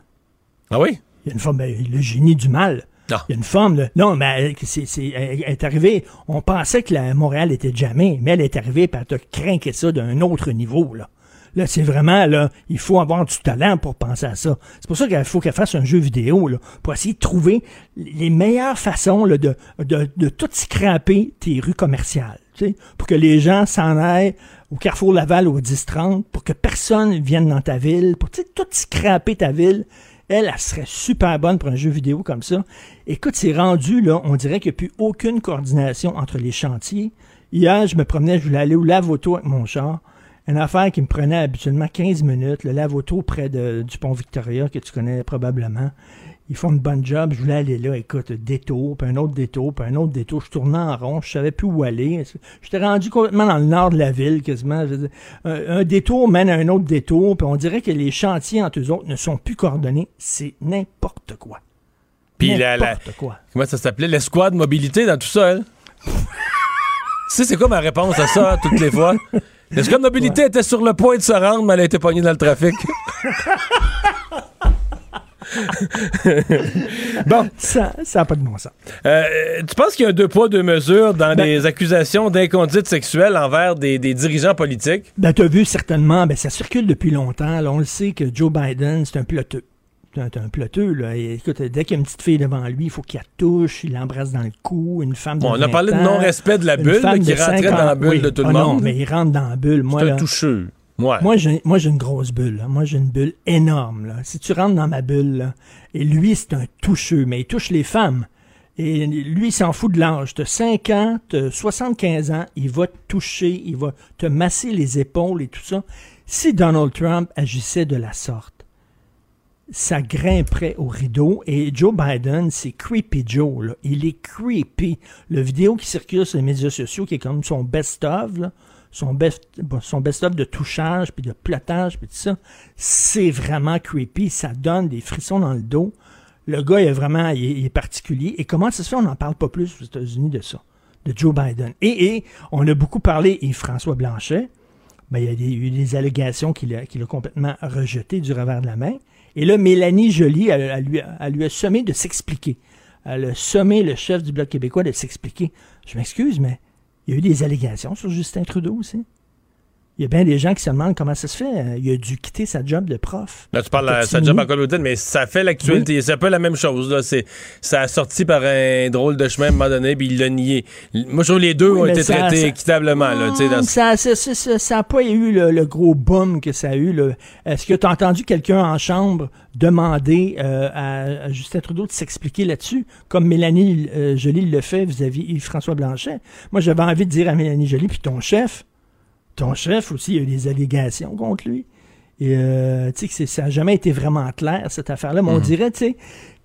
Ah oui? Il y a une forme. ben, le génie du mal. Il y a une là- non, mais elle, c'est, c'est- est arrivée. On pensait que la Montréal était jamais, mais elle est arrivée et elle t'a craqué ça d'un autre niveau. Là, là c'est vraiment. là Il faut avoir du talent pour penser à ça. C'est pour ça qu'il faut qu'elle fasse un jeu vidéo là, pour essayer de trouver les meilleures façons là, de, de, de tout scraper tes rues commerciales. tu Pour que les gens s'en aillent au Carrefour Laval au 10-30, pour que personne vienne dans ta ville, pour tu sais, tout scraper ta ville. Elle, elle serait super bonne pour un jeu vidéo comme ça. Écoute, c'est rendu, là, on dirait qu'il n'y a plus aucune coordination entre les chantiers. Hier, je me promenais, je voulais aller au lave-auto avec mon char. Une affaire qui me prenait habituellement 15 minutes. Le lave-auto près du pont Victoria, que tu connais probablement. Ils font une bonne job. Je voulais aller là, écoute, détour, puis un autre détour, puis un autre détour. Je tournais en rond, je savais plus où aller. J'étais rendu complètement dans le nord de la ville, quasiment. Je veux dire, un, un détour mène à un autre détour, puis on dirait que les chantiers entre eux autres ne sont plus coordonnés. C'est n'importe quoi. Puis la, quoi. comment ça s'appelait? L'escouade mobilité dans tout ça, elle. tu sais, c'est quoi ma réponse à ça, toutes les fois? L'escouade mobilité était sur le point de se rendre, mais elle a été pognée dans le trafic. bon. Ça n'a pas de bon sens. Euh, tu penses qu'il y a un deux poids, deux mesures dans les accusations d'inconduite sexuelle envers des, des dirigeants politiques? Ben, t'as vu certainement, ben, ça circule depuis longtemps. là. on le sait que Joe Biden, c'est un ploteux. C'est un, ploteux, là. Et écoute, dès qu'il y a une petite fille devant lui, il faut qu'il la touche, il l'embrasse dans le cou, une femme de Bon, on a 20 parlé de non-respect de la une bulle, femme là, qui de rentrait 50 dans la bulle oui. de tout le Ah monde. Non, mais il rentre dans la bulle. Moi, C'est un toucheux. Moi, j'ai, moi, j'ai une grosse bulle. Moi, j'ai une bulle énorme. Si tu rentres dans ma bulle, et lui, c'est un toucheux, mais il touche les femmes. Et lui, il s'en fout de l'âge. T'as 5 ans, t'as 75 ans, il va te toucher, il va te masser les épaules et tout ça. Si Donald Trump agissait de la sorte, ça grimperait au rideau. Et Joe Biden, c'est Creepy Joe. Il est creepy. Le vidéo qui circule sur les médias sociaux, qui est comme son best-of, son best-of de touchage, puis de plotage, puis tout ça, c'est vraiment creepy. Ça donne des frissons dans le dos. Le gars, est vraiment il est, particulier. Et comment ça se fait, on n'en parle pas plus aux États-Unis de ça, de Joe Biden. Et, on a beaucoup parlé, et François Blanchet, ben, il y a eu des allégations qu'il a, complètement rejetées du revers de la main. Et là, Mélanie Joly, elle, elle lui, a- elle lui a sommé de s'expliquer. Elle a sommé le chef du Bloc québécois de s'expliquer. Je m'excuse, mais il y a eu des allégations sur Justin Trudeau aussi. Il y a bien des gens qui se demandent comment ça se fait. Il a dû quitter sa job de prof. Là, tu parles de sa job en Colombie, mais ça fait l'actualité. C'est un peu la même chose. Là. C'est, ça a sorti par un drôle de chemin à un moment donné, puis il l'a nié. Moi, je trouve que les deux Oui, ont été ça- traités ça- équitablement. Là, dans- Hum, Ça n'a ça, ça- ça a pas eu le, le gros boom que ça a eu. là. Est-ce que tu as entendu quelqu'un en chambre demander euh, à, à Justin Trudeau de s'expliquer là-dessus, comme Mélanie euh, Joly le fait vis-à-vis Yves-François Blanchet? Moi, j'avais envie de dire à Mélanie Joly, puis ton chef, ton chef aussi, il y a eu des allégations contre lui. Et euh, tu sais, que c'est- ça n'a jamais été vraiment clair, cette affaire-là. Mais on Mhm. dirait, tu sais,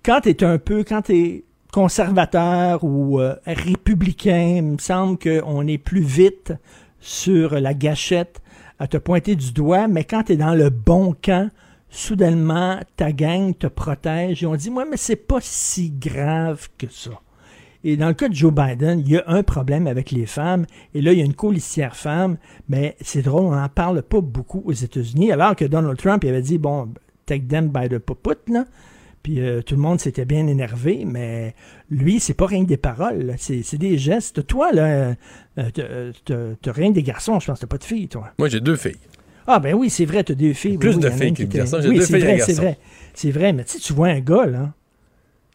quand tu es un peu, quand tu es conservateur ou euh, républicain, il me semble qu'on est plus vite sur la gâchette à te pointer du doigt, mais quand tu es dans le bon camp, soudainement, ta gang te protège et on dit, moi, mais c'est pas si grave que ça. Et dans le cas de Joe Biden, il y a un problème avec les femmes. Et là, il y a une colistière femme. Mais c'est drôle, on n'en parle pas beaucoup aux États-Unis. Alors que Donald Trump il avait dit, bon, take them by the puput, là. Puis euh, tout le monde s'était bien énervé, mais lui, c'est pas rien que des paroles, c'est des gestes. Toi, là, euh, t'as rien que des garçons, je pense, t'as pas de filles, toi. Moi, j'ai deux filles. Ah, ben oui, c'est vrai, t'as deux filles. Plus oui, de filles que de garçons. J'ai oui, deux filles vrai, et C'est garçons. vrai, c'est vrai, mais tu vois un gars, là,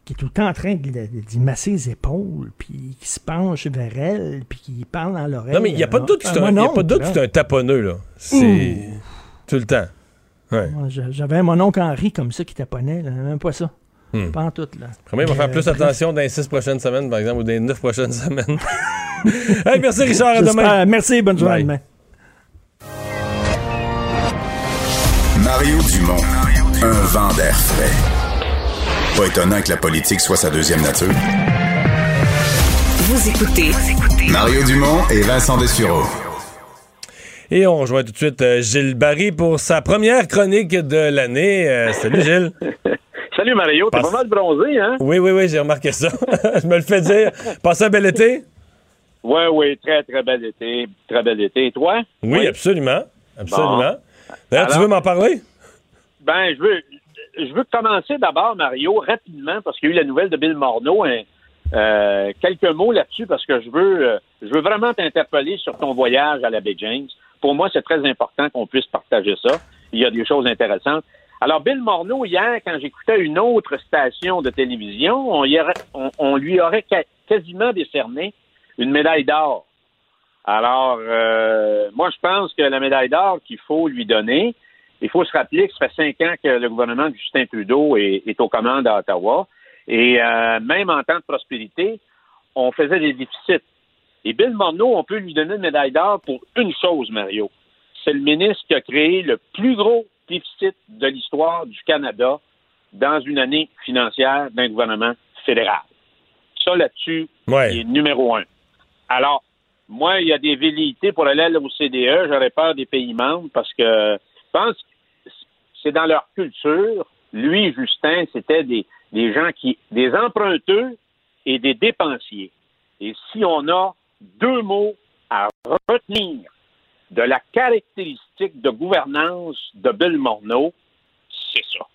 qui est tout le temps en train d'y masser les épaules, puis qui se penche vers elle, puis qui parle dans l'oreille. Non, mais il n'y a pas de doute que c'est Ah, un, de c'est un taponneux, là. C'est tout le temps. Ouais. J'avais mon oncle Henri comme ça qui taponnait, là, même pas ça. Hmm. Pas en tout, là. Premier, il va Mais, faire plus euh, attention dans les six prochaines semaines, par exemple, ou dans les neuf prochaines semaines. hey, merci Richard, à demain. Merci, bonne journée. Bye. demain. Mario Dumont, un vent d'air frais. Pas étonnant que la politique soit sa deuxième nature. Vous écoutez Mario Dumont et Vincent Dessureau. Et on rejoint tout de suite euh, Gilles Barry pour sa première chronique de l'année. Euh, salut Gilles. Salut Mario, t'es Passe- pas mal bronzé, hein? Oui, oui, oui, j'ai remarqué ça. Je me le fais dire. Passez un bel été? Oui, oui, très, très bel été. Très bel été. Et toi? Oui, absolument. Absolument. Bon. D'ailleurs, tu veux m'en parler? Ben, je veux, je veux commencer d'abord, Mario, rapidement, parce qu'il y a eu la nouvelle de Bill Morneau. hein. Euh, quelques mots là-dessus, parce que je veux, euh, je veux vraiment t'interpeller sur ton voyage à la baie James. Pour moi, c'est très important qu'on puisse partager ça. Il y a des choses intéressantes. Alors, Bill Morneau, hier, quand j'écoutais une autre station de télévision, on, on- lui aurait quasiment décerné une médaille d'or. Alors, euh, moi, je pense que la médaille d'or qu'il faut lui donner, il faut se rappeler que ça fait cinq ans que le gouvernement de Justin Trudeau est, est aux commandes à Ottawa. Et euh, même en temps de prospérité, on faisait des déficits. Et Bill Morneau, on peut lui donner une médaille d'or pour une chose, Mario. C'est le ministre qui a créé le plus gros déficit de l'histoire du Canada dans une année financière d'un gouvernement fédéral. Ça, là-dessus, Ouais. il est numéro un. Alors, moi, il y a des velléités pour aller à l'OCDE. J'aurais peur des pays membres parce que pense que c'est dans leur culture. Lui, Justin, c'était des, gens qui, des emprunteux et des dépensiers. Et si on a deux mots à retenir de la caractéristique de gouvernance de Bill Morneau, c'est ça.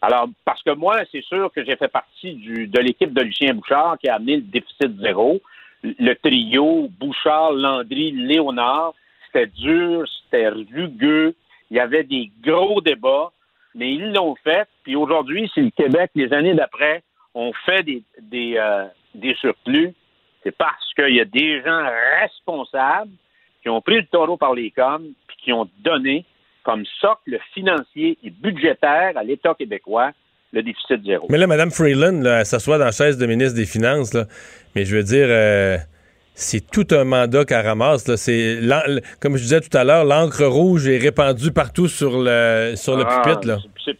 Alors, parce que moi, c'est sûr que j'ai fait partie de l'équipe de Lucien Bouchard qui a amené le déficit zéro. Le trio, Bouchard, Landry, Léonard, c'était dur, c'était rugueux, il y avait des gros débats, mais ils l'ont fait. Puis aujourd'hui, si le Québec, les années d'après, ont fait des, des, euh, des surplus, c'est parce qu'il y a des gens responsables qui ont pris le taureau par les cornes puis qui ont donné comme socle financier et budgétaire à l'État québécois le déficit zéro. Mais là, Mme Freeland, elle s'assoit dans la chaise de ministre des Finances. Mais je veux dire, euh, c'est tout un mandat qu'elle ramasse. là. C'est Comme je disais tout à l'heure, l'encre rouge est répandue partout sur le, sur le Ah, pupitre. Là. c'est-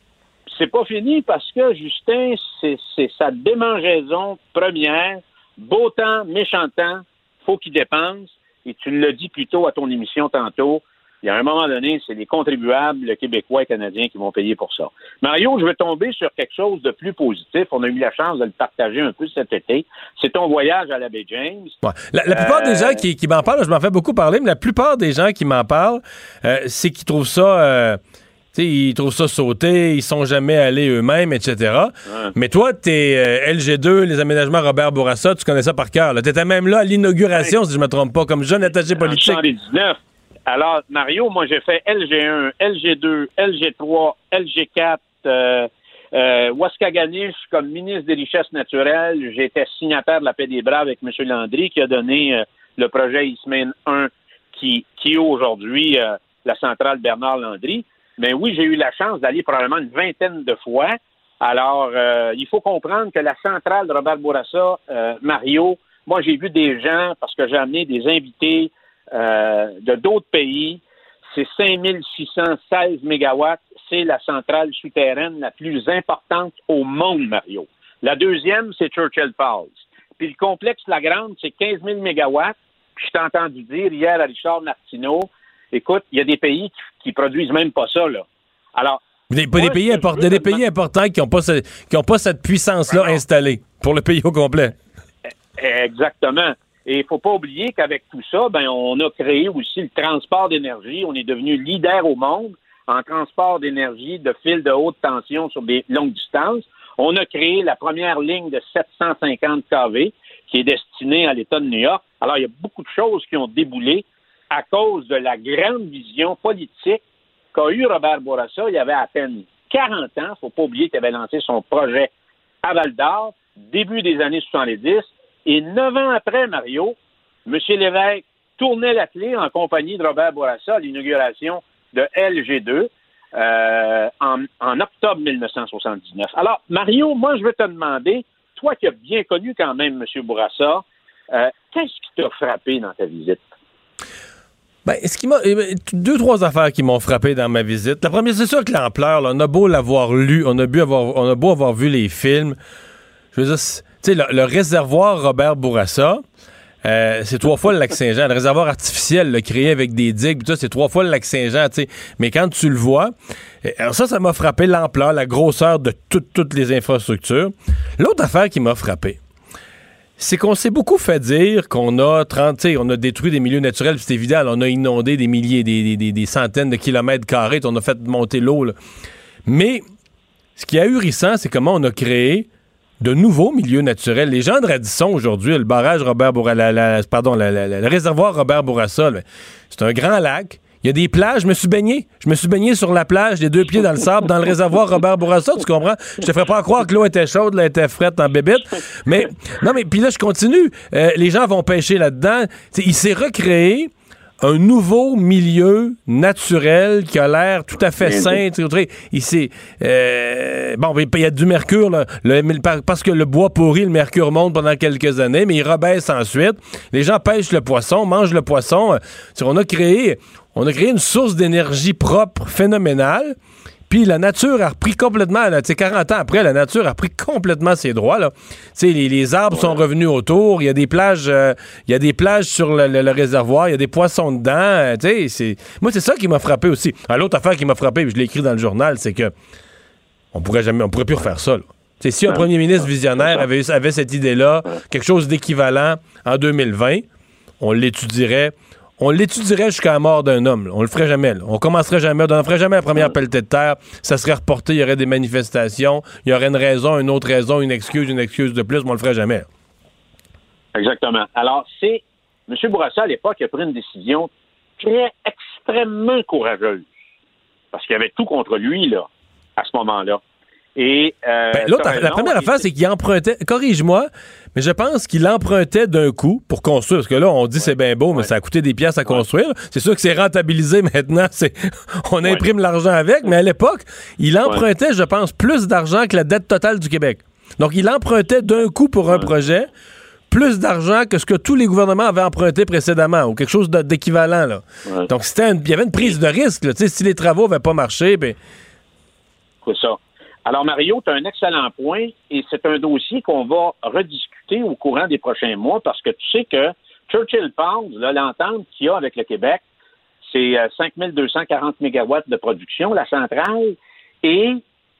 C'est pas fini parce que Justin, c'est c'est sa démangeaison première. Beau temps, méchant temps, faut qu'il dépense. Et tu l'as dit plus tôt à ton émission tantôt. Il y a un moment donné, c'est les contribuables québécois et canadiens qui vont payer pour ça. Mario, je veux tomber sur quelque chose de plus positif. On a eu la chance de le partager un peu cet été. C'est ton voyage à la baie James. Ouais. La, la plupart Euh, des gens qui, qui m'en parlent, je m'en fais beaucoup parler, mais la plupart des gens qui m'en parlent, euh, c'est qu'ils trouvent ça. euh, ils trouvent ça sauté, ils sont jamais allés eux-mêmes, etc. Mais toi, t'es euh, LG2, les aménagements Robert Bourassa, tu connais ça par cœur. T'étais même là à l'inauguration, si je me trompe pas, comme jeune attaché politique. En 19. Alors, Mario, moi, j'ai fait LG1, LG2, LG3, LG4, euh, euh, Waskaganish comme ministre des Richesses naturelles. J'étais signataire de la paix des Braves avec M. Landry qui a donné euh, le projet Ismaine 1 qui, qui est aujourd'hui euh, la centrale Bernard Landry. Mais oui, j'ai eu la chance d'aller probablement une vingtaine de fois. Alors, euh, il faut comprendre que la centrale de Robert Bourassa, euh, Mario, moi, j'ai vu des gens, parce que j'ai amené des invités euh, de d'autres pays, c'est 5616 mégawatts. C'est la centrale souterraine la plus importante au monde, Mario. La deuxième, c'est Churchill Falls. Puis le complexe La Grande, c'est 15 000 mégawatts. Puis je t'ai entendu dire hier à Richard Martineau Écoute, il y a des pays qui, qui produisent même pas ça, là. Alors, Des, Moi, des pays, import- des pays importants qui n'ont pas, ce- qui ont pas cette puissance-là installée pour le pays au complet. Exactement. Et il faut pas oublier qu'avec tout ça, ben, on a créé aussi le transport d'énergie. On est devenu leader au monde en transport d'énergie de fils de haute tension sur des longues distances. On a créé la première ligne de 750 kV qui est destinée à l'État de New York. Alors, il y a beaucoup de choses qui ont déboulé à cause de la grande vision politique qu'a eu Robert Bourassa. Il y avait à peine 40 ans. faut pas oublier qu'il avait lancé son projet à Val d'Or, début des années 70. Et neuf ans après, Mario, M. Lévesque tournait la clé en compagnie de Robert Bourassa à l'inauguration de LG2 euh, en, octobre 1979. Alors, Mario, moi, je veux te demander, toi qui as bien connu quand même M. Bourassa, euh, qu'est-ce qui t'a frappé dans ta visite? Ben, ce qui m'a. ben, Deux, trois affaires qui m'ont frappé dans ma visite. La première, c'est sûr que l'ampleur, on a beau l'avoir lu, on a, avoir, on a beau avoir vu les films. Je veux dire, sais, le, réservoir Robert Bourassa, euh, c'est trois fois le lac Saint-Jean. Le réservoir artificiel, le créé avec des digues, c'est trois fois le lac Saint-Jean. Mais quand tu le vois, euh, ça, ça m'a frappé l'ampleur, la grosseur de toutes toutes les infrastructures. L'autre affaire qui m'a frappé, c'est qu'on s'est beaucoup fait dire qu'on a 30, tu sais, on a détruit des milieux naturels, c'est évident, on a inondé des milliers, des, des- centaines de kilomètres carrés, on a fait monter l'eau. Mais ce qui est ahurissant, c'est comment on a créé de nouveaux milieux naturels. Les gens de Radisson aujourd'hui, le barrage Robert Bourassa, pardon, le réservoir Robert Bourassa, là, c'est un grand lac. Il y a des plages, je me suis baigné. Je me suis baigné sur la plage, les deux pieds dans le sable, dans le réservoir Robert Bourassa, tu comprends? Je te ferais pas croire que l'eau était chaude, l'eau était frette en bébête. Mais, non, mais puis là, je continue. Euh, les gens vont pêcher là-dedans. Il s'est recréé un nouveau milieu naturel qui a l'air tout à fait sain. s'est, euh, bon, il y a du mercure, là, le- parce que le bois pourri, le mercure monte pendant quelques années, mais il rebaisse ensuite. Les gens pêchent le poisson, mangent le poisson. Euh, On a créé, on a créé une source d'énergie propre, phénoménale. Puis la nature a repris complètement, là, tu sais, 40 ans après, la nature a repris complètement ses droits. Là. Les, les arbres sont revenus autour, il y a des plages, euh, il y a des plages sur le, le- le réservoir, il y a des poissons dedans. euh, c'est... Moi, c'est ça qui m'a frappé aussi. Ah, L'autre affaire qui m'a frappé, puis je l'ai écrit dans le journal, c'est que on pourrait jamais, on pourrait plus refaire ça. là. Si un premier ministre visionnaire avait, avait cette idée-là, quelque chose d'équivalent en 2020, on l'étudierait. On l'étudierait jusqu'à la mort d'un homme. là. On le ferait jamais. là. On commencerait jamais. On n'en ferait jamais la première pelletée de terre. Ça serait reporté. Il y aurait des manifestations. Il y aurait une raison, une autre raison, une excuse, une excuse de plus. Mais on le ferait jamais. Exactement. Alors, c'est. M. Bourassa, à l'époque, a pris une décision très extrêmement courageuse. Parce qu'il y avait tout contre lui, là, à ce moment-là. Et. euh, Ben, l'autre la première affaire, c'est qu'il empruntait. Corrige-moi, mais je pense qu'il empruntait d'un coup pour construire. Parce que là, on dit c'est bien beau, mais ça a coûté des pièces à construire. C'est sûr que c'est rentabilisé maintenant. C'est, on imprime l'argent avec, mais à l'époque, il empruntait, je pense, plus d'argent que la dette totale du Québec. Donc, il empruntait d'un coup pour un projet plus d'argent que ce que tous les gouvernements avaient emprunté précédemment, ou quelque chose d'équivalent. Là. Donc, c'était une- il y avait une prise de risque. là. Si les travaux n'avaient pas marché, ben, C'est ça. Alors, Mario, tu as un excellent point et c'est un dossier qu'on va rediscuter au courant des prochains mois parce que tu sais que Churchill là, l'entente qu'il y a avec le Québec, c'est euh, 5240 mégawatts de production, la centrale, et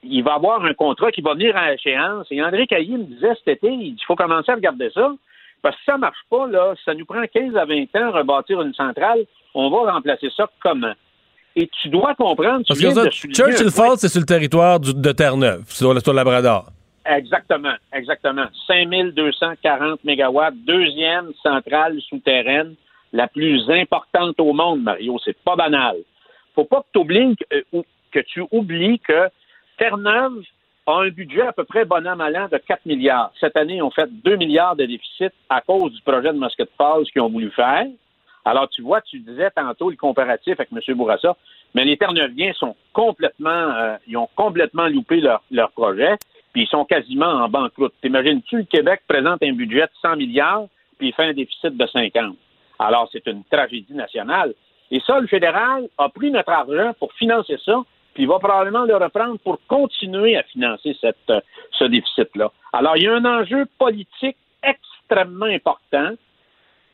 il va avoir un contrat qui va venir à échéance. Et André Caillé me disait cet été, il faut commencer à regarder ça. Parce que si ça marche pas, là, ça nous prend 15 à 20 ans à rebâtir une centrale. On va remplacer ça comment? Et tu dois comprendre, tu parce que ça, Churchill Falls, c'est sur le territoire du- de Terre-Neuve, sur, le- sur le Labrador. Exactement, exactement. 5240 mégawatts, deuxième centrale souterraine, la plus importante au monde, Mario. C'est pas banal. Faut pas que, t'oublies que, euh, que tu oublies que Terre-Neuve a un budget à peu près bon an, mal an de 4 milliards. Cette année, ils ont fait 2 milliards de déficit à cause du projet de Musket Falls qu'ils ont voulu faire. Alors, tu vois, tu disais tantôt le comparatif avec M. Bourassa, mais les Terre-Neuviens sont complètement, euh, ils ont complètement loupé leur, leur projet, puis ils sont quasiment en banqueroute. T'imagines-tu, le Québec présente un budget de 100 milliards, puis il fait un déficit de 50. Alors, c'est une tragédie nationale. Et ça, le fédéral a pris notre argent pour financer ça, puis il va probablement le reprendre pour continuer à financer cette, euh, ce déficit-là. Alors, il y a un enjeu politique extrêmement important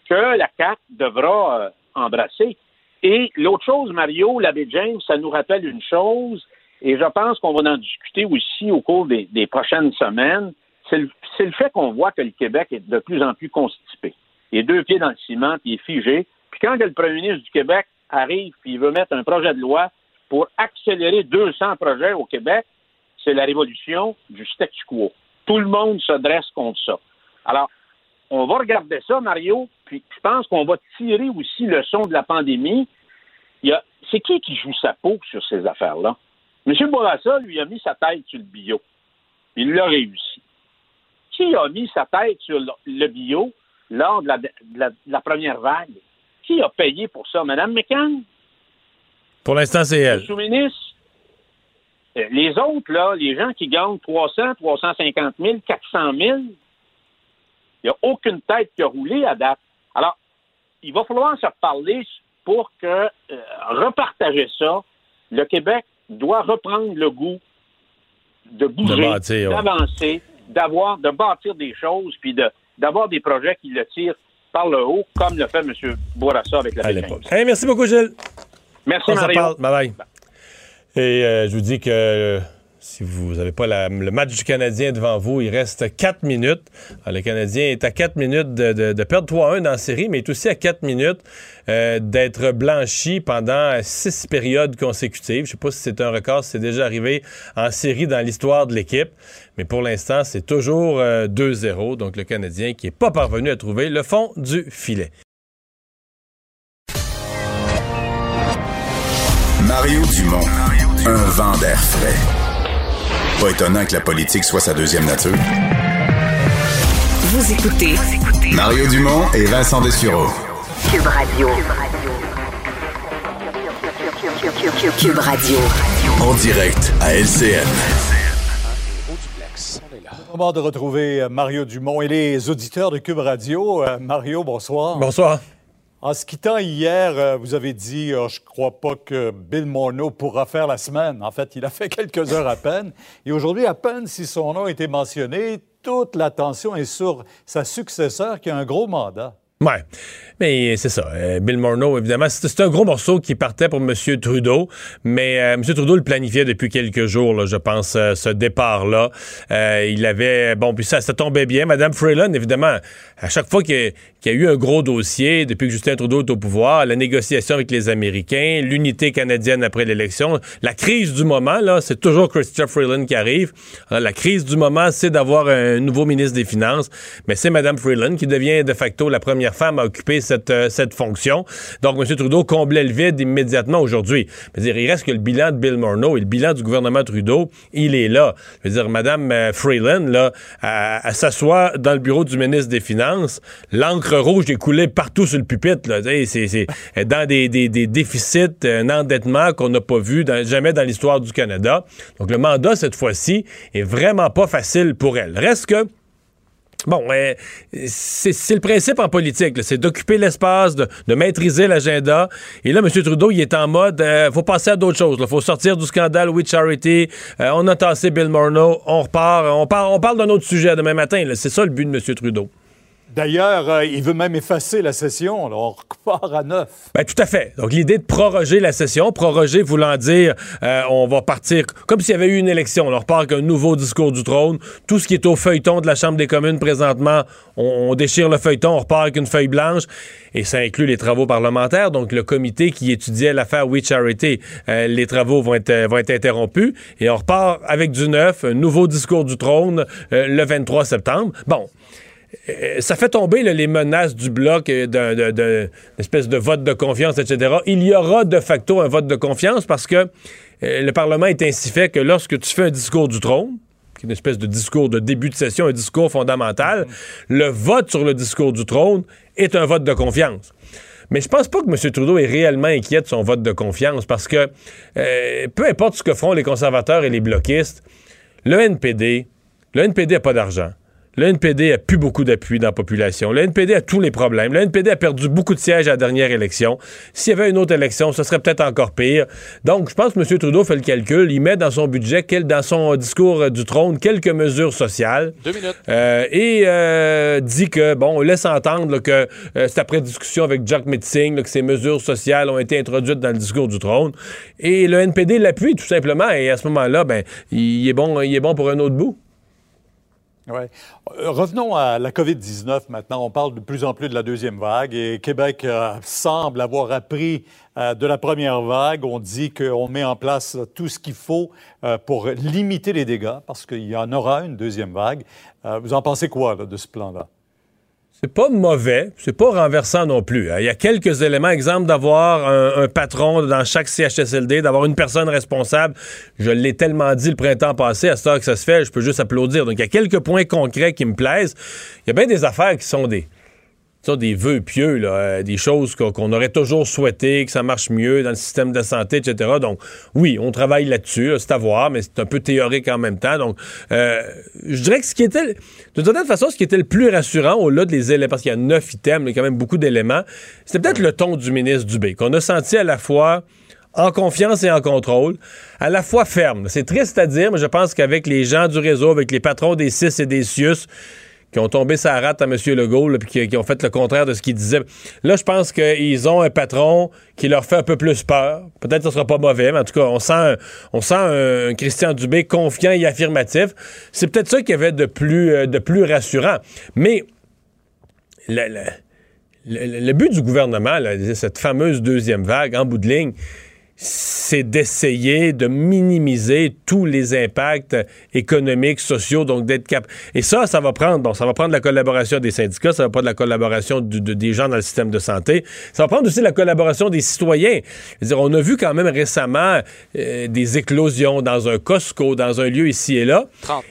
que la CAC devra euh, embrasser. Et l'autre chose, Mario, l'abbé James, ça nous rappelle une chose, et je pense qu'on va en discuter aussi au cours des, prochaines semaines, c'est le, le, fait qu'on voit que le Québec est de plus en plus constipé. Il est deux pieds dans le ciment, puis il est figé. Puis quand le premier ministre du Québec arrive, puis il veut mettre un projet de loi pour accélérer 200 projets au Québec, c'est la révolution du statu quo. Tout le monde se dresse contre ça. Alors, on va regarder ça, Mario, puis je pense qu'on va tirer aussi le son de la pandémie. C'est qui qui joue sa peau sur ces affaires-là? M. Bourassa, lui, a mis sa tête sur le bio. Il l'a réussi. Qui a mis sa tête sur le bio lors de la, première vague? Qui a payé pour ça? Mme McCann? Pour l'instant, c'est elle. Le sous-ministre? Euh, les autres, là, les gens qui gagnent 300, 350 000, 400 000, il n'y a aucune tête qui a roulé à date. Alors, il va falloir se reparler pour que euh, repartager ça. Le Québec doit reprendre le goût de bouger, d'avancer, d'avoir, de bâtir des choses, puis de, d'avoir des projets qui le tirent par le haut, comme le fait M. Bourassa avec la l'époque. merci beaucoup, Gilles. Merci, Mario. Bye bye. Et euh, je vous dis que si vous n'avez pas le match du Canadien devant vous, il reste 4 minutes. le Canadien est à 4 minutes de, perdre 3-1 dans la série, mais est aussi à 4 minutes euh, d'être blanchi pendant 6 périodes consécutives. Je ne sais pas si c'est un record, si c'est déjà arrivé en série dans l'histoire de l'équipe. Mais pour l'instant, c'est toujours 2-0. Euh, Donc le Canadien qui n'est pas parvenu à trouver le fond du filet. Mario Dumont, un vent d'air frais. Pas étonnant que la politique soit sa deuxième nature. Vous écoutez Mario Dumont et Vincent Dessureau. Cube Radio. Cube Radio. En direct à LCN. Moment de retrouver euh, Mario Dumont et les auditeurs de Cube Radio. Euh, Mario, bonsoir. Bonsoir. En se quittant hier, euh, vous avez dit Je Je crois pas que Bill Morneau pourra faire la semaine. En fait, il a fait quelques heures à peine. Et aujourd'hui, à peine si son nom a été mentionné, toute l'attention est sur sa successeur qui a un gros mandat. Ouais. Mais c'est ça. Euh, Bill Morneau, évidemment, c'est un gros morceau qui partait pour M. Trudeau, mais euh, M. Trudeau le planifiait depuis quelques jours, je pense, ce départ-là. il avait... Bon, puis ça, ça tombait bien. Mme Freeland, évidemment, à chaque fois qu'il y, a eu un gros dossier, depuis que Justin Trudeau est au pouvoir, la négociation avec les Américains, l'unité canadienne après l'élection, la crise du moment, là, c'est toujours Christopher Freeland qui arrive. la crise du moment, c'est d'avoir un nouveau ministre des Finances, mais c'est Mme Freeland qui devient de facto la première femme à occuper cette, euh, cette fonction. Donc, M. Trudeau comblait le vide immédiatement aujourd'hui. il reste que le bilan de Bill Morneau et le bilan du gouvernement Trudeau, il est là. Je veux dire, Mme euh, Freeland, là, s'assoit dans le bureau du ministre des Finances, l'encre rouge est coulée partout sur le pupitre. C'est dans des, déficits, un endettement qu'on n'a pas vu jamais dans l'histoire du Canada. Donc, le mandat, cette fois-ci, est vraiment pas facile pour elle. Reste que Bon, euh, c'est le principe en politique, c'est d'occuper l'espace, de, maîtriser l'agenda. Et là, M. Trudeau, il est en mode, euh, faut passer à d'autres choses. Il faut sortir du scandale We Charity. Euh, on a tassé Bill Morneau, on repart, on, on parle d'un autre sujet demain matin. C'est ça le but de M. Trudeau. D'ailleurs, euh, il veut même effacer la session. On repart à neuf. Ben, tout à fait. Donc, l'idée de proroger la session, proroger voulant dire euh, on va partir comme s'il y avait eu une élection. On repart avec un nouveau discours du trône. Tout ce qui est au feuilleton de la Chambre des communes présentement, on, déchire le feuilleton, on repart avec une feuille blanche. Et ça inclut les travaux parlementaires. Donc, le comité qui étudiait l'affaire We Charity, euh, les travaux vont être, vont être interrompus. Et on repart avec du neuf, un nouveau discours du trône le 23 septembre. Bon. Euh, ça fait tomber les menaces du bloc euh, d'une espèce de vote de confiance, etc. Il y aura de facto un vote de confiance parce que euh, le Parlement est ainsi fait que lorsque tu fais un discours du trône, qui est une espèce de discours de début de session, un discours fondamental, le vote sur le discours du trône est un vote de confiance. Mais je pense pas que M. Trudeau est réellement inquiet de son vote de confiance parce que peu importe ce que feront les conservateurs et les bloquistes, le NPD, le NPD n'a pas d'argent. Le NPD a plus beaucoup d'appui dans la population. Le NPD a tous les problèmes. Le NPD a perdu beaucoup de sièges à la dernière élection. S'il y avait une autre élection, ce serait peut-être encore pire. Donc, je pense que M. Trudeau fait le calcul. Il met dans son budget, dans son discours du trône, quelques mesures sociales. Deux minutes. Euh, et euh, dit que, bon, on laisse entendre que euh, c'est après discussion avec Jack Metzing que ces mesures sociales ont été introduites dans le discours du trône. Et le NPD l'appuie tout simplement. Et à ce moment-là, ben, il est bon, il est bon pour un autre bout. Ouais. Euh, revenons à la COVID-19 maintenant. On parle de plus en plus de la deuxième vague et Québec euh, semble avoir appris euh, de la première vague. On dit qu'on met en place tout ce qu'il faut pour limiter les dégâts parce qu'il y en aura une deuxième vague. vous en pensez quoi de ce plan-là? C'est pas mauvais, c'est pas renversant non plus. Hein. Il y a quelques éléments, exemple d'avoir un, patron dans chaque CHSLD, d'avoir une personne responsable. Je l'ai tellement dit le printemps passé, à ce temps que ça se fait, je peux juste applaudir. Donc il y a quelques points concrets qui me plaisent. Il y a bien des affaires qui sont des des vœux pieux, euh, des choses qu'on aurait toujours souhaité, que ça marche mieux dans le système de santé, etc. Donc, oui, on travaille là-dessus, c'est à voir, mais c'est un peu théorique en même temps. Donc, euh, je dirais que ce qui était, de toute façon, ce qui était le plus rassurant, au-delà des éléments, parce qu'il y a neuf items, il y a quand même beaucoup d'éléments, c'était peut-être le ton du ministre Dubé, qu'on a senti à la fois en confiance et en contrôle, à la fois ferme. C'est triste à dire, mais je pense qu'avec les gens du réseau, avec les patrons des CIS et des CIUS, qui ont tombé sa rate à M. Legault, puis qui, ont fait le contraire de ce qu'il disait. Là, je pense qu'ils ont un patron qui leur fait un peu plus peur. Peut-être que ce sera pas mauvais, mais en tout cas, on sent, on sent un, Christian Dubé confiant et affirmatif. C'est peut-être ça qu'il y avait de plus, euh, de plus rassurant. Mais le, but du gouvernement, cette fameuse deuxième vague, en bout de ligne, c'est d'essayer de minimiser tous les impacts économiques, sociaux, donc d'être cap. Et ça, ça va prendre, bon, ça va prendre la collaboration des syndicats, ça va prendre la collaboration des gens dans le système de santé, ça va prendre aussi la collaboration des citoyens. dire, on a vu quand même récemment euh, des éclosions dans un Costco, dans un lieu ici et là,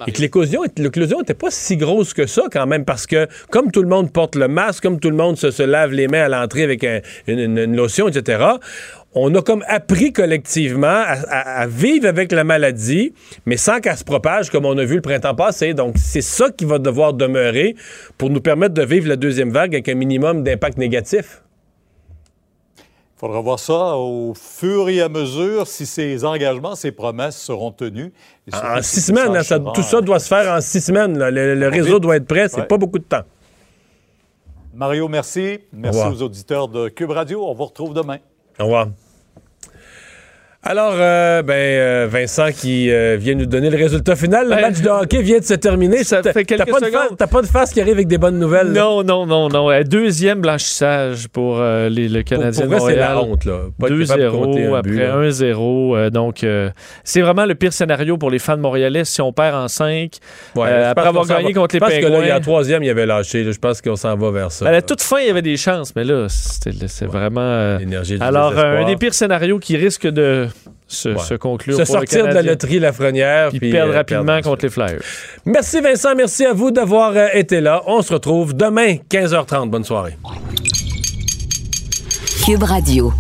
et que l'éclosion, l'éclosion n'était pas si grosse que ça quand même, parce que comme tout le monde porte le masque, comme tout le monde se, lave les mains à l'entrée avec une lotion, etc., on a comme appris collectivement à, vivre avec la maladie, mais sans qu'elle se propage comme on a vu le printemps passé. Donc, c'est ça qui va devoir demeurer pour nous permettre de vivre la deuxième vague avec un minimum d'impact négatif. Il faudra voir ça au fur et à mesure si ces engagements, ces promesses seront tenues. En, six semaines, tout ça doit se faire en six semaines. Le, réseau doit être prêt. C'est pas beaucoup de temps. Mario, merci. Merci aux auditeurs de Cube Radio. On vous retrouve demain. Au revoir. Alors, euh, ben, euh, Vincent qui euh, vient nous donner le résultat final. Le ben, match de hockey vient de se terminer. Ça fait quelques pas secondes. T'as pas de face qui arrive avec des bonnes nouvelles. Non, non, non, non. Deuxième blanchissage pour les, le Canadien pour, c'est la honte, là. 2-0 après 1-0. donc, c'est vraiment le pire scénario pour les fans montréalais si on perd en 5. après avoir gagné contre les Pingouins. Je pense que là, il y a troisième, il avait lâché. Je pense qu'on s'en va vers ça. À la toute fin, il y avait des chances, mais là, c'est vraiment... Alors, un des pires scénarios qui risque de se, conclure. Se sortir de la loterie Lafrenière. Puis, puis perdre euh, rapidement contre les Flyers. Merci Vincent, merci à vous d'avoir euh, été là. On se retrouve demain, 15h30. Bonne soirée. Cube Radio.